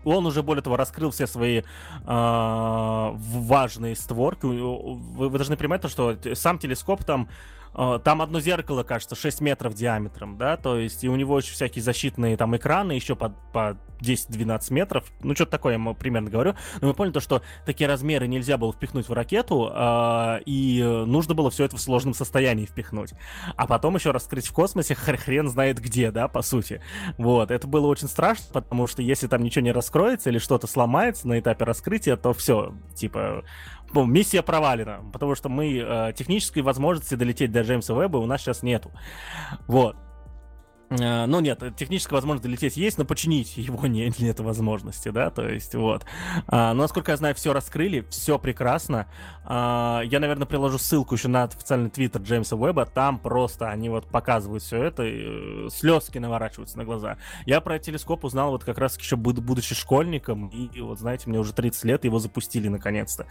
Он уже, более того, раскрыл все свои а, важные створки. Вы, вы должны понимать то, что сам телескоп там там одно зеркало, кажется, 6 метров диаметром, да, то есть и у него еще всякие защитные там экраны еще по, по 10-12 метров, ну что-то такое я примерно говорю, но мы поняли то, что такие размеры нельзя было впихнуть в ракету, э, и нужно было все это в сложном состоянии впихнуть, а потом еще раскрыть в космосе хрен знает где, да, по сути, вот, это было очень страшно, потому что если там ничего не раскроется или что-то сломается на этапе раскрытия, то все, типа, ну, миссия провалена, потому что мы э, технической возможности долететь до Джеймса Веба у нас сейчас нету. Вот. Э, ну нет, техническая возможность долететь есть, но починить его не, нет возможности, да, то есть вот. А, но насколько я знаю, все раскрыли, все прекрасно. А, я, наверное, приложу ссылку еще на официальный твиттер Джеймса Уэба, там просто они вот показывают все это, и, э, слезки наворачиваются на глаза. Я про телескоп узнал вот как раз еще будучи школьником, и вот знаете, мне уже 30 лет, его запустили наконец-то.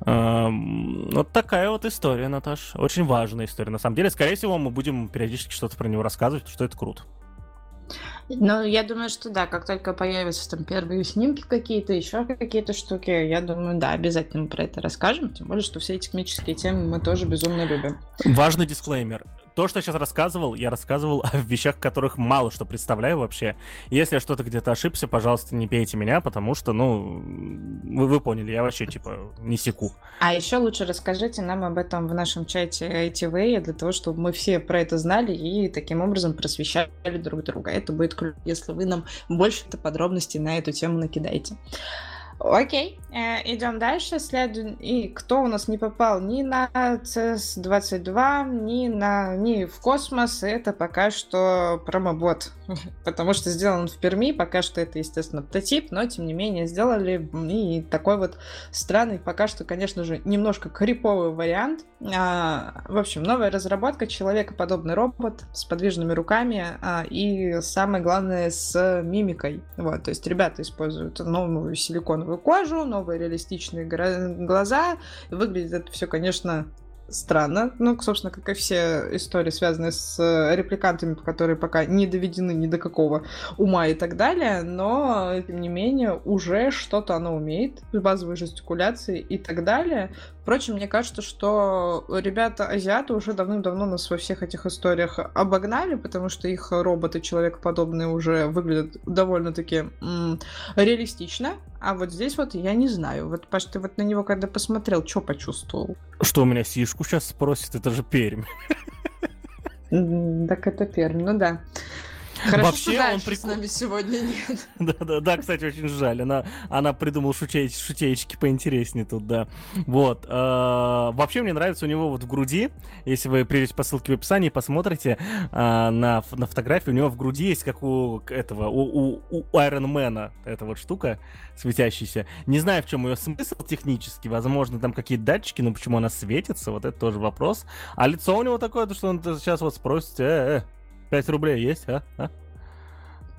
А, вот такая вот история, Наташ, очень важная история. На самом деле, скорее всего, мы будем периодически что-то про него рассказывать, что это круто круто. Ну, я думаю, что да, как только появятся там первые снимки какие-то, еще какие-то штуки, я думаю, да, обязательно мы про это расскажем, тем более, что все эти космические темы мы тоже безумно любим. Важный дисклеймер то, что я сейчас рассказывал, я рассказывал о вещах, которых мало что представляю вообще. Если я что-то где-то ошибся, пожалуйста, не пейте меня, потому что, ну, вы, вы поняли, я вообще, типа, не секу. А еще лучше расскажите нам об этом в нашем чате ITV, для того, чтобы мы все про это знали и таким образом просвещали друг друга. Это будет круто, если вы нам больше подробностей на эту тему накидаете. Окей, э, идем дальше. Следуем. И кто у нас не попал ни на CS22, ни, на... ни в космос, это пока что промобот. Потому что сделан в Перми, пока что это, естественно, прототип, но тем не менее сделали и такой вот странный, пока что, конечно же, немножко криповый вариант. А, в общем, новая разработка, человекоподобный робот с подвижными руками а, и, самое главное, с мимикой. Вот, то есть ребята используют новую силиконовую красивую кожу, новые реалистичные глаза. Выглядит это все, конечно, странно. Ну, собственно, как и все истории, связанные с э, репликантами, которые пока не доведены ни до какого ума и так далее, но, тем не менее, уже что-то оно умеет, базовые жестикуляции и так далее. Впрочем, мне кажется, что ребята-азиаты уже давным-давно нас во всех этих историях обогнали, потому что их роботы человекоподобные уже выглядят довольно-таки м- реалистично. А вот здесь вот я не знаю. Вот, Паш, ты вот на него когда посмотрел, что почувствовал? Что у меня сишку сейчас спросит? Это же Пермь. Так это Пермь, ну да. Хорошо, Вообще что он прикол... с нами сегодня нет. да, да, да, кстати, очень жаль. Она, она придумала шутеч, шутеечки поинтереснее тут, да. Вот. Э, вообще мне нравится у него вот в груди, если вы придете по ссылке в описании, посмотрите э, на, на фотографии, у него в груди есть как у этого, у, у, у Man эта вот штука светящаяся. Не знаю, в чем ее смысл технически. Возможно, там какие-то датчики, но почему она светится, вот это тоже вопрос. А лицо у него такое, что он сейчас вот спросит, э, э, 5 рублей есть, а? а?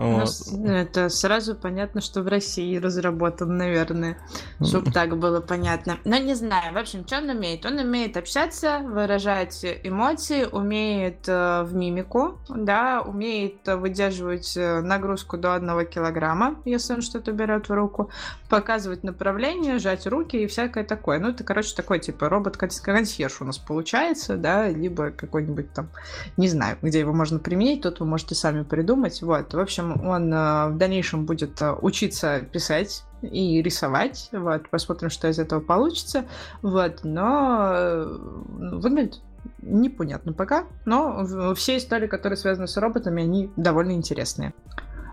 Вот. Ну, это сразу понятно, что в России разработан, наверное, чтобы так было понятно. Но не знаю, в общем, что он умеет? Он умеет общаться, выражать эмоции, умеет э, в мимику, да, умеет выдерживать э, нагрузку до одного килограмма, если он что-то берет в руку, показывать направление, сжать руки и всякое такое. Ну, это, короче, такой, типа, робот-консьерж у нас получается, да, либо какой-нибудь там, не знаю, где его можно применить, тут вы можете сами придумать. Вот, в общем, он э, в дальнейшем будет э, учиться писать и рисовать. Вот, посмотрим, что из этого получится. Вот, но э, выглядит непонятно пока, но все истории, которые связаны с роботами, они довольно интересные.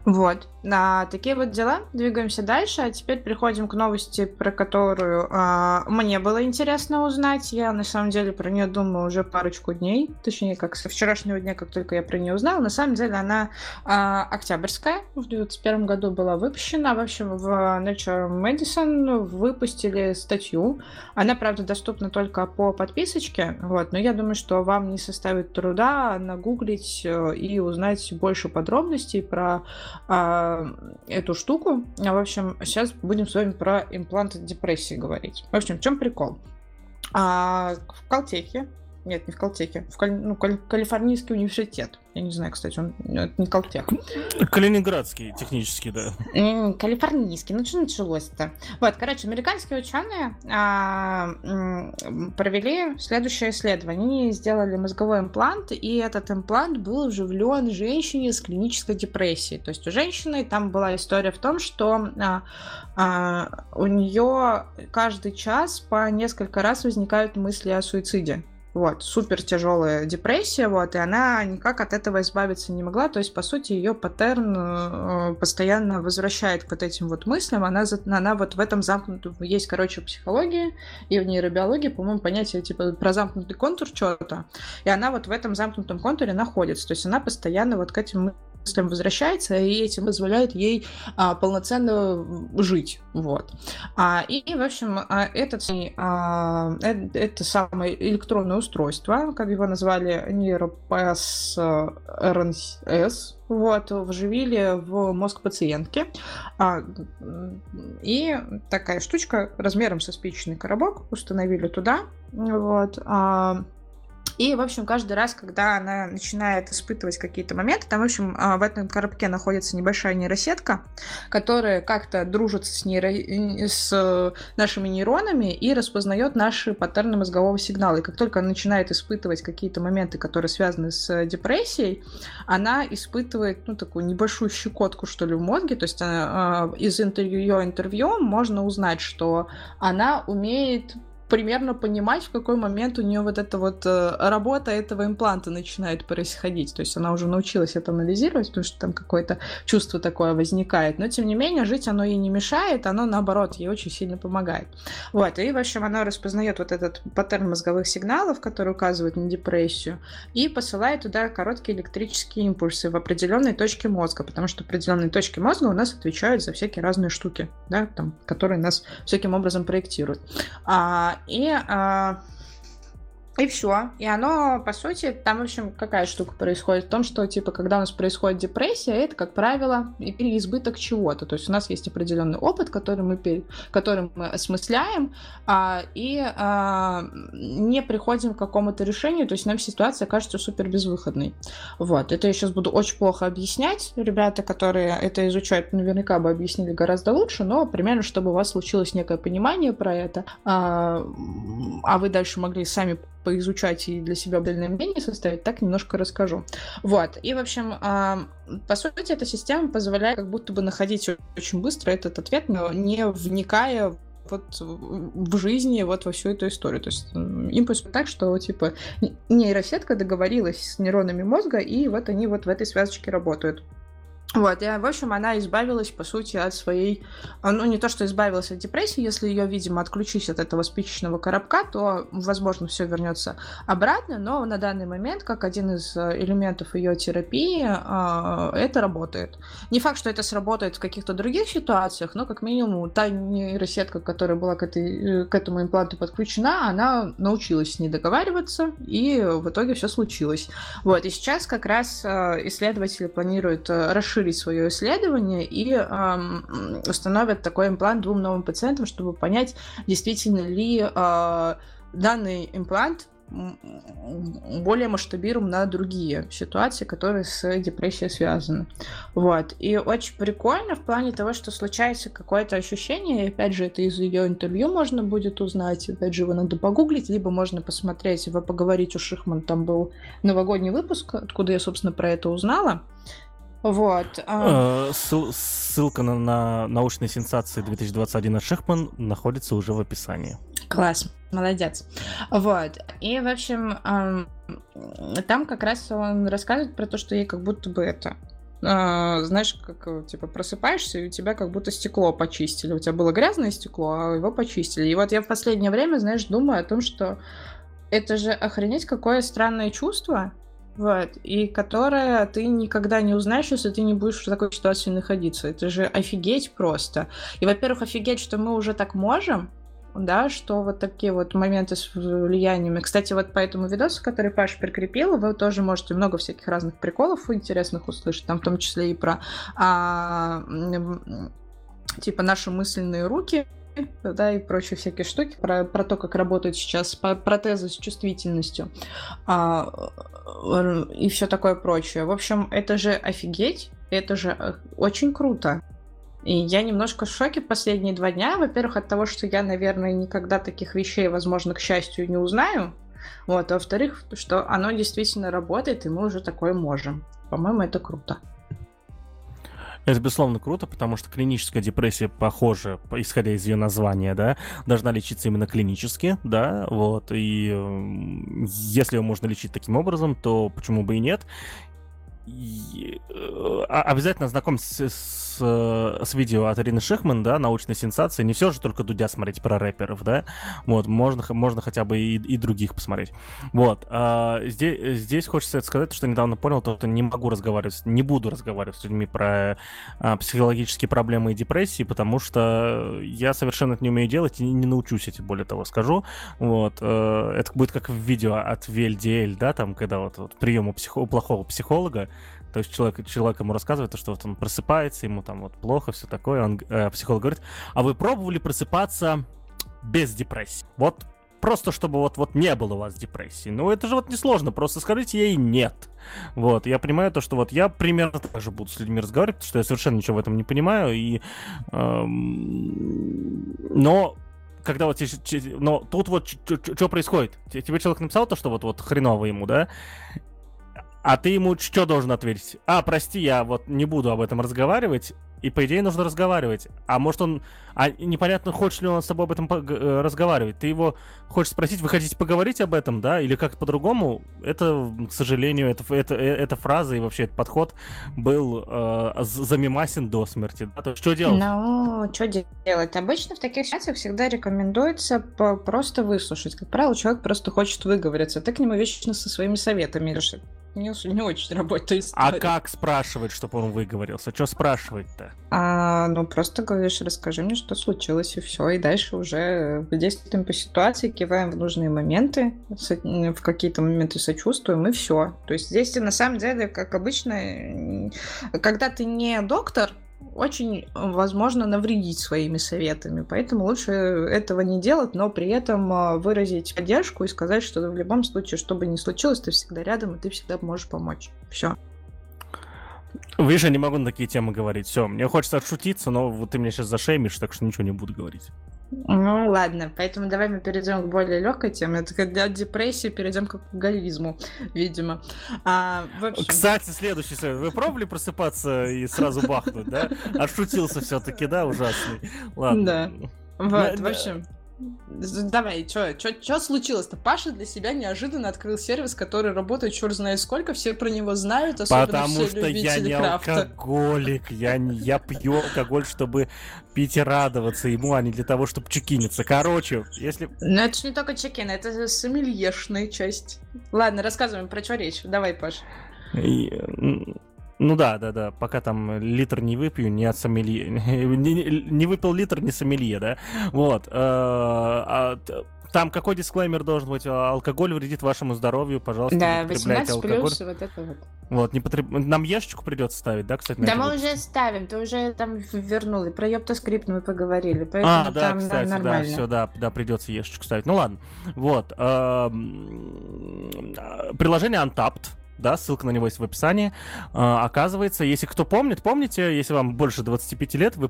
Вот. А, такие вот дела. Двигаемся дальше. А теперь переходим к новости, про которую а, мне было интересно узнать. Я на самом деле про нее думаю уже парочку дней. Точнее, как со вчерашнего дня, как только я про нее узнала. На самом деле она а, октябрьская. В 2021 году была выпущена. В общем, в Nature Medicine выпустили статью. Она, правда, доступна только по подписочке. Вот. Но я думаю, что вам не составит труда нагуглить э, и узнать больше подробностей про а, эту штуку. В общем, сейчас будем с вами про импланты депрессии говорить. В общем, в чем прикол? А, в Калтехе, нет, не в Калтехе, в Каль... ну, Каль... Калифорнийский университет я не знаю, кстати, он это не Калтех. Калининградский, технически, да. Калифорнийский. Ну, что началось-то? Вот, короче, американские ученые а, провели следующее исследование. Они сделали мозговой имплант, и этот имплант был вживлен женщине с клинической депрессией. То есть у женщины там была история в том, что а, а, у нее каждый час по несколько раз возникают мысли о суициде вот, супер тяжелая депрессия, вот, и она никак от этого избавиться не могла, то есть, по сути, ее паттерн э, постоянно возвращает к вот этим вот мыслям, она, она вот в этом замкнутом, есть, короче, в психологии и в нейробиологии, по-моему, понятие, типа, про замкнутый контур что-то, и она вот в этом замкнутом контуре находится, то есть, она постоянно вот к этим мыслям возвращается, и этим позволяет ей а, полноценно жить. Вот. А, и, в общем, а, этот, а, это, это самое электронное устройство, как его назвали, нейропс РНС, вот, вживили в мозг пациентки. А, и такая штучка размером со спичечный коробок установили туда. Вот. А, и, в общем, каждый раз, когда она начинает испытывать какие-то моменты, там, в общем, а, в этом коробке находится небольшая нейросетка, которая как-то дружит с, нейро... с нашими нейронами и распознает наши паттерны мозгового сигнала. И как только она начинает испытывать какие-то моменты, которые связаны с депрессией, она испытывает, ну, такую небольшую щекотку, что ли, в мозге. То есть она, а, из интервью, ее интервью можно узнать, что она умеет примерно понимать, в какой момент у нее вот эта вот э, работа этого импланта начинает происходить. То есть она уже научилась это анализировать, потому что там какое-то чувство такое возникает. Но тем не менее, жить оно ей не мешает, оно наоборот ей очень сильно помогает. Вот, и в общем оно распознает вот этот паттерн мозговых сигналов, который указывает на депрессию, и посылает туда короткие электрические импульсы в определенной точке мозга, потому что определенные точки мозга у нас отвечают за всякие разные штуки, да, там, которые нас всяким образом проектируют. А, и а, и все. И оно, по сути, там, в общем, какая штука происходит? В том, что, типа, когда у нас происходит депрессия, это, как правило, переизбыток чего-то. То есть у нас есть определенный опыт, который мы, пере... который мы осмысляем, а, и а, не приходим к какому-то решению, то есть нам ситуация кажется супер безвыходной. Вот. Это я сейчас буду очень плохо объяснять. Ребята, которые это изучают, наверняка бы объяснили гораздо лучше, но примерно, чтобы у вас случилось некое понимание про это, а, а вы дальше могли сами поизучать и для себя отдельное мнение составить, так немножко расскажу. Вот. И, в общем, по сути, эта система позволяет как будто бы находить очень быстро этот ответ, но не вникая вот в жизни вот во всю эту историю. То есть импульс так, что типа нейросетка договорилась с нейронами мозга, и вот они вот в этой связочке работают. Вот, и, в общем, она избавилась, по сути, от своей... А, ну, не то, что избавилась от депрессии, если ее, видимо, отключить от этого спичечного коробка, то, возможно, все вернется обратно, но на данный момент, как один из э, элементов ее терапии, а, это работает. Не факт, что это сработает в каких-то других ситуациях, но, как минимум, та нейросетка, которая была к, этой, э, к этому импланту подключена, она научилась с ней договариваться, и в итоге все случилось. Вот, и сейчас как раз э, исследователи планируют расширить расширить свое исследование и э, установят такой имплант двум новым пациентам, чтобы понять, действительно ли э, данный имплант более масштабируем на другие ситуации, которые с депрессией связаны. Вот. И очень прикольно в плане того, что случается какое-то ощущение, и опять же, это из ее интервью можно будет узнать, опять же, его надо погуглить, либо можно посмотреть, его поговорить у Шихман, там был новогодний выпуск, откуда я, собственно, про это узнала. Вот. А. Э, ссылка на, на научные сенсации 2021 от Шихман находится уже в описании. Класс, молодец. Вот. И, в общем, там как раз он рассказывает про то, что ей как будто бы это а, знаешь, как типа просыпаешься, и у тебя как будто стекло почистили. У тебя было грязное стекло, а его почистили. И вот я в последнее время, знаешь, думаю о том, что это же охренеть какое странное чувство, вот, и которое ты никогда не узнаешь, если ты не будешь в такой ситуации находиться. Это же офигеть просто. И, во-первых, офигеть, что мы уже так можем, да, что вот такие вот моменты с влияниями. Кстати, вот по этому видосу, который Паша прикрепила, вы тоже можете много всяких разных приколов интересных услышать, там в том числе и про а, типа наши мысленные руки, да, и прочие всякие штуки, про, про то, как работают сейчас протезы с чувствительностью а, и все такое прочее. В общем, это же офигеть, это же э, очень круто. И я немножко в шоке последние два дня. Во-первых, от того, что я, наверное, никогда таких вещей, возможно, к счастью, не узнаю. Вот. А во-вторых, что оно действительно работает, и мы уже такое можем. По-моему, это круто. Это, безусловно, круто, потому что клиническая депрессия, похоже, исходя из ее названия, да, должна лечиться именно клинически, да, вот, и если ее можно лечить таким образом, то почему бы и нет. И, э, обязательно знакомьтесь с с, с видео от Арины Шихман, да, научной сенсации. Не все же только Дудя смотреть про рэперов, да. Вот, можно, можно хотя бы и, и других посмотреть. Вот. А, здесь, здесь хочется сказать, что недавно понял, то, что не могу разговаривать, не буду разговаривать с людьми про а, психологические проблемы и депрессии, потому что я совершенно это не умею делать и не научусь этим, более того, скажу. Вот. А, это будет как в видео от VLDL, да, там, когда вот, вот прием у, психо- плохого психолога, то есть человек, человек ему рассказывает, что вот он просыпается, ему там вот плохо, все такое. Он, э, психолог говорит, а вы пробовали просыпаться без депрессии? Вот просто чтобы вот, вот не было у вас депрессии. Ну, это же вот несложно, просто скажите ей нет. Вот, я понимаю то, что вот я примерно так же буду с людьми разговаривать, потому что я совершенно ничего в этом не понимаю, и... Эм, но когда вот... Но тут вот что происходит? Тебе человек написал то, что вот, вот хреново ему, да? А ты ему что должен ответить? А, прости, я вот не буду об этом разговаривать. И по идее нужно разговаривать. А может он... А непонятно, хочет ли он с тобой об этом э, разговаривать. Ты его хочешь спросить, вы хотите поговорить об этом, да? Или как-то по-другому? Это, к сожалению, это, это, э, эта фраза и вообще этот подход был э, замимасен до смерти. Да? То что делать? Ну, что делать? Обычно в таких ситуациях всегда рекомендуется просто выслушать. Как правило, человек просто хочет выговориться. Ты к нему вечно со своими советами решишь не, не очень работает А как спрашивать, чтобы он выговорился? Что спрашивать-то? А, ну, просто говоришь, расскажи мне, что случилось, и все. И дальше уже действуем по ситуации, киваем в нужные моменты, в какие-то моменты сочувствуем, и все. То есть здесь на самом деле, как обычно, когда ты не доктор, очень возможно навредить своими советами. Поэтому лучше этого не делать, но при этом а, выразить поддержку и сказать, что в любом случае, что бы ни случилось, ты всегда рядом, и ты всегда можешь помочь. Все. Видишь, я не могу на такие темы говорить. Все, мне хочется отшутиться, но вот ты меня сейчас зашеймишь, так что ничего не буду говорить. Ну ладно, поэтому давай мы перейдем к более легкой теме. Это когда от депрессии перейдем к алкоголизму, видимо. А, общем... Кстати, следующий совет. Вы пробовали просыпаться и сразу бахнуть, да? Отшутился все-таки, да, ужасный. Ладно. Да. Вот, в общем, Давай, что случилось-то? Паша для себя неожиданно открыл сервис, который работает черт знает сколько, все про него знают, особенно Потому все что я не крафта. алкоголик, я, не, я пью алкоголь, чтобы пить и радоваться ему, а не для того, чтобы чекиниться. Короче, если... Ну это же не только чекин, это сомельешная часть. Ладно, рассказываем, про что речь. Давай, Паш. И, ну да, да, да. Пока там литр не выпью, не от сомелье. не, выпил литр, не сомелье, да. Вот. Э, а, там какой дисклеймер должен быть? А, алкоголь вредит вашему здоровью, пожалуйста, да, не потребляйте алкоголь. Плюс, вот это вот. Вот, не потреб... Нам ешечку придется ставить, да, кстати? Да, мы уже ставим, ты уже там вернул, и про ёптоскрипт мы поговорили, поэтому а, да, там кстати, нормально. да, все, да, да, придется ешечку ставить. Ну ладно, вот. Приложение Untapped, да, ссылка на него есть в описании. А, оказывается, если кто помнит, помните, если вам больше 25 лет, вы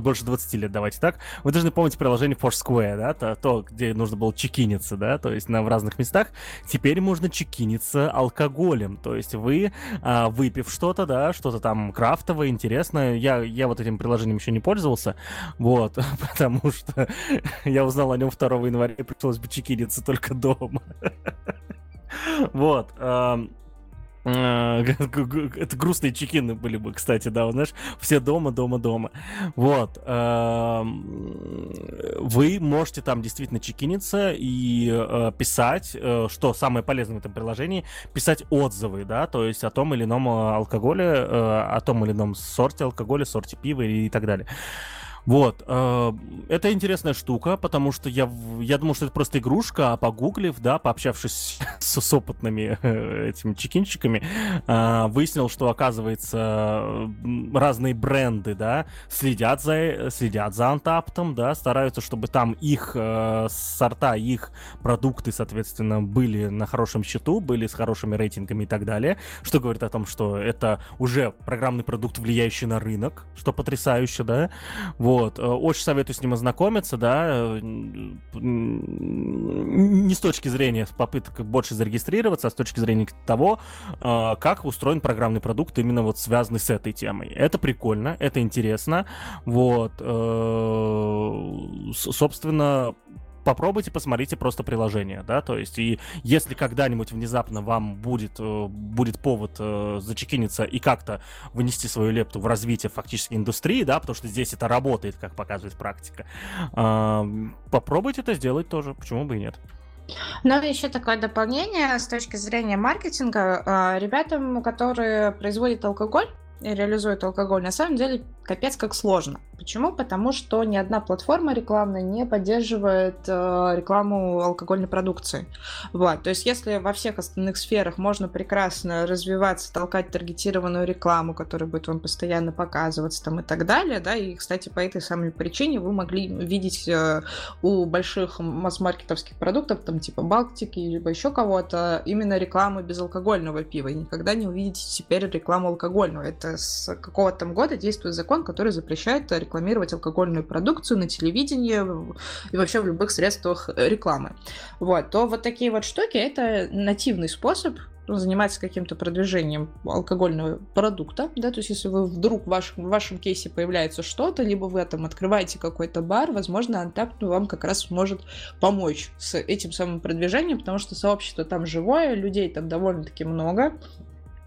больше 20 лет, давайте так, вы должны помнить приложение Foursquare, да, то, то где нужно было чекиниться, да, то есть на, в разных местах. Теперь можно чекиниться алкоголем, то есть вы, а, выпив что-то, да, что-то там крафтовое, интересное, я, я вот этим приложением еще не пользовался, вот, потому что я узнал о нем 2 января, пришлось бы чекиниться только дома. Вот. А, это грустные чекины были бы, кстати, да, знаешь, все дома, дома, дома. Вот. Вы можете там действительно чекиниться и э, писать, э, что самое полезное в этом приложении, писать отзывы, да, то есть о том или ином э, алкоголе, о том или ином сорте алкоголя, сорте пива и так далее. Вот. Э, это интересная штука, потому что я, я думал, что это просто игрушка, а погуглив, да, пообщавшись с, с опытными э, этими чекинщиками, э, выяснил, что, оказывается, разные бренды, да, следят за, следят за антаптом, да, стараются, чтобы там их сорта, их продукты, соответственно, были на хорошем счету, были с хорошими рейтингами и так далее, что говорит о том, что это уже программный продукт, влияющий на рынок, что потрясающе, да, вот вот. Э, очень советую с ним ознакомиться, да. Не с точки зрения попыток больше зарегистрироваться, а с точки зрения того, э, как устроен программный продукт, именно вот связанный с этой темой. Это прикольно, это интересно. Вот. Э, собственно, попробуйте, посмотрите просто приложение, да, то есть, и если когда-нибудь внезапно вам будет, э, будет повод э, зачекиниться и как-то вынести свою лепту в развитие фактически индустрии, да, потому что здесь это работает, как показывает практика, э, попробуйте это сделать тоже, почему бы и нет. Ну, еще такое дополнение с точки зрения маркетинга. А, ребятам, которые производят алкоголь, и реализуют алкоголь, на самом деле капец как сложно. Почему? Потому что ни одна платформа рекламная не поддерживает э, рекламу алкогольной продукции. Вот. То есть, если во всех остальных сферах можно прекрасно развиваться, толкать таргетированную рекламу, которая будет вам постоянно показываться там и так далее, да, и, кстати, по этой самой причине вы могли видеть э, у больших масс-маркетовских продуктов, там типа Балтики, либо еще кого-то, именно рекламу безалкогольного пива. И никогда не увидите теперь рекламу алкогольного. Это с какого-то года действует закон, который запрещает рекламировать алкогольную продукцию на телевидении и вообще в любых средствах рекламы. Вот, то вот такие вот штуки — это нативный способ заниматься каким-то продвижением алкогольного продукта, да, то есть если вы вдруг в вашем, в вашем кейсе появляется что-то, либо вы там открываете какой-то бар, возможно, Антап вам как раз сможет помочь с этим самым продвижением, потому что сообщество там живое, людей там довольно-таки много,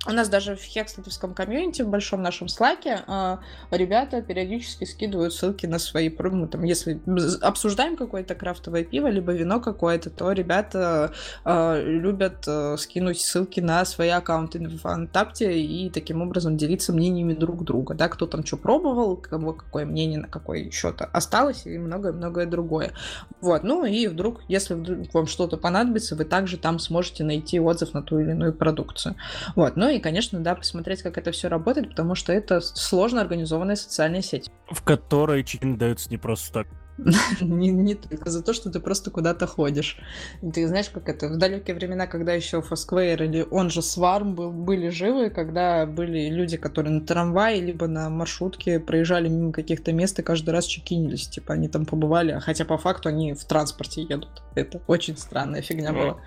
у нас даже в хекслетовском комьюнити, в большом нашем слаке, а, ребята периодически скидывают ссылки на свои, ну, там, если обсуждаем какое-то крафтовое пиво, либо вино какое-то, то ребята а, любят а, скинуть ссылки на свои аккаунты в Фантапте и таким образом делиться мнениями друг друга, да, кто там что пробовал, кого какое мнение на какой счет осталось и многое-многое другое. Вот, ну и вдруг, если вдруг вам что-то понадобится, вы также там сможете найти отзыв на ту или иную продукцию. Вот, ну и, конечно, да, посмотреть, как это все работает, потому что это сложно организованная социальная сеть. В которой чекин даются не просто так. не, не только за то, что ты просто куда-то ходишь. Ты знаешь, как это в далекие времена, когда еще Foursquare или он же Сварм был, были живы, когда были люди, которые на трамвае либо на маршрутке проезжали мимо каких-то мест и каждый раз чекинились. Типа они там побывали, хотя по факту они в транспорте едут. Это очень странная фигня была.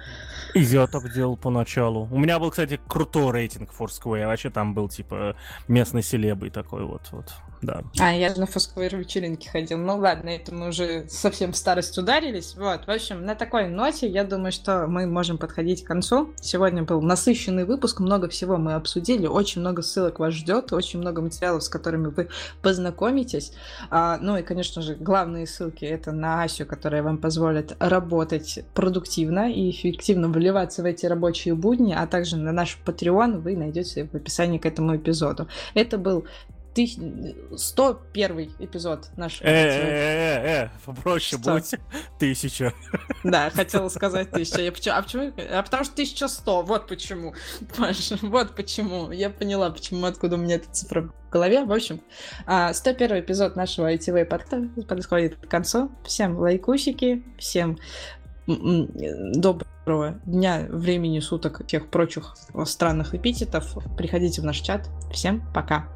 И я так делал поначалу. У меня был, кстати, крутой рейтинг Foursquare. Вообще там был, типа, местный селебый такой вот. вот да. А, я же на Foursquare вечеринки ходил. Ну ладно, это мы уже совсем в старость ударились. Вот, в общем, на такой ноте я думаю, что мы можем подходить к концу. Сегодня был насыщенный выпуск, много всего мы обсудили, очень много ссылок вас ждет, очень много материалов, с которыми вы познакомитесь. А, ну и, конечно же, главные ссылки это на Асю, которая вам позволит работать продуктивно и эффективно вливаться в эти рабочие будни, а также на наш Patreon вы найдете в описании к этому эпизоду. Это был ты... 101 эпизод нашего. Э-э-э, попроще будь. Тысяча. Да, хотела сказать тысяча. Я почему... А почему? А потому что 1100, вот почему. Маша, вот почему. Я поняла, почему, откуда у меня эта цифра в голове. В общем, 101 а, эпизод нашего ITV подкаста подходит к концу. Всем лайкусики, всем доброго дня, времени суток, тех прочих странных эпитетов. Приходите в наш чат. Всем пока.